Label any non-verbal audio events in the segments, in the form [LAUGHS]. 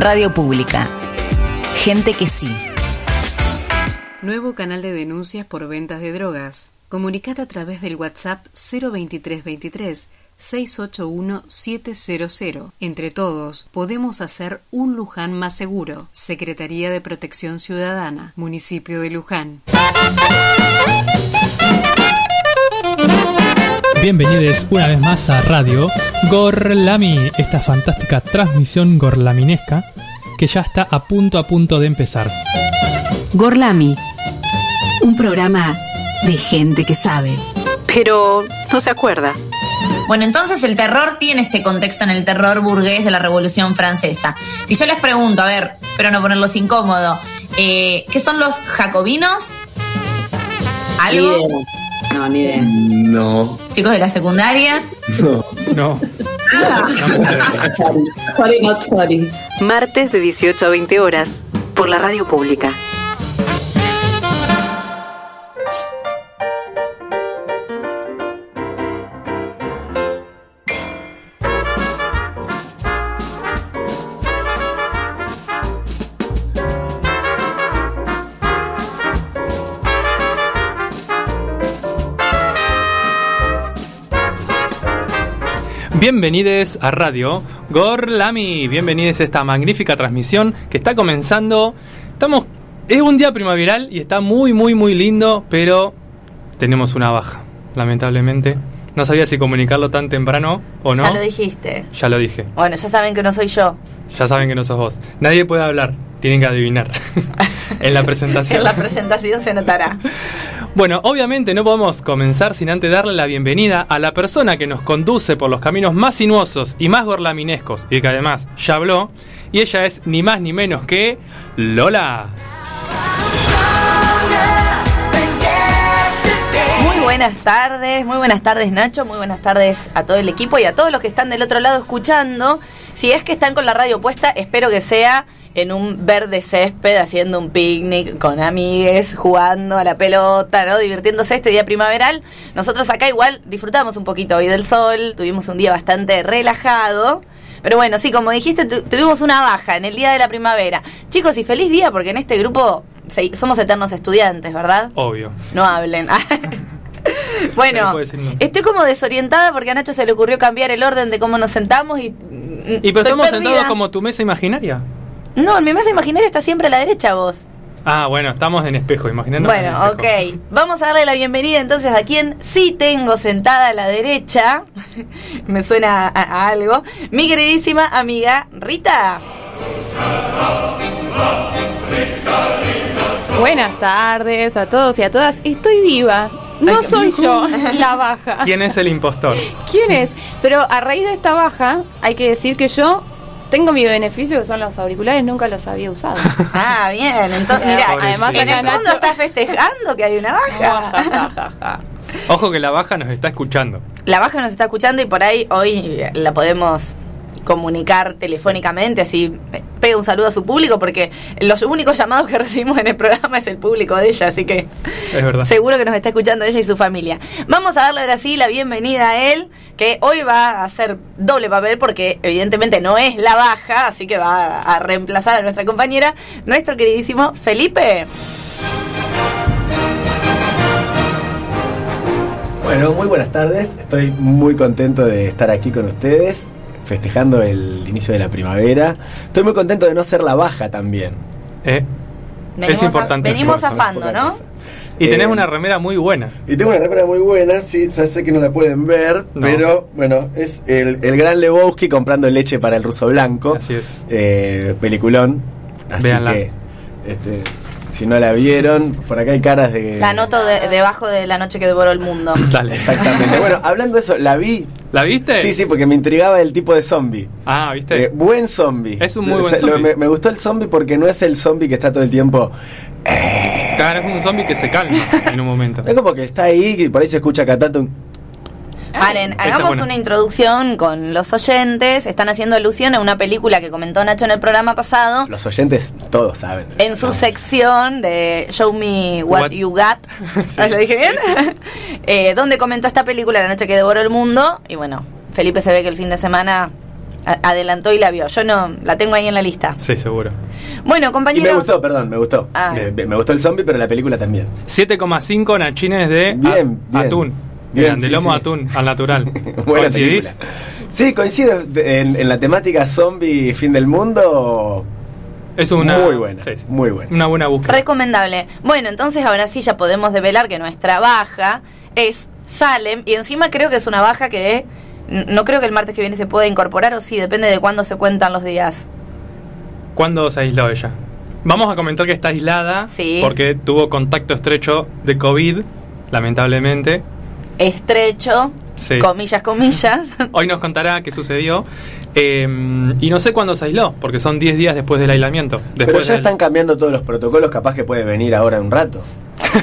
Radio Pública. Gente que sí. Nuevo canal de denuncias por ventas de drogas. Comunicate a través del WhatsApp 02323 681 700. Entre todos, podemos hacer un Luján más seguro. Secretaría de Protección Ciudadana, Municipio de Luján. Bienvenidos una vez más a Radio Gorlami, esta fantástica transmisión gorlaminesca que ya está a punto a punto de empezar. Gorlami, un programa de gente que sabe, pero no se acuerda. Bueno, entonces el terror tiene este contexto en el terror burgués de la Revolución Francesa. Si yo les pregunto, a ver, pero no ponerlos incómodo, eh, ¿qué son los jacobinos? ¿Algo? No, ni idea. No, ¿Chicos de la secundaria? no. No, Sorry, not sorry. Martes de 18 a 20 horas por la radio pública. Bienvenidos a Radio Gorlami, bienvenidos a esta magnífica transmisión que está comenzando. Estamos, es un día primaveral y está muy, muy, muy lindo, pero tenemos una baja, lamentablemente. No sabía si comunicarlo tan temprano o no. Ya lo dijiste. Ya lo dije. Bueno, ya saben que no soy yo. Ya saben que no sos vos. Nadie puede hablar, tienen que adivinar [LAUGHS] en la presentación. En la presentación se notará. [LAUGHS] Bueno, obviamente no podemos comenzar sin antes darle la bienvenida a la persona que nos conduce por los caminos más sinuosos y más gorlaminescos y que además ya habló, y ella es ni más ni menos que Lola. Muy buenas tardes, muy buenas tardes Nacho, muy buenas tardes a todo el equipo y a todos los que están del otro lado escuchando. Si es que están con la radio puesta, espero que sea en un verde césped haciendo un picnic con amigues, jugando a la pelota, ¿no? Divirtiéndose este día primaveral. Nosotros acá igual disfrutamos un poquito hoy del sol, tuvimos un día bastante relajado. Pero bueno, sí, como dijiste, tu- tuvimos una baja en el día de la primavera. Chicos, y feliz día porque en este grupo somos eternos estudiantes, ¿verdad? Obvio. No hablen. [LAUGHS] Bueno, no. estoy como desorientada porque a Nacho se le ocurrió cambiar el orden de cómo nos sentamos y... Y pero estamos perdida. sentados como tu mesa imaginaria. No, en mi mesa imaginaria está siempre a la derecha vos. Ah, bueno, estamos en espejo, imaginando. bueno, ok. Vamos a darle la bienvenida entonces a quien sí tengo sentada a la derecha. [LAUGHS] Me suena a, a algo. Mi queridísima amiga Rita. Buenas tardes a todos y a todas. Estoy viva. No soy yo [LAUGHS] [LAUGHS] la baja. ¿Quién es el impostor? ¿Quién es? Pero a raíz de esta baja, hay que decir que yo tengo mi beneficio, que son los auriculares, nunca los había usado. [LAUGHS] Ah, bien. Entonces, Eh, mira, además en el fondo está festejando que hay una baja. [LAUGHS] Ojo que la baja nos está escuchando. La baja nos está escuchando y por ahí hoy la podemos comunicar telefónicamente, así eh, pega un saludo a su público, porque los únicos llamados que recibimos en el programa [LAUGHS] es el público de ella, así que Es verdad. seguro que nos está escuchando ella y su familia. Vamos a darle ahora sí la bienvenida a él, que hoy va a hacer doble papel, porque evidentemente no es la baja, así que va a reemplazar a nuestra compañera, nuestro queridísimo Felipe. Bueno, muy buenas tardes. Estoy muy contento de estar aquí con ustedes, festejando el inicio de la primavera. Estoy muy contento de no ser la baja también. Eh, Venimos, a- importante venimos es zafando, ¿no? cosa. Y tenés Eh, una remera muy buena. Y tengo una remera muy buena, sí, ya sé que no la pueden ver, No. pero bueno, es el, el gran Lebowski comprando leche para el ruso blanco. Así es. Eh, peliculón. Así Véanla. que, este, si no la vieron, por acá hay caras de... La anoto de- debajo de la noche que devoró el mundo. Dale. Exactamente. bueno, hablando de eso, la vi. ¿La viste? Sí, sí, porque me intrigaba el tipo de zombie. Ah, ¿viste? Eh, buen zombie. Es un muy buen O sea, lo- zombie. me, me gustó el zombie porque no es el zombie que está todo el tiempo. Claro, es un zombie que se calma en un momento. Es como que está ahí y por ahí se escucha acá tanto un. Valen, Esa es hagamos buena. una introducción con los oyentes. Están haciendo alusión a una película que comentó Nacho en el programa pasado. Los oyentes todos saben. En su No. sección de Show Me What, What- You Got. [LAUGHS] Sí, ¿Lo dije bien? sí, [LAUGHS] Eh, donde comentó esta película La noche que devoró el mundo. Y bueno, Felipe se ve que el fin de semana adelantó y la vio. Yo no, la tengo ahí en la lista. Sí, seguro. Bueno, Y compañeros. me gustó, perdón, me gustó. Ah. Me, gustó el zombie, pero la película también. 7,5 nachines de Bien, a- bien. atún. Bien, Bien, de sí, lomo sí. atún al natural. [LAUGHS] Buena ¿Coincidís? película. Sí, coincido en, en la temática zombie fin del mundo. Es una Muy buena, sí, sí. muy buena. Una buena búsqueda. Recomendable. Bueno, entonces ahora sí ya podemos develar que nuestra baja es Salem y encima creo que es una baja que no creo que el martes que viene se pueda incorporar o sí, depende de cuándo se cuentan los días. ¿Cuándo se aisló ella? Vamos a comentar que está aislada Sí. porque tuvo contacto estrecho de COVID, lamentablemente. Estrecho, Sí. comillas, comillas. [LAUGHS] Hoy nos contará qué sucedió. Eh, y no sé cuándo se aisló, porque son 10 días después del aislamiento. Pero Después ya del- están cambiando todos los protocolos, capaz que puede venir ahora un rato.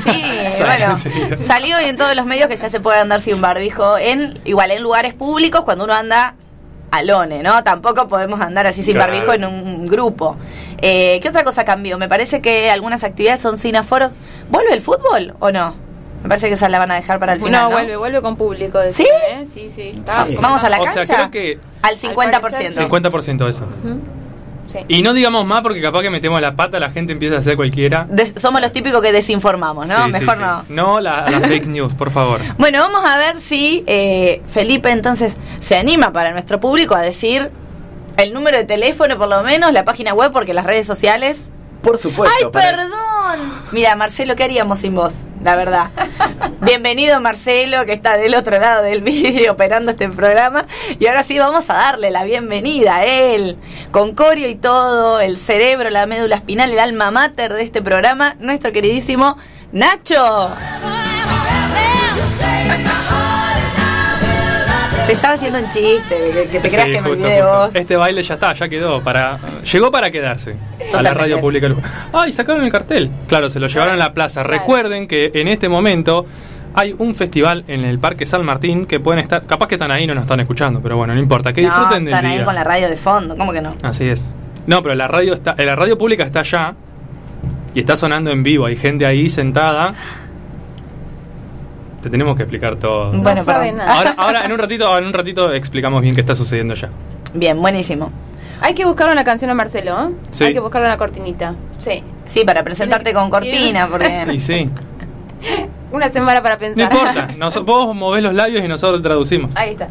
Sí, [LAUGHS] bueno, salió hoy en todos los medios que ya se puede andar sin barbijo en igual en lugares públicos cuando uno anda alone, ¿no? Tampoco podemos andar así sin Claro. barbijo en un grupo. Eh, ¿Qué otra cosa cambió? Me parece que algunas actividades son sin aforos. ¿Vuelve el fútbol o no? Me parece que esa la van a dejar para el final. no, ¿no? vuelve, vuelve con público. ¿eh? Sí, sí. Sí. Vamos a la O sea, cancha. creo que Al 50%. parecer, 50% de eso. Sí. Y no digamos más porque capaz que metemos la pata, la gente empieza a hacer cualquiera. Des- somos los típicos que desinformamos, ¿no? Sí, Mejor sí. no. No la, la fake news, por favor. [LAUGHS] Bueno, vamos a ver si eh, Felipe entonces se anima para nuestro público a decir el número de teléfono, por lo menos, la página web, porque las redes sociales. Por supuesto. ¡Ay, para- perdón! Mira, Marcelo, ¿qué haríamos sin vos? La verdad. [LAUGHS] Bienvenido, Marcelo, que está del otro lado del vidrio operando este programa. Y ahora sí, vamos a darle la bienvenida a él, con corio y todo, el cerebro, la médula espinal, el alma mater de este programa, nuestro queridísimo Nacho. Te estaba haciendo un chiste, que, que te creas que me olvidé de justo. vos. Este baile ya está, ya quedó. para Llegó para quedarse. A la radio pública. Luján. ¡Ay, sacaron el cartel! Claro, se lo llevaron a la plaza. Recuerden que en este momento hay un festival en el Parque San Martín que pueden estar. Capaz que están ahí y no nos están escuchando, pero bueno, no importa. Que no, disfruten del están día. ahí con la radio de fondo, ¿cómo que no? Así es. No, pero la radio está, la radio pública está allá y está sonando en vivo. Hay gente ahí sentada. Te tenemos que explicar todo. No Bueno, sabe perdón. nada. Ahora, ahora en un ratito, en un ratito explicamos bien qué está sucediendo ya. Bien, buenísimo. Hay que buscar una canción a Marcelo, ¿eh? Sí. Hay que buscarle una cortinita. Sí. Sí, para presentarte con cortina, Y porque... sí, [LAUGHS] Una semana para no pensar. importa. Nos- vos movés los labios y nosotros traducimos. Ahí está.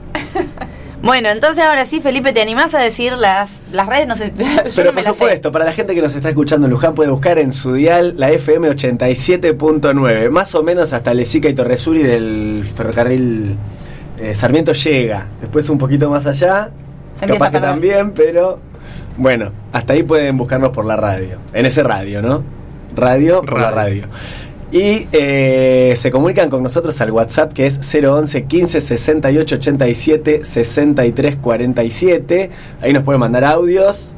Bueno, entonces ahora sí, Felipe, ¿te animás a decir las, las redes? No sé, [LAUGHS] yo Pero no por sé. supuesto, para la gente que nos está escuchando en Luján puede buscar en su dial la FM 87.9, más o menos hasta Lesica y Torresuri del ferrocarril eh, Sarmiento llega. Después un poquito más allá, Se capaz que también, pero bueno, hasta ahí pueden buscarnos por la radio, en ese radio, ¿no? Radio por la Radio. Y eh, se comunican con nosotros al WhatsApp que es 011 15 68 87 63 47. Ahí nos pueden mandar audios,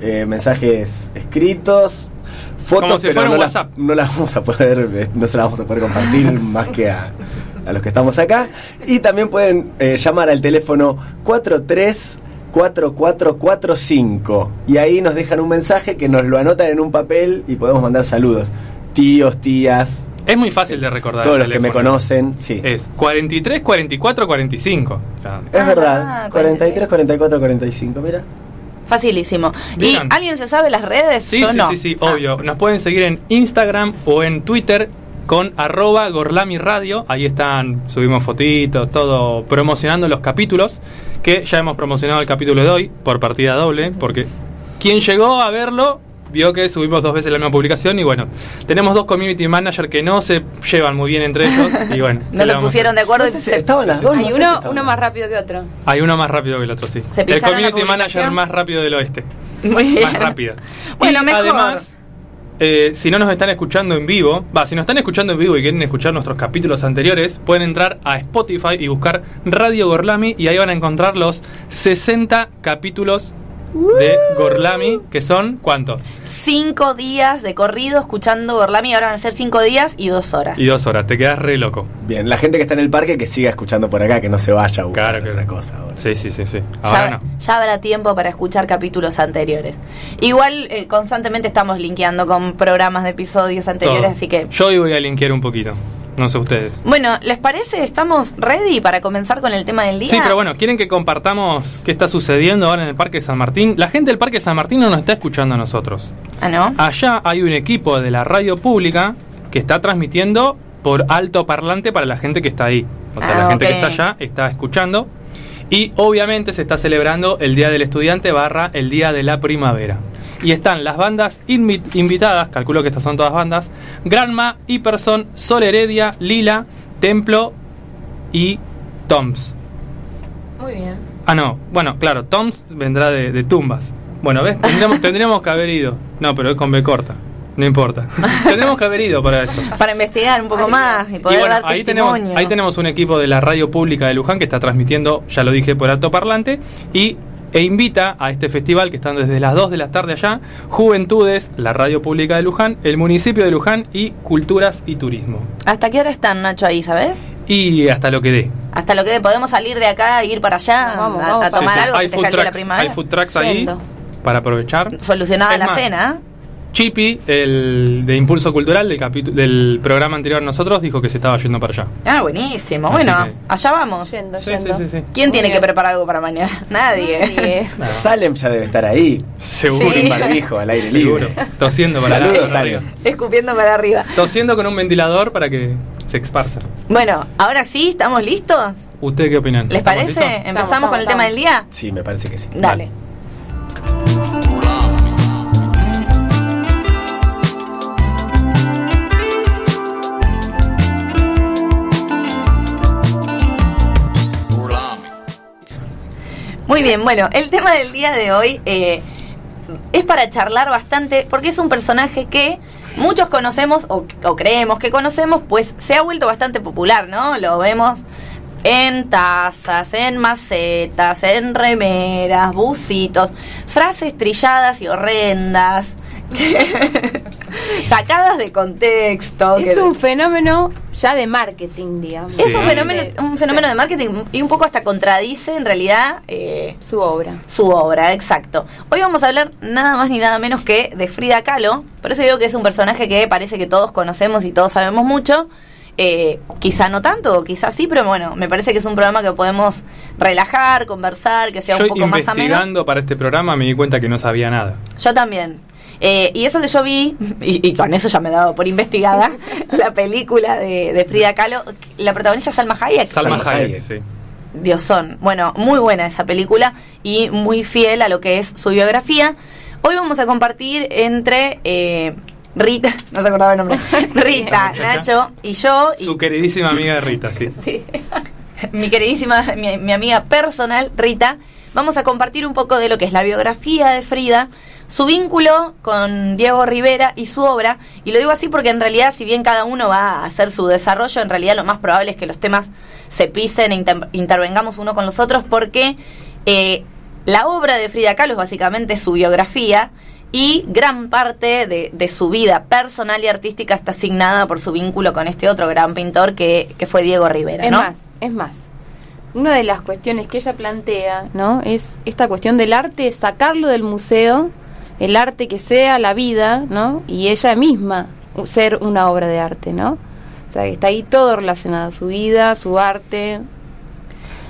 eh, mensajes escritos, fotos, Como si pero no, las, WhatsApp. no las vamos a poder, eh, no se las vamos a poder compartir [LAUGHS] más que a, a los que estamos acá. Y también pueden eh, llamar al teléfono 43 4445 y ahí nos dejan un mensaje que nos lo anotan en un papel y podemos mandar saludos. Tíos, tías, Es muy fácil de recordar. todos los que me conocen, sí. Es 43, 44, 45. O sea, Es Ah, verdad, 43, 43. 44, 45, mira. Facilísimo. Bien. ¿Y alguien se sabe las redes? Sí, Yo sí, no. sí, sí, Ah. obvio. Nos pueden seguir en Instagram o en Twitter con arroba Gorlami Radio. Ahí están, subimos fotitos, todo promocionando los capítulos. Que ya hemos promocionado el capítulo de hoy por partida doble. Porque quien llegó a verlo vio que subimos dos veces la misma publicación. Y bueno, tenemos dos community managers que no se llevan muy bien entre ellos. [LAUGHS] Y bueno, ¿qué No se pusieron de acuerdo. No sé si se- estaban las dos. Hay uno, uno más rápido que otro. Hay uno más rápido que el otro, sí. ¿Se El community manager más rápido del oeste. [LAUGHS] Muy bien. más rápida. Bueno, y mejor. además, eh, si no nos están escuchando en vivo, va, si nos están escuchando en vivo y quieren escuchar nuestros capítulos anteriores, pueden entrar a Spotify y buscar Radio Gorlami y ahí van a encontrar los 60 capítulos de Gorlami, que son ¿cuánto? Cinco días de corrido escuchando Borlami. Ahora van a ser cinco días y dos horas. Y dos horas, te quedas re loco. Bien, la gente que está en el parque que siga escuchando por acá, que no se vaya a buscar Claro, otra claro. cosa ahora. Sí, sí, sí, sí. Ahora ya, no. ya habrá tiempo para escuchar capítulos anteriores. Igual eh, constantemente estamos linkeando con programas de episodios anteriores, Todo. así que Yo hoy voy a linkear un poquito. No sé ustedes. Bueno, ¿les parece? ¿Estamos ready para comenzar con el tema del día? Sí, pero bueno, ¿quieren que compartamos qué está sucediendo ahora en el Parque San Martín? La gente del Parque San Martín no nos está escuchando a nosotros. Ah, ¿no? Allá hay un equipo de la radio pública que está transmitiendo por alto parlante para la gente que está ahí. O sea, Ah, la gente ok. que está allá está escuchando. Y obviamente se está celebrando el Día del Estudiante barra el Día de la Primavera. Y están las bandas invi- invitadas, calculo que estas son todas bandas, Granma, Hyperson, Sol Heredia, Lila, Templo y Toms. Muy bien. Ah, no, bueno, claro, Toms vendrá de, de tumbas. Bueno, ¿ves? Tendríamos, [LAUGHS] tendríamos que haber ido. No, pero es con B corta. No importa. tendríamos que haber ido para esto. Para investigar un poco Ay, más y Y poder bueno, dar ahí tenemos, testimonio. ahí tenemos un equipo de la radio pública de Luján que está transmitiendo, ya lo dije, por alto parlante y e invita a este festival que están desde las 2 de la tarde allá, Juventudes, la radio pública de Luján, el municipio de Luján y Culturas y Turismo. ¿Hasta qué hora están, Nacho, ahí, sabes? Y hasta lo que dé. Hasta lo que podemos salir de acá e ir para allá Vamos, a, vamos. a tomar Sí, sí. algo, Hay, que de la primavera. hay food trucks ahí para aprovechar. Solucionada Es la más, cena. Chipi, el de Impulso Cultural del, programa anterior a nosotros, dijo que se estaba yendo para allá. Ah, buenísimo. Así Bueno, que- allá vamos. Yendo, Sí, yendo. sí, sí, sí. ¿Quién Muy tiene que preparar algo para mañana? [LAUGHS] Nadie. Nadie. Salem ya debe estar ahí. Seguro. Sin barbijo, al aire Seguro. libre. Tosiendo para, Saludos, para arriba. Escupiendo para arriba. Tosiendo con un ventilador para que se esparza. Bueno, ahora sí, ¿estamos listos? ¿Ustedes qué opinan? ¿Les ¿Estamos parece? listos? ¿Empezamos Estamos, con el estamos, tema del día? Sí, me parece que sí. Dale. Muy bien, bueno, el tema del día de hoy eh, es para charlar bastante porque es un personaje que muchos conocemos o, o creemos que conocemos, pues se ha vuelto bastante popular, ¿no? Lo vemos en tazas, en macetas, en remeras, bucitos, frases trilladas y horrendas, [LAUGHS] sacadas de contexto. Es que- un fenómeno ya de marketing, digamos. Sí. es un fenómeno, un fenómeno Sí. de marketing y un poco hasta contradice en realidad eh, Su obra. su obra, exacto. Hoy vamos a hablar nada más ni nada menos que de Frida Kahlo. Por eso digo que es un personaje que parece que todos conocemos y todos sabemos mucho. Eh, quizá no tanto, o quizá sí, pero bueno, me parece que es un programa que podemos relajar, conversar, que sea Yo un poco más ameno. investigando para este programa me di cuenta que no sabía nada. Yo también. Eh, y eso que yo vi, y, y con eso ya me he dado por investigada, [LAUGHS] la película de, de Frida Kahlo, la protagonista es Salma Hayek. Salma Hayek, sí. Diosón. Bueno, muy buena esa película y muy fiel a lo que es su biografía. Hoy vamos a compartir entre eh, Rita, [LAUGHS] no se acordaba el nombre, [LAUGHS] Rita. Nacho y yo, y Su queridísima amiga Rita, sí. Sí. mi queridísima, mi, mi amiga personal, Rita, vamos a compartir un poco de lo que es la biografía de Frida, su vínculo con Diego Rivera y su obra. Y lo digo así porque en realidad, si bien cada uno va a hacer su desarrollo, en realidad lo más probable es que los temas se pisen e inter- intervengamos uno con los otros porque eh, la obra de Frida Kahlo es básicamente su biografía y gran parte de, de su vida personal y artística está asignada por su vínculo con este otro gran pintor que, que fue Diego Rivera. Es ¿no? más, es más. Una de las cuestiones que ella plantea, ¿no? Es esta cuestión del arte, sacarlo del museo, el arte que sea la vida, ¿no? Y ella misma ser una obra de arte, ¿no? O sea, que está ahí todo relacionado, su vida, su arte.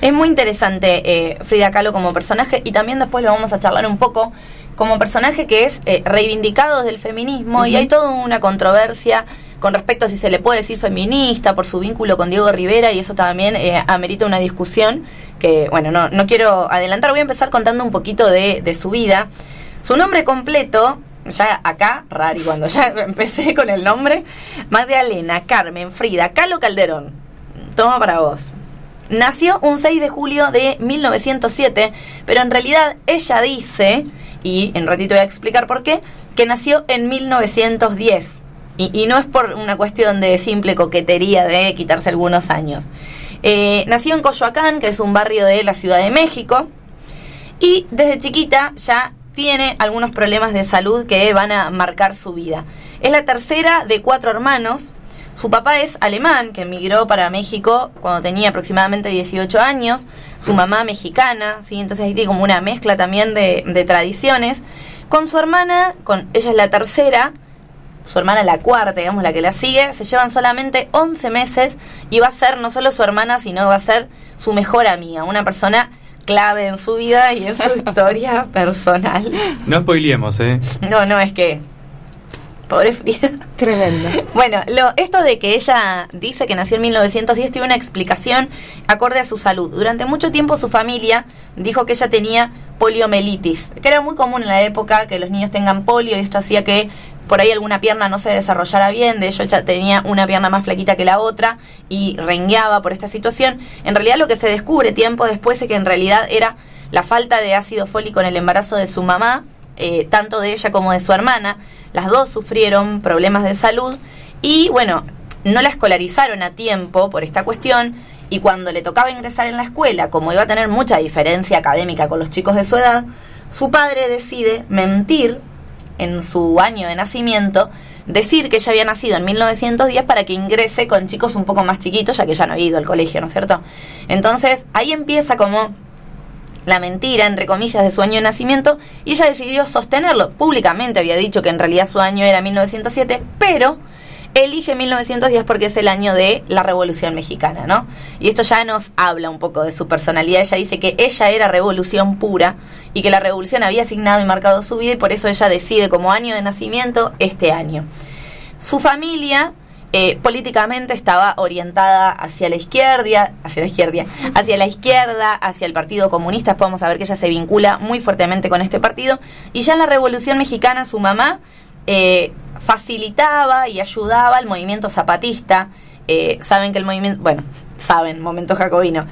Es muy interesante eh, Frida Kahlo como personaje y también después lo vamos a charlar un poco como personaje que es eh, reivindicado desde el feminismo y hay toda una controversia con respecto a si se le puede decir feminista por su vínculo con Diego Rivera y eso también eh, amerita una discusión que, bueno, no, no quiero adelantar, voy a empezar contando un poquito de, de su vida. Su nombre completo, ya acá, rari, cuando ya [LAUGHS] empecé con el nombre, Magdalena Carmen Frida Kahlo Calderón. Toma para vos. Nació un 6 de julio de 1907, pero en realidad ella dice, y en ratito voy a explicar por qué, que nació en 1910. Y, y no es por una cuestión de simple coquetería de quitarse algunos años. Eh, nació en Coyoacán, que es un barrio de la Ciudad de México, y desde chiquita ya tiene algunos problemas de salud que van a marcar su vida. Es la tercera de cuatro hermanos. Su papá es alemán, que emigró para México cuando tenía aproximadamente 18 años. Su mamá mexicana, ¿sí? entonces ahí tiene como una mezcla también de, de tradiciones. Con su hermana, con ella es la tercera, su hermana la cuarta, digamos, la que la sigue, se llevan solamente 11 meses y va a ser no solo su hermana, sino va a ser su mejor amiga, una persona clave en su vida y en su [LAUGHS] historia personal. No spoilemos, ¿eh? No, no, es que Pobre Frida. Tremendo. [LAUGHS] Bueno, lo, esto de que ella dice que nació en 1910 tiene una explicación acorde a su salud. Durante mucho tiempo su familia dijo que ella tenía poliomielitis, que era muy común en la época que los niños tengan polio y esto hacía que por ahí alguna pierna no se desarrollara bien, de hecho ella tenía una pierna más flaquita que la otra y rengueaba por esta situación. En realidad lo que se descubre tiempo después es que en realidad era la falta de ácido fólico en el embarazo de su mamá, eh, tanto de ella como de su hermana. Las dos sufrieron problemas de salud y bueno, no la escolarizaron a tiempo por esta cuestión y cuando le tocaba ingresar en la escuela, como iba a tener mucha diferencia académica con los chicos de su edad, su padre decide mentir en su año de nacimiento, decir que ella había nacido en 1910 para que ingrese con chicos un poco más chiquitos, ya que ya no había ido al colegio, ¿no es cierto? Entonces ahí empieza como la mentira, entre comillas, de su año de nacimiento y ella decidió sostenerlo. Públicamente había dicho que en realidad su año era 1907, pero elige 1910 porque es el año de la Revolución Mexicana, ¿no? Y esto ya nos habla un poco de su personalidad. Ella dice que ella era revolución pura y que la revolución había asignado y marcado su vida y por eso ella decide como año de nacimiento este año. Su familia eh, políticamente estaba orientada hacia la izquierda, hacia la izquierda, hacia la izquierda, hacia el Partido Comunista. Podemos saber que ella se vincula muy fuertemente con este partido. Y ya en la Revolución Mexicana su mamá eh, facilitaba y ayudaba al movimiento zapatista. Eh, saben que el movimiento, bueno, saben, momento jacobino.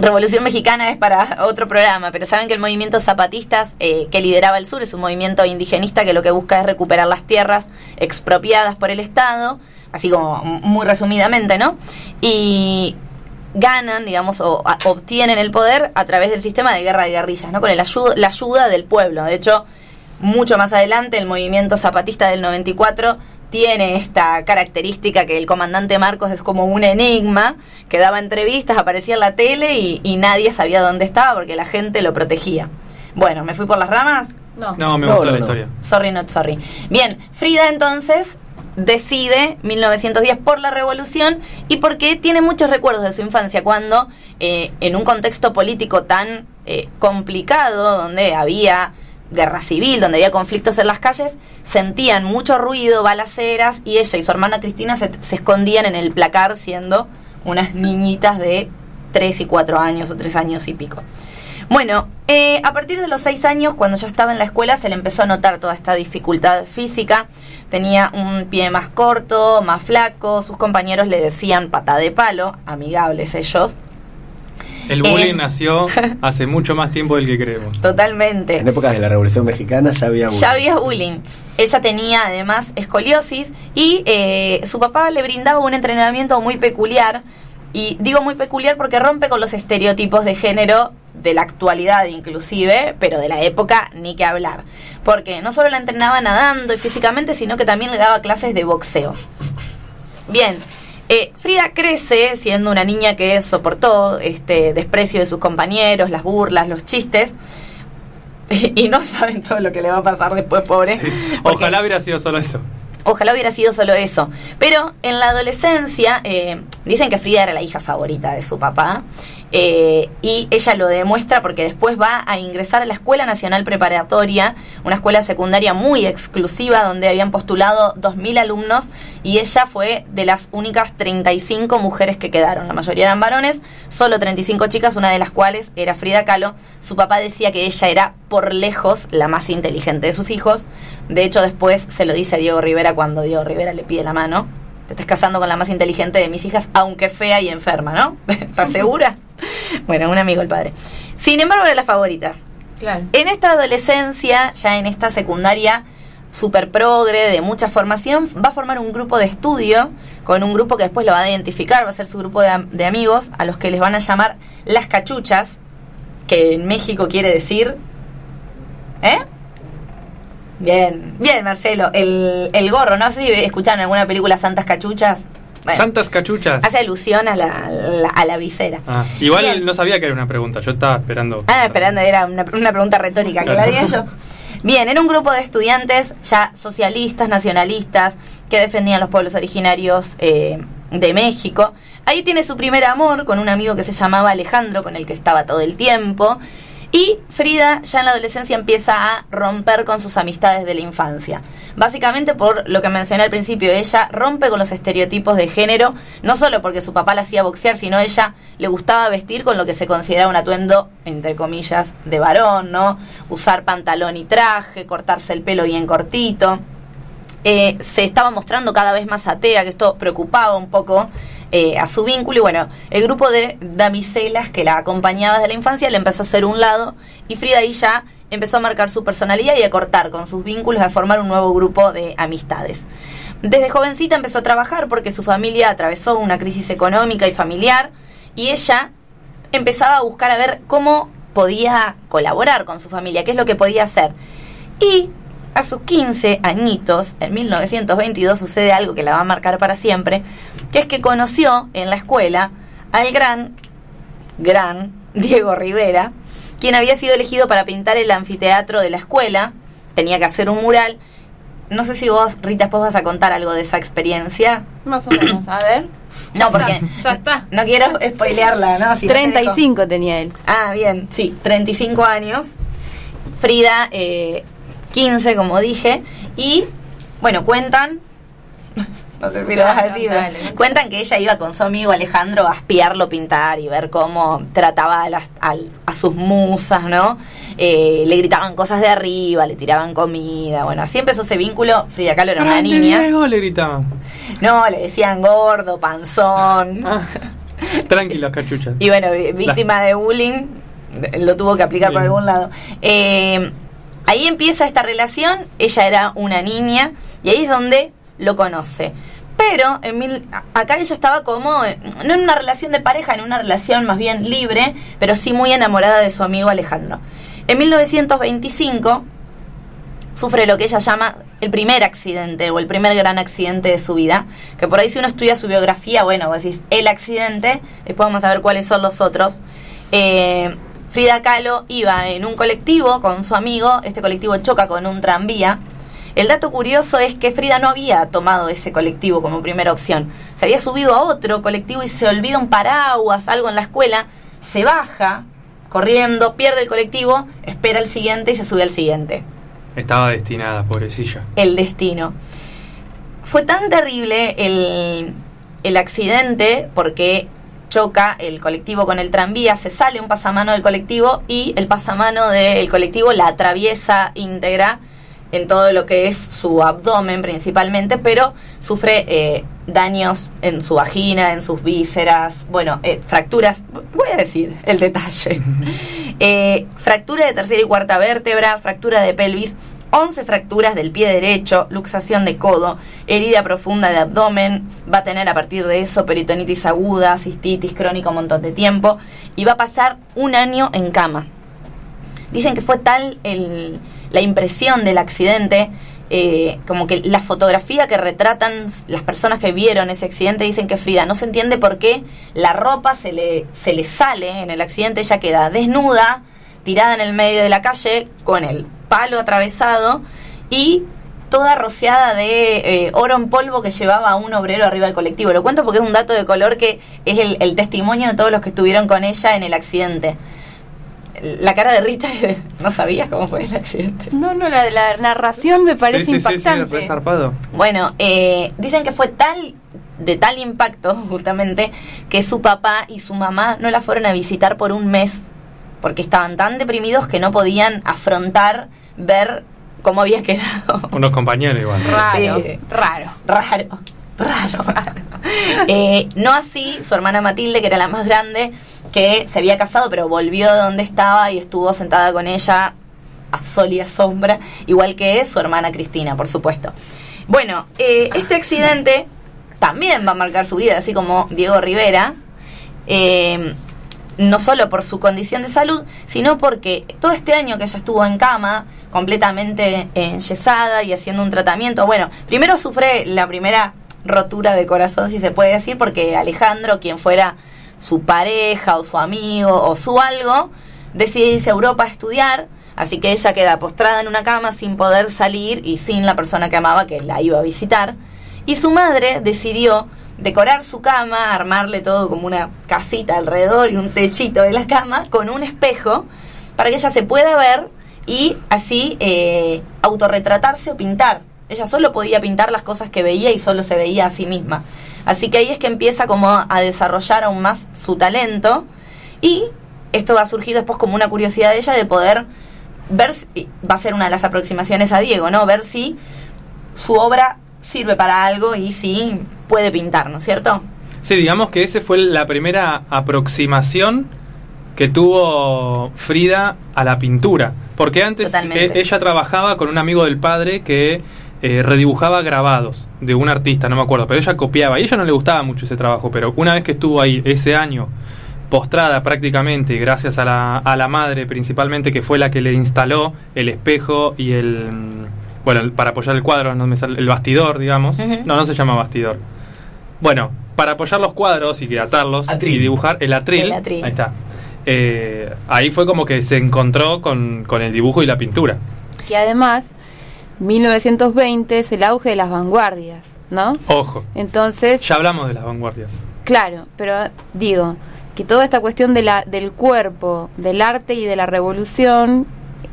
Revolución Mexicana es para otro programa, pero saben que el movimiento zapatistas eh, que lideraba el sur es un movimiento indigenista que lo que busca es recuperar las tierras expropiadas por el Estado, así como muy resumidamente, ¿no? Y ganan, digamos, o obtienen el poder a través del sistema de guerra de guerrillas, ¿no? Con el ayuda, la ayuda del pueblo. De hecho, mucho más adelante, el movimiento zapatista del 94 tiene esta característica que el comandante Marcos es como un enigma, que daba entrevistas, aparecía en la tele y, nadie sabía dónde estaba porque la gente lo protegía. Bueno, ¿me fui por las ramas? No, no me gustó la historia. Sorry, not sorry. Bien, Frida entonces decide 1910 por la revolución y porque tiene muchos recuerdos de su infancia cuando eh, en un contexto político tan eh, complicado donde había guerra civil, donde había conflictos en las calles, sentían mucho ruido, balaceras, y ella y su hermana Cristina se, escondían en el placar siendo unas niñitas de 3 y 4 años o 3 años y pico. Bueno, eh, a partir de los 6 años, cuando ya estaba en la escuela, se le empezó a notar toda esta dificultad física. Tenía un pie más corto, más flaco, sus compañeros le decían pata de palo, amigables ellos, el bullying nació hace mucho más tiempo del que creemos. Totalmente. En épocas de la Revolución Mexicana ya había bullying. Ya había bullying. Ella tenía además escoliosis y eh, su papá le brindaba un entrenamiento muy peculiar. Y digo muy peculiar porque rompe con los estereotipos de género de la actualidad inclusive, pero de la época ni que hablar. Porque no solo la entrenaba nadando y físicamente, sino que también le daba clases de boxeo. Bien, eh, Frida crece siendo una niña que soportó este desprecio de sus compañeros, las burlas, los chistes. [LAUGHS] Y no saben todo lo que le va a pasar después, pobre. Ojalá hubiera sido solo eso. Ojalá hubiera sido solo eso. Pero en la adolescencia, eh, dicen que Frida era la hija favorita de su papá. Eh, y ella lo demuestra porque después va a ingresar a la Escuela Nacional Preparatoria, una escuela secundaria muy exclusiva donde habían postulado 2.000 alumnos y ella fue de las únicas 35 mujeres que quedaron. La mayoría eran varones, solo 35 chicas, una de las cuales era Frida Kahlo. Su papá decía que ella era por lejos la más inteligente de sus hijos. De hecho, después se lo dice a Diego Rivera cuando Diego Rivera le pide la mano. Te estás casando con la más inteligente de mis hijas, aunque fea y enferma, ¿no? [LAUGHS] ¿Estás segura? bueno, un amigo el padre. Sin embargo, era la favorita. Claro. En esta adolescencia, ya en esta secundaria super progre, de mucha formación, va a formar un grupo de estudio con un grupo que después lo va a identificar, va a ser su grupo de, de amigos, a los que les van a llamar las cachuchas, que en México quiere decir... ¿Eh? Bien, bien, Marcelo. El, el gorro, no sé si escucharon alguna película Santas Cachuchas. Santas cachuchas. Hace alusión a la, a la visera. Ah, igual no sabía que era una pregunta, yo estaba esperando. Ah, esperando, era una, una pregunta retórica que la diga yo. Bien, era un grupo de estudiantes ya socialistas, nacionalistas, que defendían los pueblos originarios eh, de México. Ahí tiene su primer amor con un amigo que se llamaba Alejandro, con el que estaba todo el tiempo. Y Frida ya en la adolescencia empieza a romper con sus amistades de la infancia. Básicamente por lo que mencioné al principio, ella rompe con los estereotipos de género, no solo porque su papá la hacía boxear, sino ella le gustaba vestir con lo que se considera un atuendo, entre comillas, de varón, ¿no? Usar pantalón y traje, cortarse el pelo bien cortito. Eh, se estaba mostrando cada vez más atea, que esto preocupaba un poco eh, a su vínculo. Y bueno, el grupo de damiselas que la acompañaba desde la infancia le empezó a hacer un lado y Frida ahí ya empezó a marcar su personalidad y a cortar con sus vínculos, a formar un nuevo grupo de amistades. Desde jovencita empezó a trabajar porque su familia atravesó una crisis económica y familiar y ella empezaba a buscar a ver cómo podía colaborar con su familia, qué es lo que podía hacer. Y a sus 15 añitos, en 1922, sucede algo que la va a marcar para siempre, que es que conoció en la escuela al gran, gran Diego Rivera, quien había sido elegido para pintar el anfiteatro de la escuela, tenía que hacer un mural. No sé si vos, Rita, después vas a contar algo de esa experiencia. Más o menos, a ver. [COUGHS] No, porque Ya está. no quiero spoilearla, ¿no? Si no te dejo- 35 tenía él. Ah, bien, sí, 35 años. Frida, eh, 15, como dije. Y, bueno, cuentan. [LAUGHS] No sé si lo vas a decir. Dale. Cuentan que ella iba con su amigo Alejandro a espiarlo pintar y ver cómo trataba a, las- a sus musas, ¿no? Eh, le gritaban cosas de arriba, le tiraban comida. Bueno, así empezó ese vínculo. Frida Kahlo era una ¡Grande niña. Diego! le gritaban. No, le decían gordo, panzón. [LAUGHS] Ah, tranquilos, cachuchas. Y bueno, víctima de bullying, lo tuvo que aplicar por algún lado. Eh, ahí empieza esta relación, ella era una niña, y ahí es donde lo conoce. Pero en mil, acá ella estaba como, eh, no en una relación de pareja, en una relación más bien libre, pero sí muy enamorada de su amigo Alejandro. En 1925 sufre lo que ella llama el primer accidente o el primer gran accidente de su vida, que por ahí si uno estudia su biografía, bueno, vos decís el accidente, después vamos a ver cuáles son los otros. Eh, Frida Kahlo iba en un colectivo con su amigo, este colectivo choca con un tranvía. El dato curioso es que Frida no había tomado ese colectivo como primera opción. Se había subido a otro colectivo y se olvida un paraguas, algo en la escuela, se baja corriendo, pierde el colectivo, espera el siguiente y se sube al siguiente Estaba destinada, pobrecilla. el destino. Fue tan terrible el, el accidente porque choca el colectivo con el tranvía, se sale un pasamano del colectivo y el pasamano del colectivo la atraviesa íntegra en todo lo que es su abdomen principalmente, pero sufre eh, daños en su vagina, en sus vísceras, bueno, eh, fracturas, voy a decir el detalle. [LAUGHS] Eh, fractura de tercera y cuarta vértebra, fractura de pelvis, 11 fracturas del pie derecho, luxación de codo, herida profunda de abdomen, va a tener a partir de eso peritonitis aguda, cistitis crónica un montón de tiempo y va a pasar un año en cama. Dicen que fue tal el- la impresión del accidente, eh, como que la fotografía que retratan las personas que vieron ese accidente dicen que Frida no se entiende por qué la ropa se le, se le sale en el accidente, ella queda desnuda, tirada en el medio de la calle, con el palo atravesado y toda rociada de eh, oro en polvo que llevaba un obrero arriba del colectivo. Lo cuento porque es un dato de color que es el, el testimonio de todos los que estuvieron con ella en el accidente. La cara de Rita, [LAUGHS] no sabías cómo fue el accidente. No, no, la, la narración me parece sí, sí, sí, sí, impactante. zarpado. Bueno, eh, dicen que fue tal de tal impacto [LAUGHS] justamente que su papá y su mamá no la fueron a visitar por un mes porque estaban tan deprimidos que no podían afrontar ver cómo había quedado. Unos compañeros igual. Raro, Sí. raro. Raro, raro, raro. Eh, no así su hermana Matilde, que era la más grande, que se había casado, pero volvió de donde estaba y estuvo sentada con ella a sol y a sombra, igual que su hermana Cristina, por supuesto. Bueno, eh, este accidente también va a marcar su vida, así como Diego Rivera. eh, no solo por su condición de salud, sino porque todo este año que ella estuvo en cama, completamente enyesada y haciendo un tratamiento, bueno, primero sufre la primera rotura de corazón, si se puede decir, porque Alejandro, quien fuera su pareja o su amigo o su algo, decide irse a Europa a estudiar, Así que ella queda postrada en una cama sin poder salir y sin la persona que amaba que la iba a visitar. Y su madre decidió decorar su cama, armarle todo como una casita alrededor y un techito de la cama con un espejo para que ella se pueda ver y así eh, autorretratarse o pintar. Ella solo podía pintar las cosas que veía y solo se veía a sí misma. Así que ahí es que empieza como a desarrollar aún más su talento y esto va a surgir después como una curiosidad de ella de poder ver, si, va a ser una de las aproximaciones a Diego, ¿no? Ver si su obra sirve para algo y si puede pintar, ¿no es cierto? Sí, digamos que esa fue la primera aproximación que tuvo Frida a la pintura. Porque antes e, ella trabajaba con un amigo del padre que eh, redibujaba grabados de un artista, no me acuerdo, pero ella copiaba y a ella no le gustaba mucho ese trabajo, pero una vez que estuvo ahí ese año postrada prácticamente, gracias a la, a la madre principalmente, que fue la que le instaló el espejo y el bueno, para apoyar el cuadro, no me el bastidor, digamos. No, no se llama bastidor. Bueno, para apoyar los cuadros y atarlos y dibujar el atril, Ahí está. Eh, ahí fue como que se encontró con, con el dibujo y la pintura. Que además, 1920 es el auge de las vanguardias, ¿no? Ojo. Entonces. Ya hablamos de las vanguardias. Claro, pero digo que toda esta cuestión de la, del cuerpo, del arte y de la revolución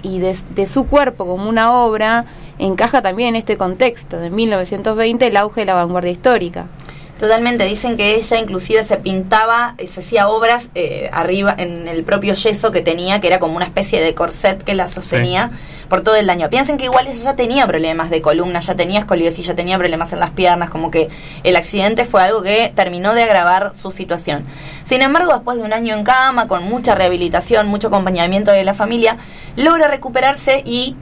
y de, de su cuerpo como una obra encaja también en este contexto de 1920, el auge de la vanguardia histórica. Totalmente, dicen que ella inclusive se pintaba, se hacía obras eh, arriba en el propio yeso que tenía, que era como una especie de corset que la sostenía por todo el año. Piensen que igual ella ya tenía problemas de columna, ya tenía escoliosis, ya tenía problemas en las piernas, como que el accidente fue algo que terminó de agravar su situación. Sin embargo, después de un año en cama, con mucha rehabilitación, mucho acompañamiento de la familia, logra recuperarse y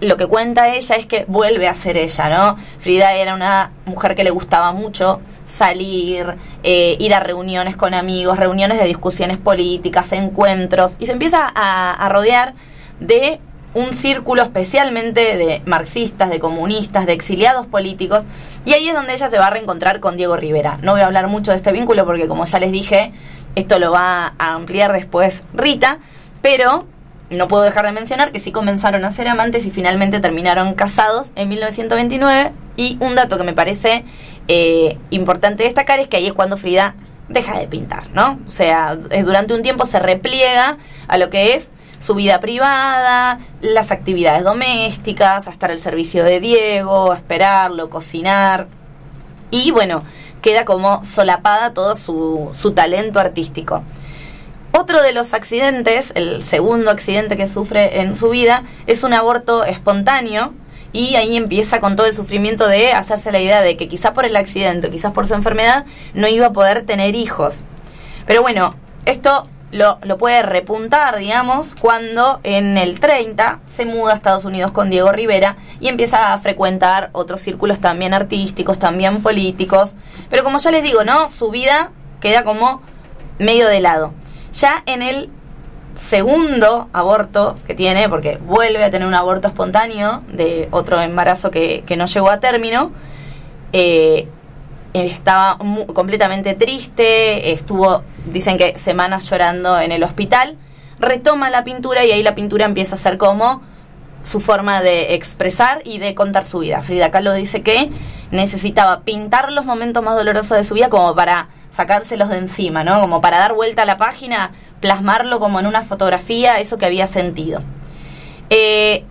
lo que cuenta ella es que vuelve a ser ella, ¿no? Frida era una mujer que le gustaba mucho salir, eh, ir a reuniones con amigos, reuniones de discusiones políticas, encuentros, y se empieza a, rodear de un círculo especialmente de marxistas, de comunistas, de exiliados políticos, y ahí es donde ella se va a reencontrar con Diego Rivera. No voy a hablar mucho de este vínculo porque como ya les dije, esto lo va a ampliar después Rita, pero no puedo dejar de mencionar que sí comenzaron a ser amantes y finalmente terminaron casados en 1929. Y un dato que me parece eh, importante destacar es que ahí es cuando Frida deja de pintar, ¿no? O sea, durante un tiempo se repliega a lo que es su vida privada, las actividades domésticas, a estar al servicio de Diego, a esperarlo, cocinar. Y bueno, queda como solapada todo su, su talento artístico. Otro de los accidentes, el segundo accidente que sufre en su vida, es un aborto espontáneo y ahí empieza con todo el sufrimiento de hacerse la idea de que quizás por el accidente, quizás por su enfermedad, no iba a poder tener hijos. Pero bueno, esto lo, puede repuntar, digamos, cuando en el 30 se muda a Estados Unidos con Diego Rivera y empieza a frecuentar otros círculos también artísticos, también políticos. Pero como ya les digo, ¿no? Su vida queda como medio de lado. Ya en el segundo aborto que tiene, porque vuelve a tener un aborto espontáneo de otro embarazo que, no llegó a término, eh, estaba completamente triste, estuvo, dicen que semanas llorando en el hospital, retoma la pintura y ahí la pintura empieza a ser como su forma de expresar y de contar su vida. Frida Kahlo dice que necesitaba pintar los momentos más dolorosos de su vida como para sacárselos de encima, ¿no? Como para dar vuelta a la página, plasmarlo como en una fotografía, eso que había sentido. Eh,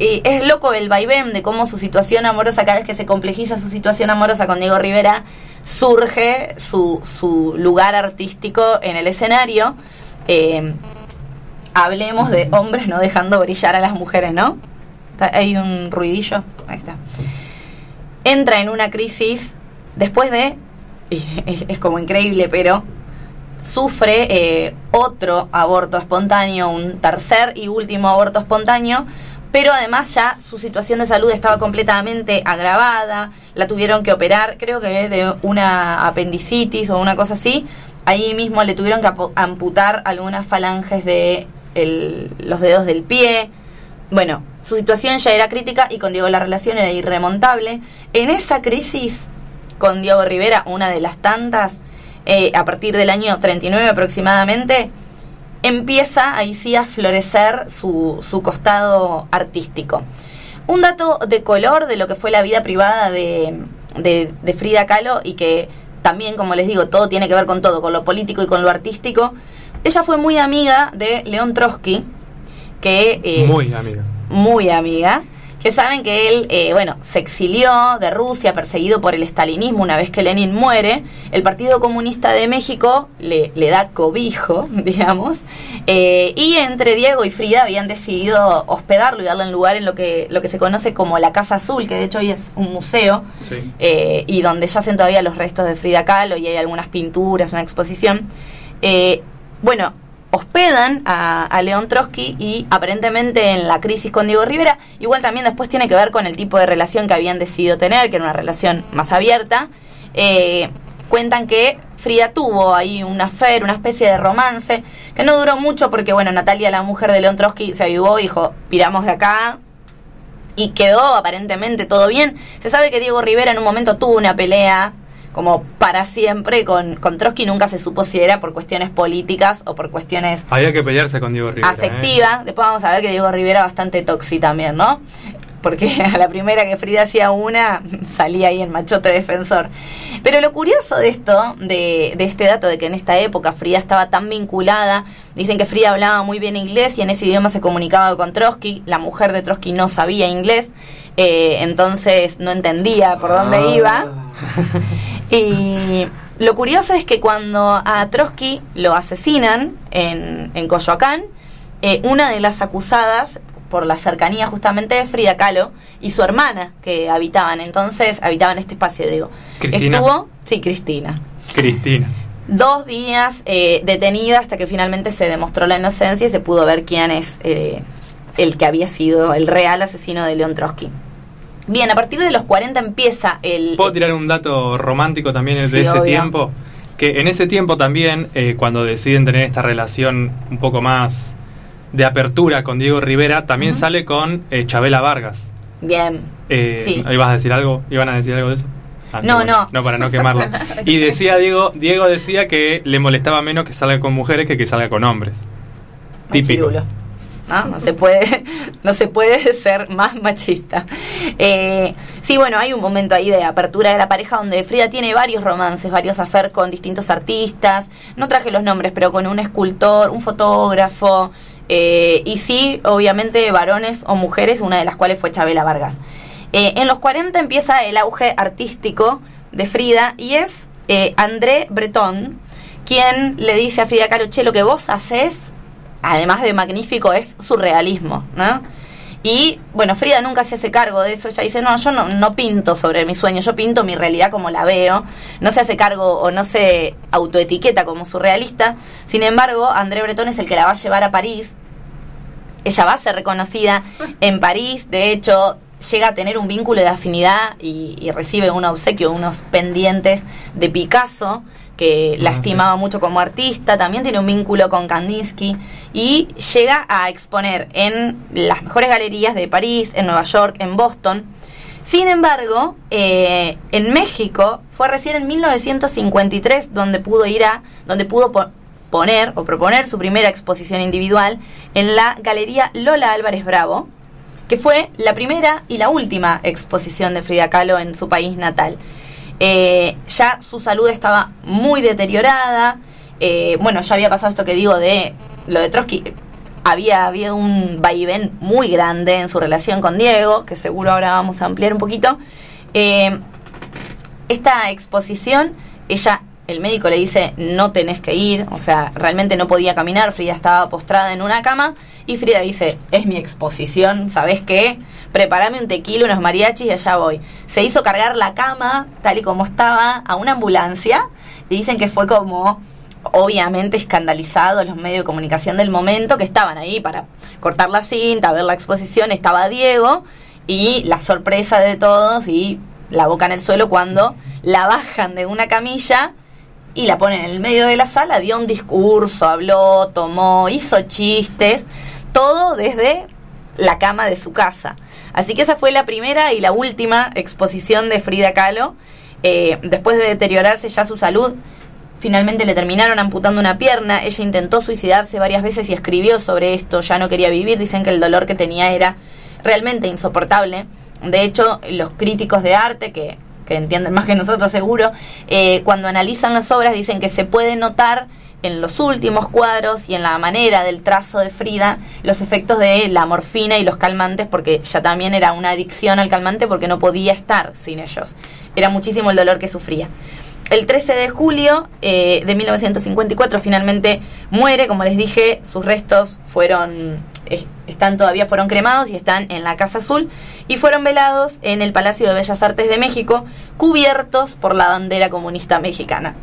es loco el vaivén de cómo su situación amorosa, cada vez que se complejiza su situación amorosa con Diego Rivera, surge su, su lugar artístico en el escenario. Eh, hablemos de hombres no dejando brillar a las mujeres, ¿no? Hay un ruidillo, ahí está. Entra en una crisis después de es, como increíble, pero sufre eh, otro aborto espontáneo, un tercer y último aborto espontáneo, pero además ya su situación de salud estaba completamente agravada, la tuvieron que operar, creo que de una apendicitis o una cosa así, ahí mismo le tuvieron que amputar algunas falanges de los dedos del pie. Bueno, su situación ya era crítica y con Diego la relación era irremontable. En esa crisis con Diego Rivera, una de las tantas, eh, a partir del año 39 aproximadamente, empieza ahí sí a florecer su, su costado artístico. Un dato de color de lo que fue la vida privada de, de, de Frida Kahlo y que también, como les digo, todo tiene que ver con todo, con lo político y con lo artístico. Ella fue muy amiga de León Trotsky, que es Muy amiga. muy amiga, que saben que él, eh, bueno, se exilió de Rusia, perseguido por el estalinismo una vez que Lenin muere. El Partido Comunista de México le, le da cobijo, [LAUGHS] digamos, eh, y entre Diego y Frida habían decidido hospedarlo y darle un lugar en lo que, lo que se conoce como la Casa Azul, que de hecho hoy es un museo, Sí. eh, y donde yacen todavía los restos de Frida Kahlo y hay algunas pinturas, una exposición. Eh, bueno, hospedan a, a León Trotsky y aparentemente en la crisis con Diego Rivera, igual también después tiene que ver con el tipo de relación que habían decidido tener, que era una relación más abierta. Eh, cuentan que Frida tuvo ahí una fe, una especie de romance, que no duró mucho porque, bueno, Natalia, la mujer de León Trotsky, se avivó dijo, piramos de acá, y quedó aparentemente todo bien. Se sabe que Diego Rivera en un momento tuvo una pelea como para siempre con, con Trotsky, nunca se supo si era por cuestiones políticas o por cuestiones Había que pelearse con Diego Rivera. ¿eh? afectivas. Después vamos a ver que Diego Rivera bastante toxi también, ¿no? Porque [LAUGHS] a la primera que Frida hacía una, [LAUGHS] salía ahí el machote defensor. Pero lo curioso de esto, de, de este dato de que en esta época Frida estaba tan vinculada, dicen que Frida hablaba muy bien inglés y en ese idioma se comunicaba con Trotsky, la mujer de Trotsky no sabía inglés, eh, entonces no entendía por dónde Ah. iba. [LAUGHS] Y lo curioso es que cuando a Trotsky lo asesinan en, en Coyoacán, eh, una de las acusadas por la cercanía justamente de Frida Kahlo y su hermana que habitaban, entonces habitaban este espacio, digo. ¿Cristina? Estuvo, sí, Cristina. Cristina. Dos días eh, detenida hasta que finalmente se demostró la inocencia y se pudo ver quién es eh, el que había sido el real asesino de León Trotsky. Bien, a partir de los 40 empieza el... ¿Puedo tirar un dato romántico también de Sí, ese obvio. tiempo? Que en ese tiempo también, eh, cuando deciden tener esta relación un poco más de apertura con Diego Rivera, también sale con eh, Chabela Vargas. Bien. Eh, Sí. ¿Ibas a decir algo? ¿Iban a decir algo de eso? Ah, No, bueno. no. No, para no quemarlo. [LAUGHS] Y decía Diego, Diego decía que le molestaba menos que salga con mujeres que que salga con hombres. Típico. Machirulo. ¿No? No se puede, [LAUGHS] no se puede [LAUGHS] ser más machista. Eh, sí, bueno, hay un momento ahí de apertura de la pareja donde Frida tiene varios romances, varios afer con distintos artistas. No traje los nombres, pero con un escultor, un fotógrafo. eh, y sí, obviamente, varones o mujeres, una de las cuales fue Chabela Vargas. Eh, en los 40 empieza el auge artístico de Frida y es eh, André Breton quien le dice a Frida Kahlo, che, lo que vos haces, además de magnífico, es surrealismo, ¿no? Y bueno, Frida nunca se hace cargo de eso, ella dice, no, yo no, pinto sobre mi sueño, yo pinto mi realidad como la veo, no se hace cargo o no se autoetiqueta como surrealista, sin embargo, André Breton es el que la va a llevar a París, ella va a ser reconocida en París, de hecho llega a tener un vínculo de afinidad y recibe un obsequio, unos pendientes de Picasso, que la Ah, sí. estimaba mucho como artista, también tiene un vínculo con Kandinsky y llega a exponer en las mejores galerías de París, en Nueva York, en Boston. Sin embargo, eh, en México fue recién en 1953 donde pudo ir a, donde pudo po- poner o proponer su primera exposición individual en la Galería Lola Álvarez Bravo, que fue la primera y la última exposición de Frida Kahlo en su país natal. Eh, ya su salud estaba muy deteriorada, eh, bueno, ya había pasado esto que digo de lo de Trotsky, había habido un vaivén muy grande en su relación con Diego, que seguro ahora vamos a ampliar un poquito. Eh, esta exposición, ella, el médico le dice, no tenés que ir, o sea, realmente no podía caminar, Frida estaba postrada en una cama, y Frida dice, es mi exposición, ¿sabes qué? Prepárame un tequila, unos mariachis y allá voy. Se hizo cargar la cama, tal y como estaba, a una ambulancia, y dicen que fue como obviamente escandalizado los medios de comunicación del momento que estaban ahí para cortar la cinta, ver la exposición, estaba Diego y la sorpresa de todos y la boca en el suelo cuando la bajan de una camilla y la ponen en el medio de la sala, dio un discurso, habló, tomó, hizo chistes, todo desde la cama de su casa. Así que esa fue la primera y la última exposición de Frida Kahlo. Eh, después de deteriorarse ya su salud, Finalmente le terminaron amputando una pierna, ella intentó suicidarse varias veces y escribió sobre esto, ya no quería vivir, dicen que el dolor que tenía era realmente insoportable. De hecho, los críticos de arte, que, que entienden más que nosotros seguro, eh, cuando analizan las obras dicen que se puede notar en los últimos cuadros y en la manera del trazo de Frida los efectos de la morfina y los calmantes porque ya también era una adicción al calmante porque no podía estar sin ellos. Era muchísimo el dolor que sufría. El 13 de julio eh, de 1954 finalmente muere, como les dije, sus restos fueron están todavía fueron cremados y están en la Casa Azul y fueron velados en el Palacio de Bellas Artes de México, cubiertos por la bandera comunista mexicana.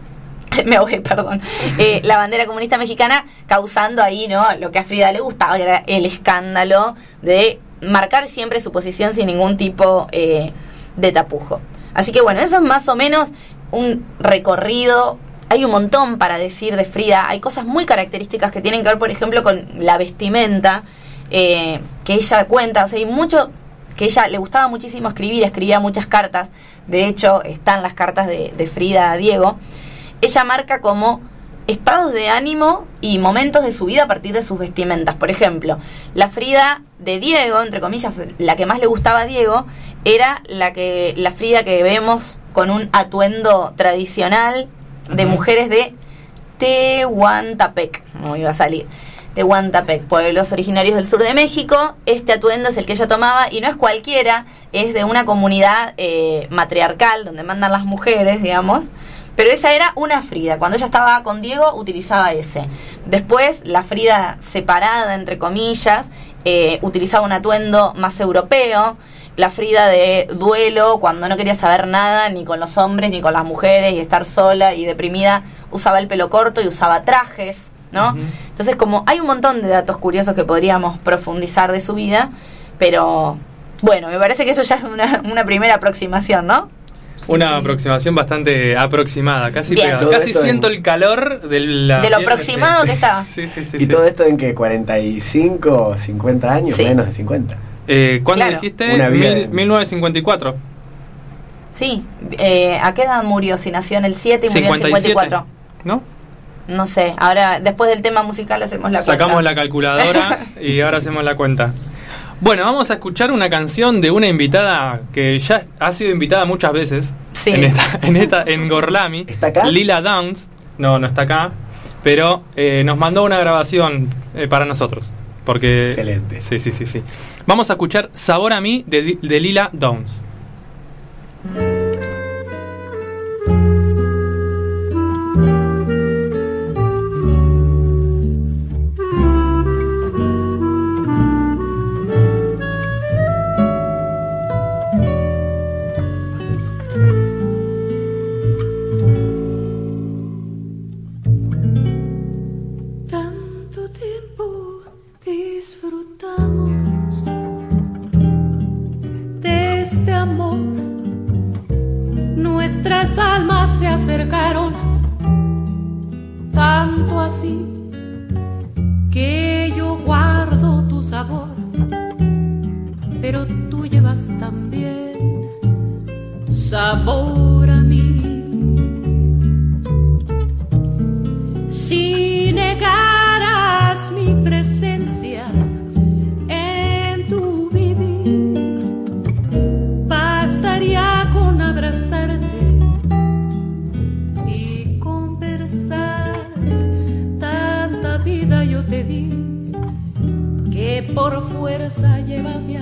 [LAUGHS] Me ahogué, perdón. [LAUGHS] Eh, la bandera comunista mexicana causando ahí, ¿no? Lo que a Frida le gustaba, era el escándalo de marcar siempre su posición sin ningún tipo eh, de tapujo. Así que bueno, eso es más o menos un recorrido. Hay un montón para decir de Frida. Hay cosas muy características que tienen que ver, por ejemplo, con la vestimenta eh, que ella cuenta. O sea, hay mucho que ella le gustaba muchísimo escribir, escribía muchas cartas. De hecho, están las cartas de, Frida a Diego. Ella marca como estados de ánimo y momentos de su vida a partir de sus vestimentas. Por ejemplo, la Frida de Diego, entre comillas, la que más le gustaba a Diego, era la que la Frida que vemos con un atuendo tradicional de mujeres de Tehuantepec, no iba a salir. Tehuantepec, pueblos originarios del sur de México. Este atuendo es el que ella tomaba y no es cualquiera, es de una comunidad eh, matriarcal donde mandan las mujeres, digamos. Pero esa era una Frida. Cuando ella estaba con Diego, utilizaba ese. Después, la Frida separada, entre comillas, eh, utilizaba un atuendo más europeo. La Frida de duelo, cuando no quería saber nada, ni con los hombres, ni con las mujeres, y estar sola y deprimida, usaba el pelo corto y usaba trajes, ¿no? Entonces, como hay un montón de datos curiosos que podríamos profundizar de su vida, pero bueno, me parece que eso ya es una, una primera aproximación, ¿no? Una aproximación bastante aproximada, casi pegada. Casi siento el calor de, la de lo aproximado que está. [LAUGHS] Sí, sí, sí. ¿Y todo esto en que 45, 50 años? Menos de 50. Eh, ¿Cuándo dijiste? Una vida Mil- en- 1954. Sí, eh, ¿a qué edad murió? Si nació en el 7 y murió en el 57. 54. ¿No? No sé, ahora después del tema musical hacemos la cuenta. Sacamos la calculadora [LAUGHS] y ahora hacemos la cuenta. Bueno, vamos a escuchar una canción de una invitada que ya ha sido invitada muchas veces Sí. en esta, en esta, en Gorlami. ¿Está acá? Lila Downs. No, no está acá. Pero eh, nos mandó una grabación eh, para nosotros. Porque. Excelente. Sí, sí, sí, sí. Vamos a escuchar Sabor a mí de, de Lila Downs. Sabor a mí. Si negaras mi presencia en tu vivir, bastaría con abrazarte y conversar. Tanta vida yo te di que por fuerza llevas ya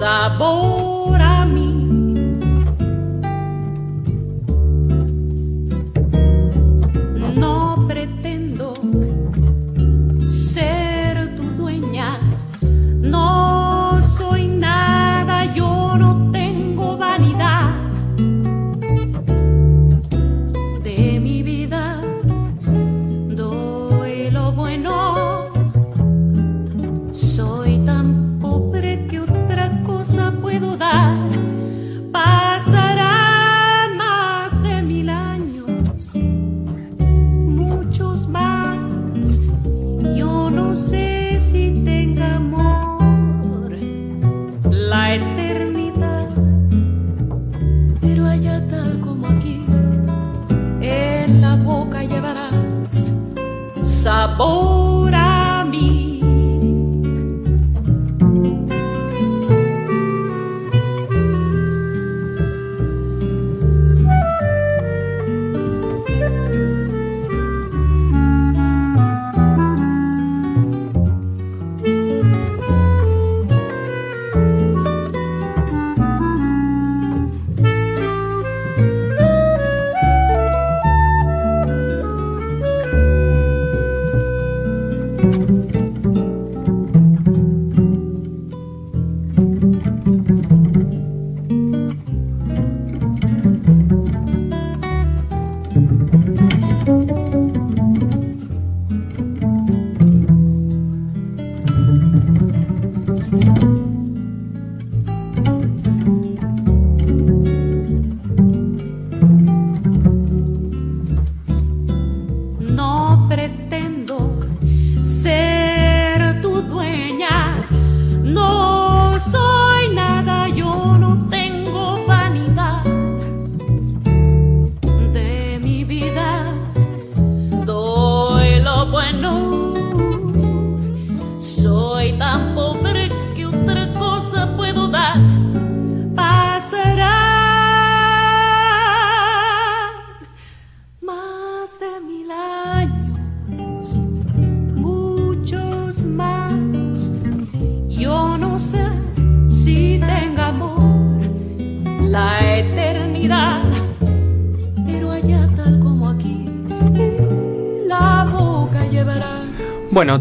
sabor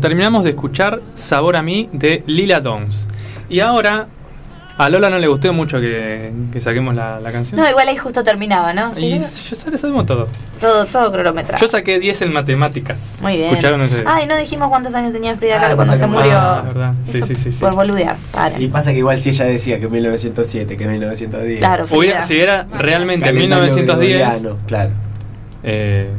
terminamos de escuchar Sabor a mí de Lila Downs. Y ahora a Lola no le gustó mucho que, que saquemos la, la canción. No, igual ahí justo terminaba, ¿no? y Sí, yo ya sabemos todo. Todo, todo cronometrado. Yo saqué 10 en matemáticas. Muy bien. ¿Escucharon ese? Ay, no dijimos cuántos años tenía Frida Ah, Kahlo cuando se murió. Ah, es verdad. Sí, Eso sí, sí, sí. Por boludear. Y pasa que igual si ella decía que 1907, que 1910. Claro, Frida. Hubiera- si era realmente en Calendario 1910, gregoriano, claro. eh,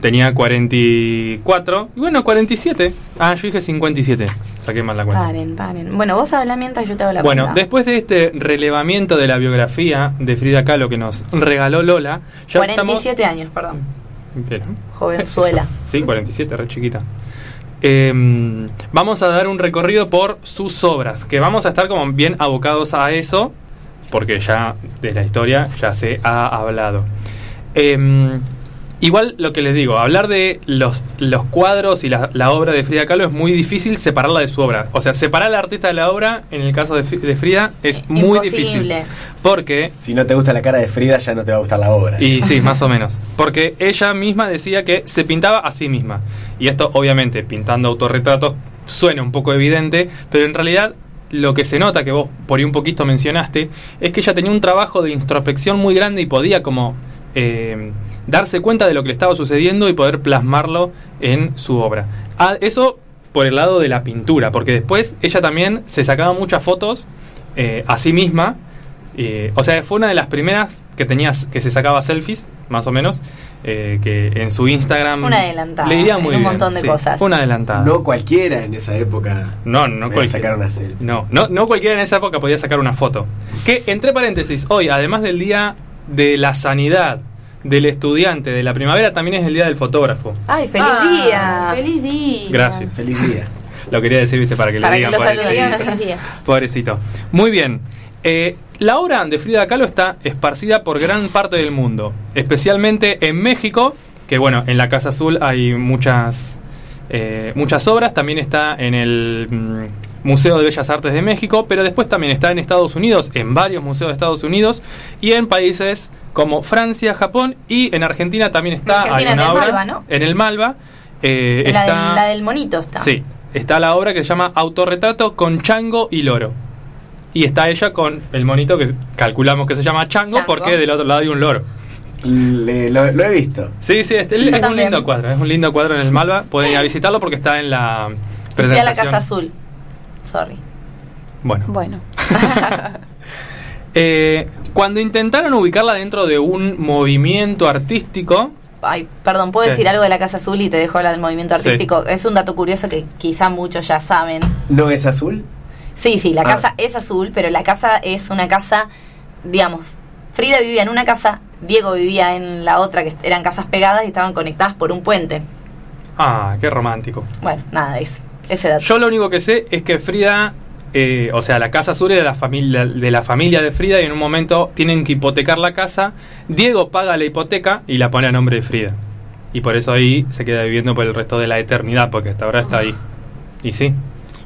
tenía 44. Y bueno, 47. Ah, yo dije 57. Saqué mal la cuenta. Paren, paren. Bueno, vos habla mientras yo te hago la Bueno, cuenta. después de este relevamiento de la biografía de Frida Kahlo que nos regaló Lola, ya 47 años, perdón. Jovenzuela. Eso. [LAUGHS] Sí, 47, re chiquita. Eh, vamos a dar un recorrido por sus obras, que vamos a estar como bien abocados a eso, porque ya de la historia ya se ha hablado. Eh, igual lo que les digo, hablar de los, los cuadros y la, la obra de Frida Kahlo es muy difícil separarla de su obra. O sea, separar al artista de la obra, en el caso de, de Frida, es muy difícil. Imposible. Porque Si no te gusta la cara de Frida, ya no te va a gustar la obra. y sí, más o menos. Porque ella misma decía que se pintaba a sí misma. Y esto, obviamente, pintando autorretratos, suena un poco evidente, pero en realidad lo que se nota, que vos por ahí un poquito mencionaste, es que ella tenía un trabajo de introspección muy grande y podía como eh, darse cuenta de lo que le estaba sucediendo y poder plasmarlo en su obra. Ah, eso por el lado de la pintura, porque después ella también se sacaba muchas fotos eh, a sí misma. eh, o sea, fue una de las primeras que tenías que se sacaba selfies, más o menos, eh, que en su Instagram Una adelantada le iría en muy un bien, montón de sí, cosas. una adelantada. No cualquiera en esa época. No, no podía cualquiera. sacar una selfie. No, no, no cualquiera en esa época podía sacar una foto. Que, entre paréntesis, hoy, además del día de la sanidad del estudiante de la primavera, también es el día del fotógrafo. Ay, feliz Ah, día. Feliz día. Gracias. Feliz día. Lo quería decir, viste, para que Para le que digan lo pobrecito. Feliz día. Pobrecito. Muy bien. Eh, la obra de Frida Kahlo está esparcida por gran parte del mundo, especialmente en México, que bueno, en la Casa Azul hay muchas, eh, muchas obras, también está en el mm, Museo de Bellas Artes de México, pero después también está en Estados Unidos, en varios museos de Estados Unidos, y en países como Francia, Japón, y en Argentina también está Argentina, hay en el obra- Malva, ¿no? En el Malva. eh, La, está- del, la del monito está. Sí, está la obra que se llama Autorretrato con Chango y Loro. Y está ella con el monito que calculamos que se llama Chango, Chango. porque del otro lado hay un loro. Le- lo, lo he visto. Sí, sí, este Sí, es un lindo cuadro, es un lindo cuadro en el Malva. Pueden ir a visitarlo porque está en la Fui a presentación. la Casa Azul. Sorry. Bueno, Bueno. [LAUGHS] eh, cuando intentaron ubicarla dentro de un movimiento artístico, Ay, perdón, ¿puedo decir algo de la Casa Azul y te dejo hablar del movimiento Sí. artístico? Es un dato curioso que quizá muchos ya saben. ¿No es azul? Sí, sí, la Ah. casa es azul, pero la casa es una casa, digamos, Frida vivía en una casa, Diego vivía en la otra, que eran casas pegadas y estaban conectadas por un puente. ah, qué romántico. Bueno, nada, ese, ese dato. Yo lo único que sé es que Frida, eh, o sea, la casa azul era la familia, de la familia de Frida y en un momento tienen que hipotecar la casa. Diego paga la hipoteca y la pone a nombre de Frida. Y por eso ahí se queda viviendo por el resto de la eternidad, porque hasta ahora está ahí. Y sí.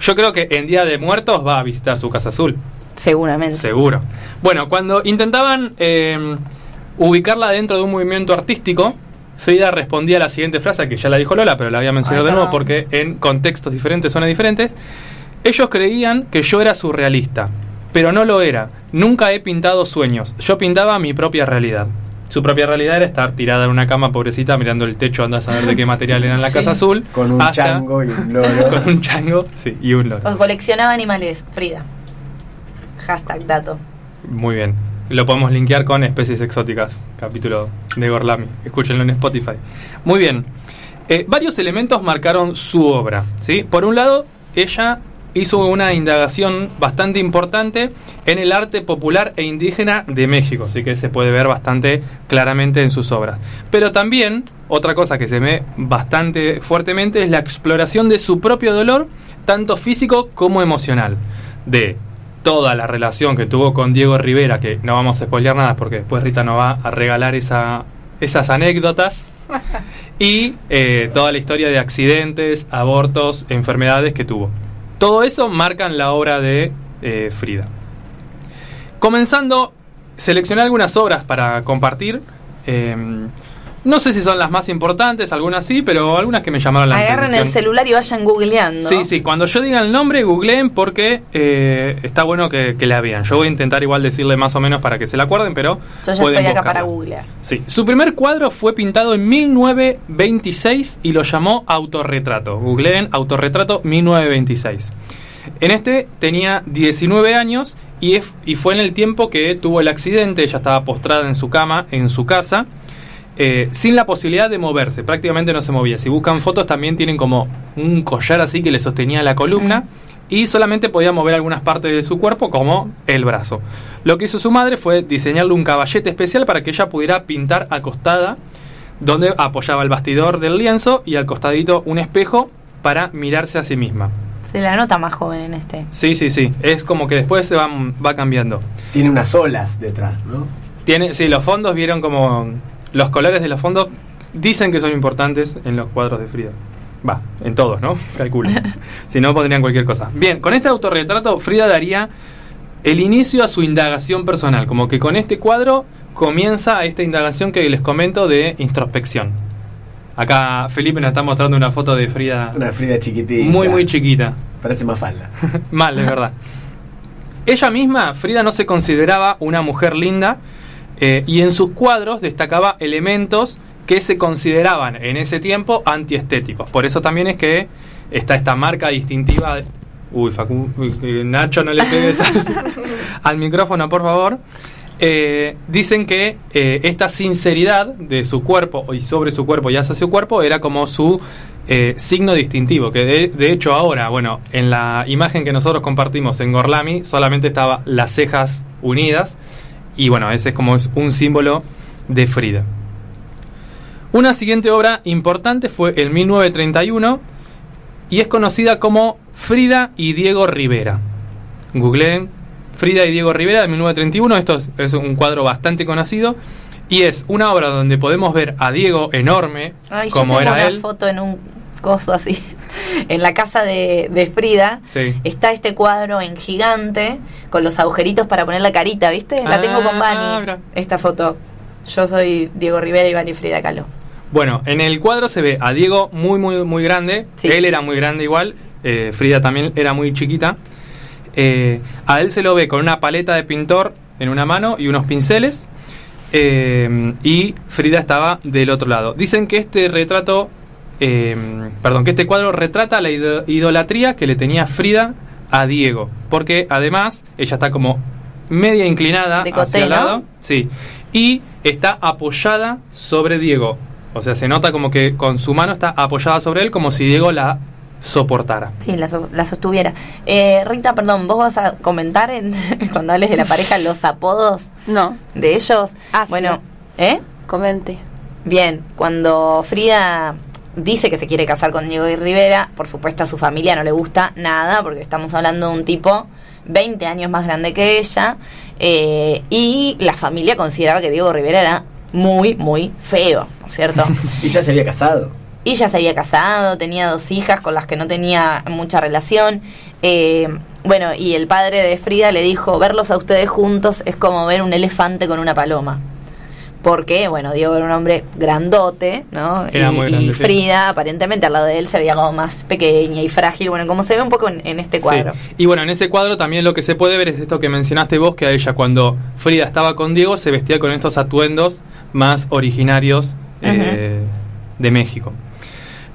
Yo creo que en Día de Muertos va a visitar su casa azul. Seguramente. Seguro. Bueno, cuando intentaban eh, ubicarla dentro de un movimiento artístico, Frida respondía a la siguiente frase, que ya la dijo Lola, pero la voy a mencionar Ay, de nuevo porque en contextos diferentes suena diferentes. Ellos creían que yo era surrealista, pero no lo era. Nunca he pintado sueños, yo pintaba mi propia realidad. Su propia realidad era estar tirada en una cama, pobrecita, mirando el techo, anda a saber de qué material era en la Sí. casa azul. Con un hasta- chango y un loro. [LAUGHS] con un chango, sí, y un loro. Porque coleccionaba animales, Frida. Hashtag dato. Muy bien. Lo podemos linkear con especies exóticas, capítulo de Gorlami. Escúchenlo en Spotify. Muy bien. Eh, varios elementos marcaron su obra. ¿sí? Por un lado, ella hizo una indagación bastante importante en el arte popular e indígena de México, así que se puede ver bastante claramente en sus obras. Pero también, otra cosa que se ve bastante fuertemente es la exploración de su propio dolor, tanto físico como emocional. De toda la relación que tuvo con Diego Rivera, que no vamos a spoilear nada porque después Rita nos va a regalar esa, esas anécdotas. [LAUGHS] y eh, toda la historia de accidentes, abortos, enfermedades que tuvo. Todo eso marcan la obra de eh, Frida. Comenzando, seleccioné algunas obras para compartir. eh, no sé si son las más importantes, algunas sí, pero algunas que me llamaron la Agarren atención. el celular y vayan googleando. Sí, sí, cuando yo diga el nombre, googleen porque eh, está bueno que, que la vean. Yo voy a intentar igual decirle más o menos para que se la acuerden, pero Yo ya pueden estoy acá buscarla. para googlear. Sí, su primer cuadro fue pintado en 1926 y lo llamó Autorretrato. Googleen Autorretrato 1926. En este tenía 19 años y, es- y fue en el tiempo que tuvo el accidente, ella estaba postrada en su cama, en su casa, eh, sin la posibilidad de moverse, prácticamente no se movía. Si buscan fotos también tienen como un collar así que le sostenía la columna y solamente podía mover algunas partes de su cuerpo como el brazo. Lo que hizo su madre fue diseñarle un caballete especial para que ella pudiera pintar acostada, donde apoyaba el bastidor del lienzo y al costadito un espejo para mirarse a sí misma. Se la nota más joven en este. Sí, sí, sí. Es como que después se va, va cambiando. Tiene unas olas detrás, ¿no? Tiene, sí, los fondos vieron como. Los colores de los fondos dicen que son importantes en los cuadros de Frida. Va, en todos, ¿no? [LAUGHS] Calculo. [LAUGHS] si no, pondrían cualquier cosa. Bien, con este autorretrato, Frida daría el inicio a su indagación personal. Como que con este cuadro comienza esta indagación que les comento de introspección. Acá Felipe nos está mostrando una foto de Frida Una Frida chiquitita. muy, muy chiquita. Parece más falda. [LAUGHS] Mal, es verdad. Ella misma, Frida, no se consideraba una mujer linda eh, y en sus cuadros destacaba elementos que se consideraban en ese tiempo antiestéticos. Por eso también es que está esta marca distintiva. de- Uy, Facu, uy, eh, Nacho, no le pegues al, [LAUGHS] al micrófono, por favor. Eh, dicen que eh, esta sinceridad de su cuerpo y sobre su cuerpo y hacia su cuerpo era como su eh, signo distintivo. Que de, de hecho ahora, bueno, en la imagen que nosotros compartimos en Gorlami solamente estaba las cejas unidas y bueno, ese es como es un símbolo de Frida. Una siguiente obra importante fue el 1931 y es conocida como Frida y Diego Rivera. Googleen Frida y Diego Rivera de 1931. Esto es, un cuadro bastante conocido. Y es una obra donde podemos ver a Diego enorme, Ay, yo como tengo era una él. foto en un coso así. [LAUGHS] en la casa de, de Frida Sí. está este cuadro en gigante con los agujeritos para poner la carita, ¿viste? La tengo con Ah, Bani. mira. Esta foto. Yo soy Diego Rivera y Bani Frida Kahlo. Bueno, en el cuadro se ve a Diego muy, muy, muy grande. Sí. Él era muy grande igual. eh, Frida también era muy chiquita. Eh, a él se lo ve con una paleta de pintor en una mano y unos pinceles. eh, y Frida estaba del otro lado. Dicen que este retrato, eh, perdón, que este cuadro retrata la ido- idolatría que le tenía Frida a Diego. Porque además ella está como media inclinada De hacia el ¿no? lado. Sí. Y está apoyada sobre Diego. O sea, se nota como que con su mano está apoyada sobre él como si Diego la soportara. Sí, la, so- la sostuviera. Eh, Rita, perdón, ¿vos vas a comentar en, [LAUGHS] cuando hables de la pareja los apodos No, de ellos? Ah, sí. bueno, ¿eh? comente. Bien, cuando Frida dice que se quiere casar con Diego y Rivera, por supuesto a su familia no le gusta nada, porque estamos hablando de un tipo 20 años más grande que ella, eh, y la familia consideraba que Diego Rivera era muy, muy feo, ¿no es cierto? [LAUGHS] Y ya se había casado. Y ya se había casado, tenía dos hijas con las que no tenía mucha relación. Eh, bueno, y el padre de Frida le dijo, verlos a ustedes juntos es como ver un elefante con una paloma. Porque, bueno, Diego era un hombre grandote, ¿no? Era y, muy grande, y sí. Frida, aparentemente al lado de él, se veía como más pequeña y frágil, bueno, como se ve un poco en, en este cuadro. Sí. Y bueno, en ese cuadro también lo que se puede ver es esto que mencionaste vos, que a ella cuando Frida estaba con Diego se vestía con estos atuendos más originarios eh, de México.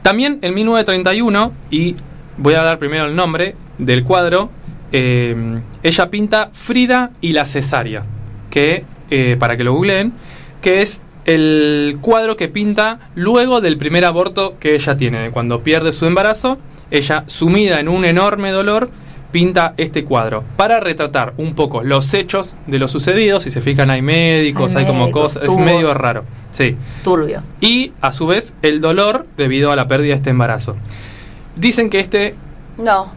También en 1931, y voy a dar primero el nombre del cuadro, eh, ella pinta Frida y la cesárea, que, eh, para que lo googleen, que es el cuadro que pinta luego del primer aborto que ella tiene, cuando pierde su embarazo, ella sumida en un enorme dolor, pinta este cuadro para retratar un poco los hechos de lo sucedido. Si se fijan, hay médicos, Hay hay, como cosas, es medio raro. Sí. Turbio. Y a su vez, el dolor debido a la pérdida de este embarazo. Dicen que este. No,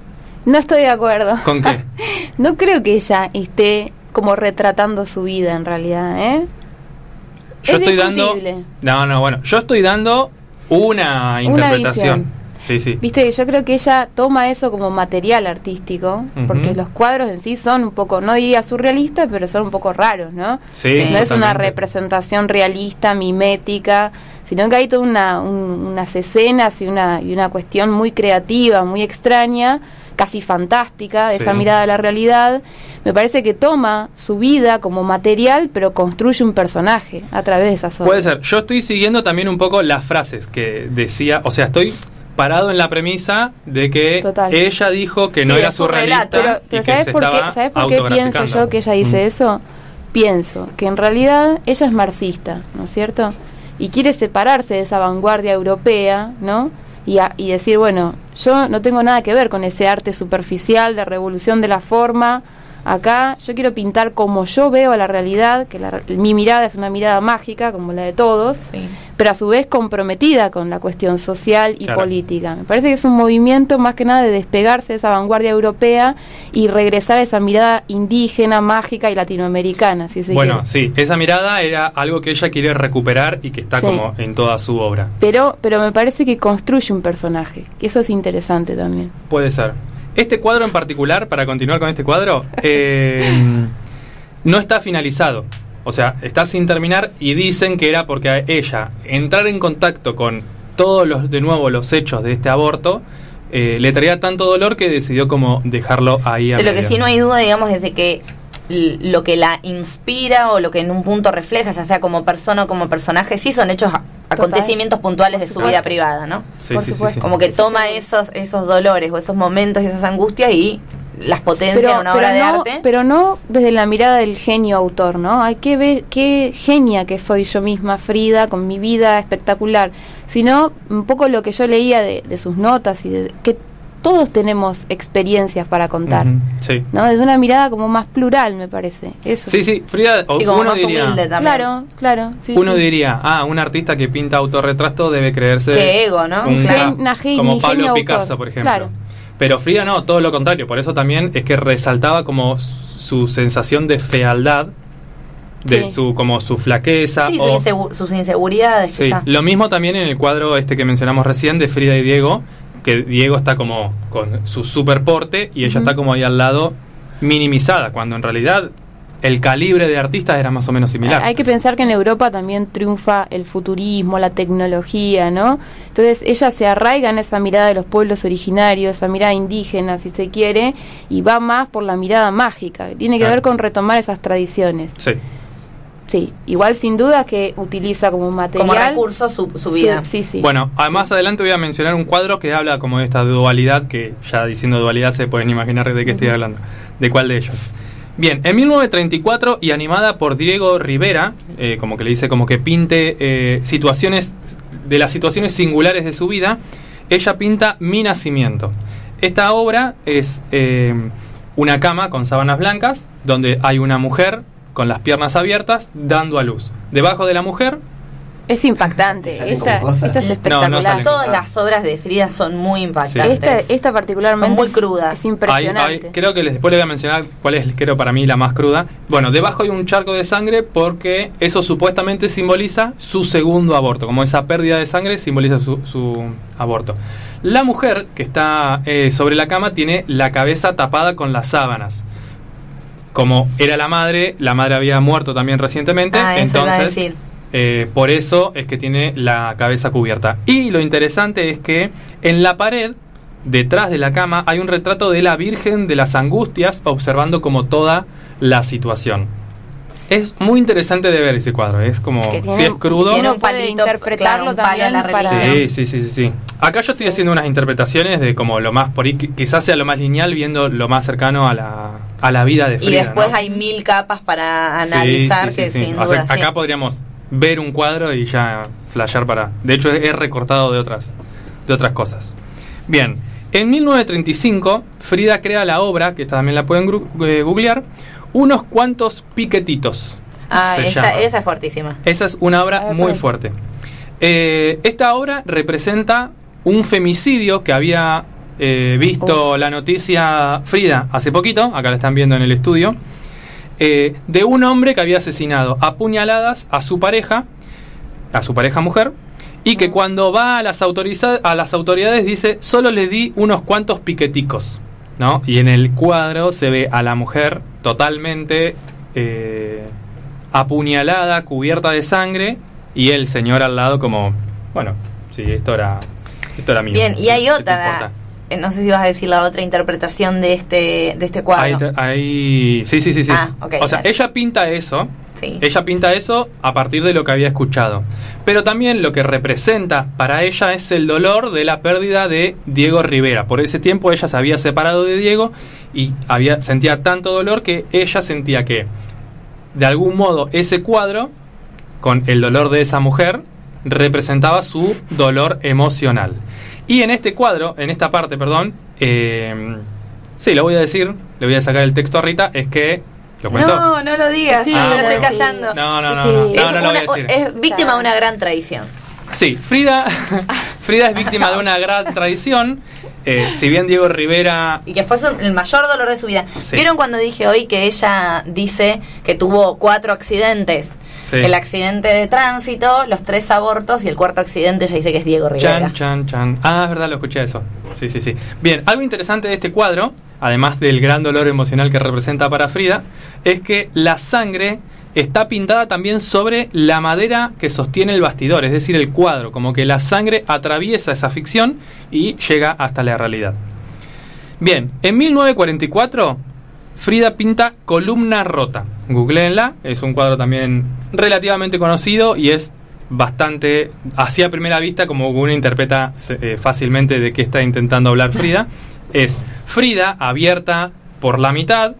no estoy de acuerdo. ¿Con qué? [LAUGHS] No creo que ella esté como retratando su vida en realidad, ¿eh? Yo Es estoy dando. No, no, bueno. Yo estoy dando una interpretación. visión. Sí, sí. Viste, yo creo que ella toma eso como material artístico, porque los cuadros en sí son un poco, no diría surrealistas, pero son un poco raros, ¿no? Sí, no es una representación realista, mimética, sino que hay toda una, un- unas escenas y una, y una cuestión muy creativa, muy extraña, casi fantástica, de esa mirada a la realidad. Me parece que toma su vida como material, pero construye un personaje a través de esas obras. Puede ser. Yo estoy siguiendo también un poco las frases que decía, o sea, estoy parado en la premisa de que Total. ella dijo que no Sí, era su relato. Pero, y pero que ¿sabes se por, estaba qué, ¿sabes por qué pienso yo que ella dice Mm. eso? Pienso que en realidad ella es marxista, ¿no es cierto? Y quiere separarse de esa vanguardia europea, ¿no? Y, a- y decir, bueno, yo no tengo nada que ver con ese arte superficial de revolución de la forma. Acá yo quiero pintar como yo veo la realidad, que la- mi mirada es una mirada mágica, como la de todos, Sí. pero a su vez comprometida con la cuestión social y Claro. política. Me parece que es un movimiento más que nada de despegarse de esa vanguardia europea y regresar a esa mirada indígena, mágica y latinoamericana, si se Bueno, quiere. sí, esa mirada era algo que ella quiere recuperar y que está Sí. como en toda su obra. Pero, pero me parece que construye un personaje, y eso es interesante también. Puede ser. Este cuadro en particular, para continuar con este cuadro, [LAUGHS] eh, no está finalizado. O sea, está sin terminar y dicen que era porque a ella entrar en contacto con todos los, de nuevo, los hechos de este aborto, eh, le traía tanto dolor que decidió como dejarlo ahí a De lo que sí no hay duda, digamos, es de que lo que la inspira o lo que en un punto refleja, ya sea como persona o como personaje, sí son hechos, acontecimientos puntuales de su vida privada, ¿no? Sí, por sí, supuesto. sí. Como que toma esos esos dolores o esos momentos y esas angustias y las potencia en una obra de no, arte. pero no desde la mirada del genio autor, ¿no? Hay que ver qué genia que soy yo misma, Frida, con mi vida espectacular, sino un poco lo que yo leía de, de sus notas y de que todos tenemos experiencias para contar, Sí. ¿no? Desde una mirada como más plural, me parece. Eso. Sí, sí, Frida, o sí, como uno más diría, humilde también. Claro, claro. sí, uno sí. diría, ah, un artista que pinta autorretrato debe creerse Qué ego, ¿no? un Gen- ca- una gen- como Pablo autor, Picasso, por ejemplo. claro. Pero Frida no, todo lo contrario, por eso también es que resaltaba como su sensación de fealdad, de Sí. su como su flaqueza Sí, su o- insegu- sus inseguridades, Sí, quizá. lo mismo también en el cuadro este que mencionamos recién de Frida y Diego, que Diego está como con su superporte y ella está como ahí al lado minimizada, cuando en realidad el calibre de artistas era más o menos similar. Hay que pensar que en Europa también triunfa el futurismo, la tecnología, ¿no? Entonces ella se arraiga en esa mirada de los pueblos originarios, esa mirada indígena, si se quiere, y va más por la mirada mágica, que tiene que Claro. ver con retomar esas tradiciones. Sí. Sí, igual sin duda que utiliza como material. Como recurso su, vida. Sí, sí. Bueno, a- más adelante voy a mencionar un cuadro que habla como de esta dualidad, que ya diciendo dualidad se pueden imaginar de qué estoy hablando, de cuál de ellos. Bien, en 1934 y animada por Diego Rivera, eh, como que le dice como que pinte eh, situaciones, de las situaciones singulares de su vida, ella pinta Mi Nacimiento. Esta obra es eh, una cama con sábanas blancas, donde hay una mujer con las piernas abiertas dando a luz. Debajo de la mujer es impactante. Esta es No, no espectacular. Todas las obras de Frida son muy impactantes. esta, esta particularmente Son muy es- crudas. Es impresionante. hay- creo que les- después le voy a mencionar cuál es, creo, para mí la más cruda. Bueno, debajo hay un charco de sangre porque eso supuestamente simboliza su segundo aborto. Como esa pérdida de sangre simboliza su, su aborto. La mujer que está eh, sobre la cama tiene la cabeza tapada con las sábanas. Como era la madre, la madre había muerto también recientemente. Ah, eso iba a entonces, decir. eh, por eso es que tiene la cabeza cubierta. Y lo interesante es que en la pared, detrás de la cama, hay un retrato de la Virgen de las Angustias observando como toda la situación. Es muy interesante de ver ese cuadro. Es como, tiene- si es crudo... tiene un puede palito, interpretarlo claro, un palo también para-. Sí, sí, sí, sí, sí. Acá yo estoy haciendo unas interpretaciones de como lo más, por ahí, qui- quizás sea lo más lineal viendo lo más cercano a la, a la vida de Y Frida. después ¿no? hay mil capas para analizar sí, sí, que sí. sin O sea, duda sí. acá podríamos ver un cuadro y ya flashear para. De hecho, es recortado de otras, de otras cosas. Bien, en 1935, Frida crea la obra, que también la pueden eh, googlear, Unos cuantos piquetitos. Ah, esa, esa es fuertísima. Esa es una obra ver, muy fuerte. Eh, esta obra representa un femicidio que había eh, visto la noticia Frida hace poquito, acá la están viendo en el estudio, eh, de un hombre que había asesinado a puñaladas a su pareja, a su pareja mujer, Y que cuando va a las, autoriza- a las autoridades dice, solo le di unos cuantos piqueticos. ¿no? Y en el cuadro se ve a la mujer totalmente eh, apuñalada, cubierta de sangre, y el señor al lado como, bueno, sí, esto era, esto era mío. Bien, y hay ¿Qué te otra, eh, no sé si vas a decir la otra interpretación de este, de este cuadro. Ahí sí, sí, sí, sí. Ah, ok, o sea, ella pinta eso. Sí. Ella pinta eso a partir de lo que había escuchado. Pero también lo que representa para ella es el dolor de la pérdida de Diego Rivera. Por ese tiempo ella se había separado de Diego y había, sentía tanto dolor que ella sentía que, de algún modo, ese cuadro, con el dolor de esa mujer, representaba su dolor emocional. Y en este cuadro, en esta parte, perdón, eh, sí, lo voy a decir, le voy a sacar el texto a Rita, es que... ¿Lo cuento? No, no lo digas, Sí, me lo estoy sí. callando. No, no, no, Sí. no, no, es, no, no lo voy a una- decir. es víctima de una gran traición. Sí, Frida, [LAUGHS] Frida es víctima de una gran traición. Eh, si bien Diego Rivera Y que fue su- el mayor dolor de su vida. Sí. ¿Vieron cuando dije hoy que ella dice que tuvo cuatro accidentes? Sí. El accidente de tránsito, los tres abortos y el cuarto accidente ella dice que es Diego Rivera. Chan, chan, chan. Ah, es verdad, lo escuché eso. Sí, sí, sí. Bien, algo interesante de este cuadro, además del gran dolor emocional que representa para Frida, es que la sangre está pintada también sobre la madera que sostiene el bastidor, es decir, el cuadro, como que la sangre atraviesa esa ficción y llega hasta la realidad. Bien, en 1944 Frida pinta Columna Rota. Googleenla, es un cuadro también relativamente conocido y es bastante, así a primera vista, como uno interpreta eh, fácilmente de qué está intentando hablar Frida. [LAUGHS] Es Frida abierta por la mitad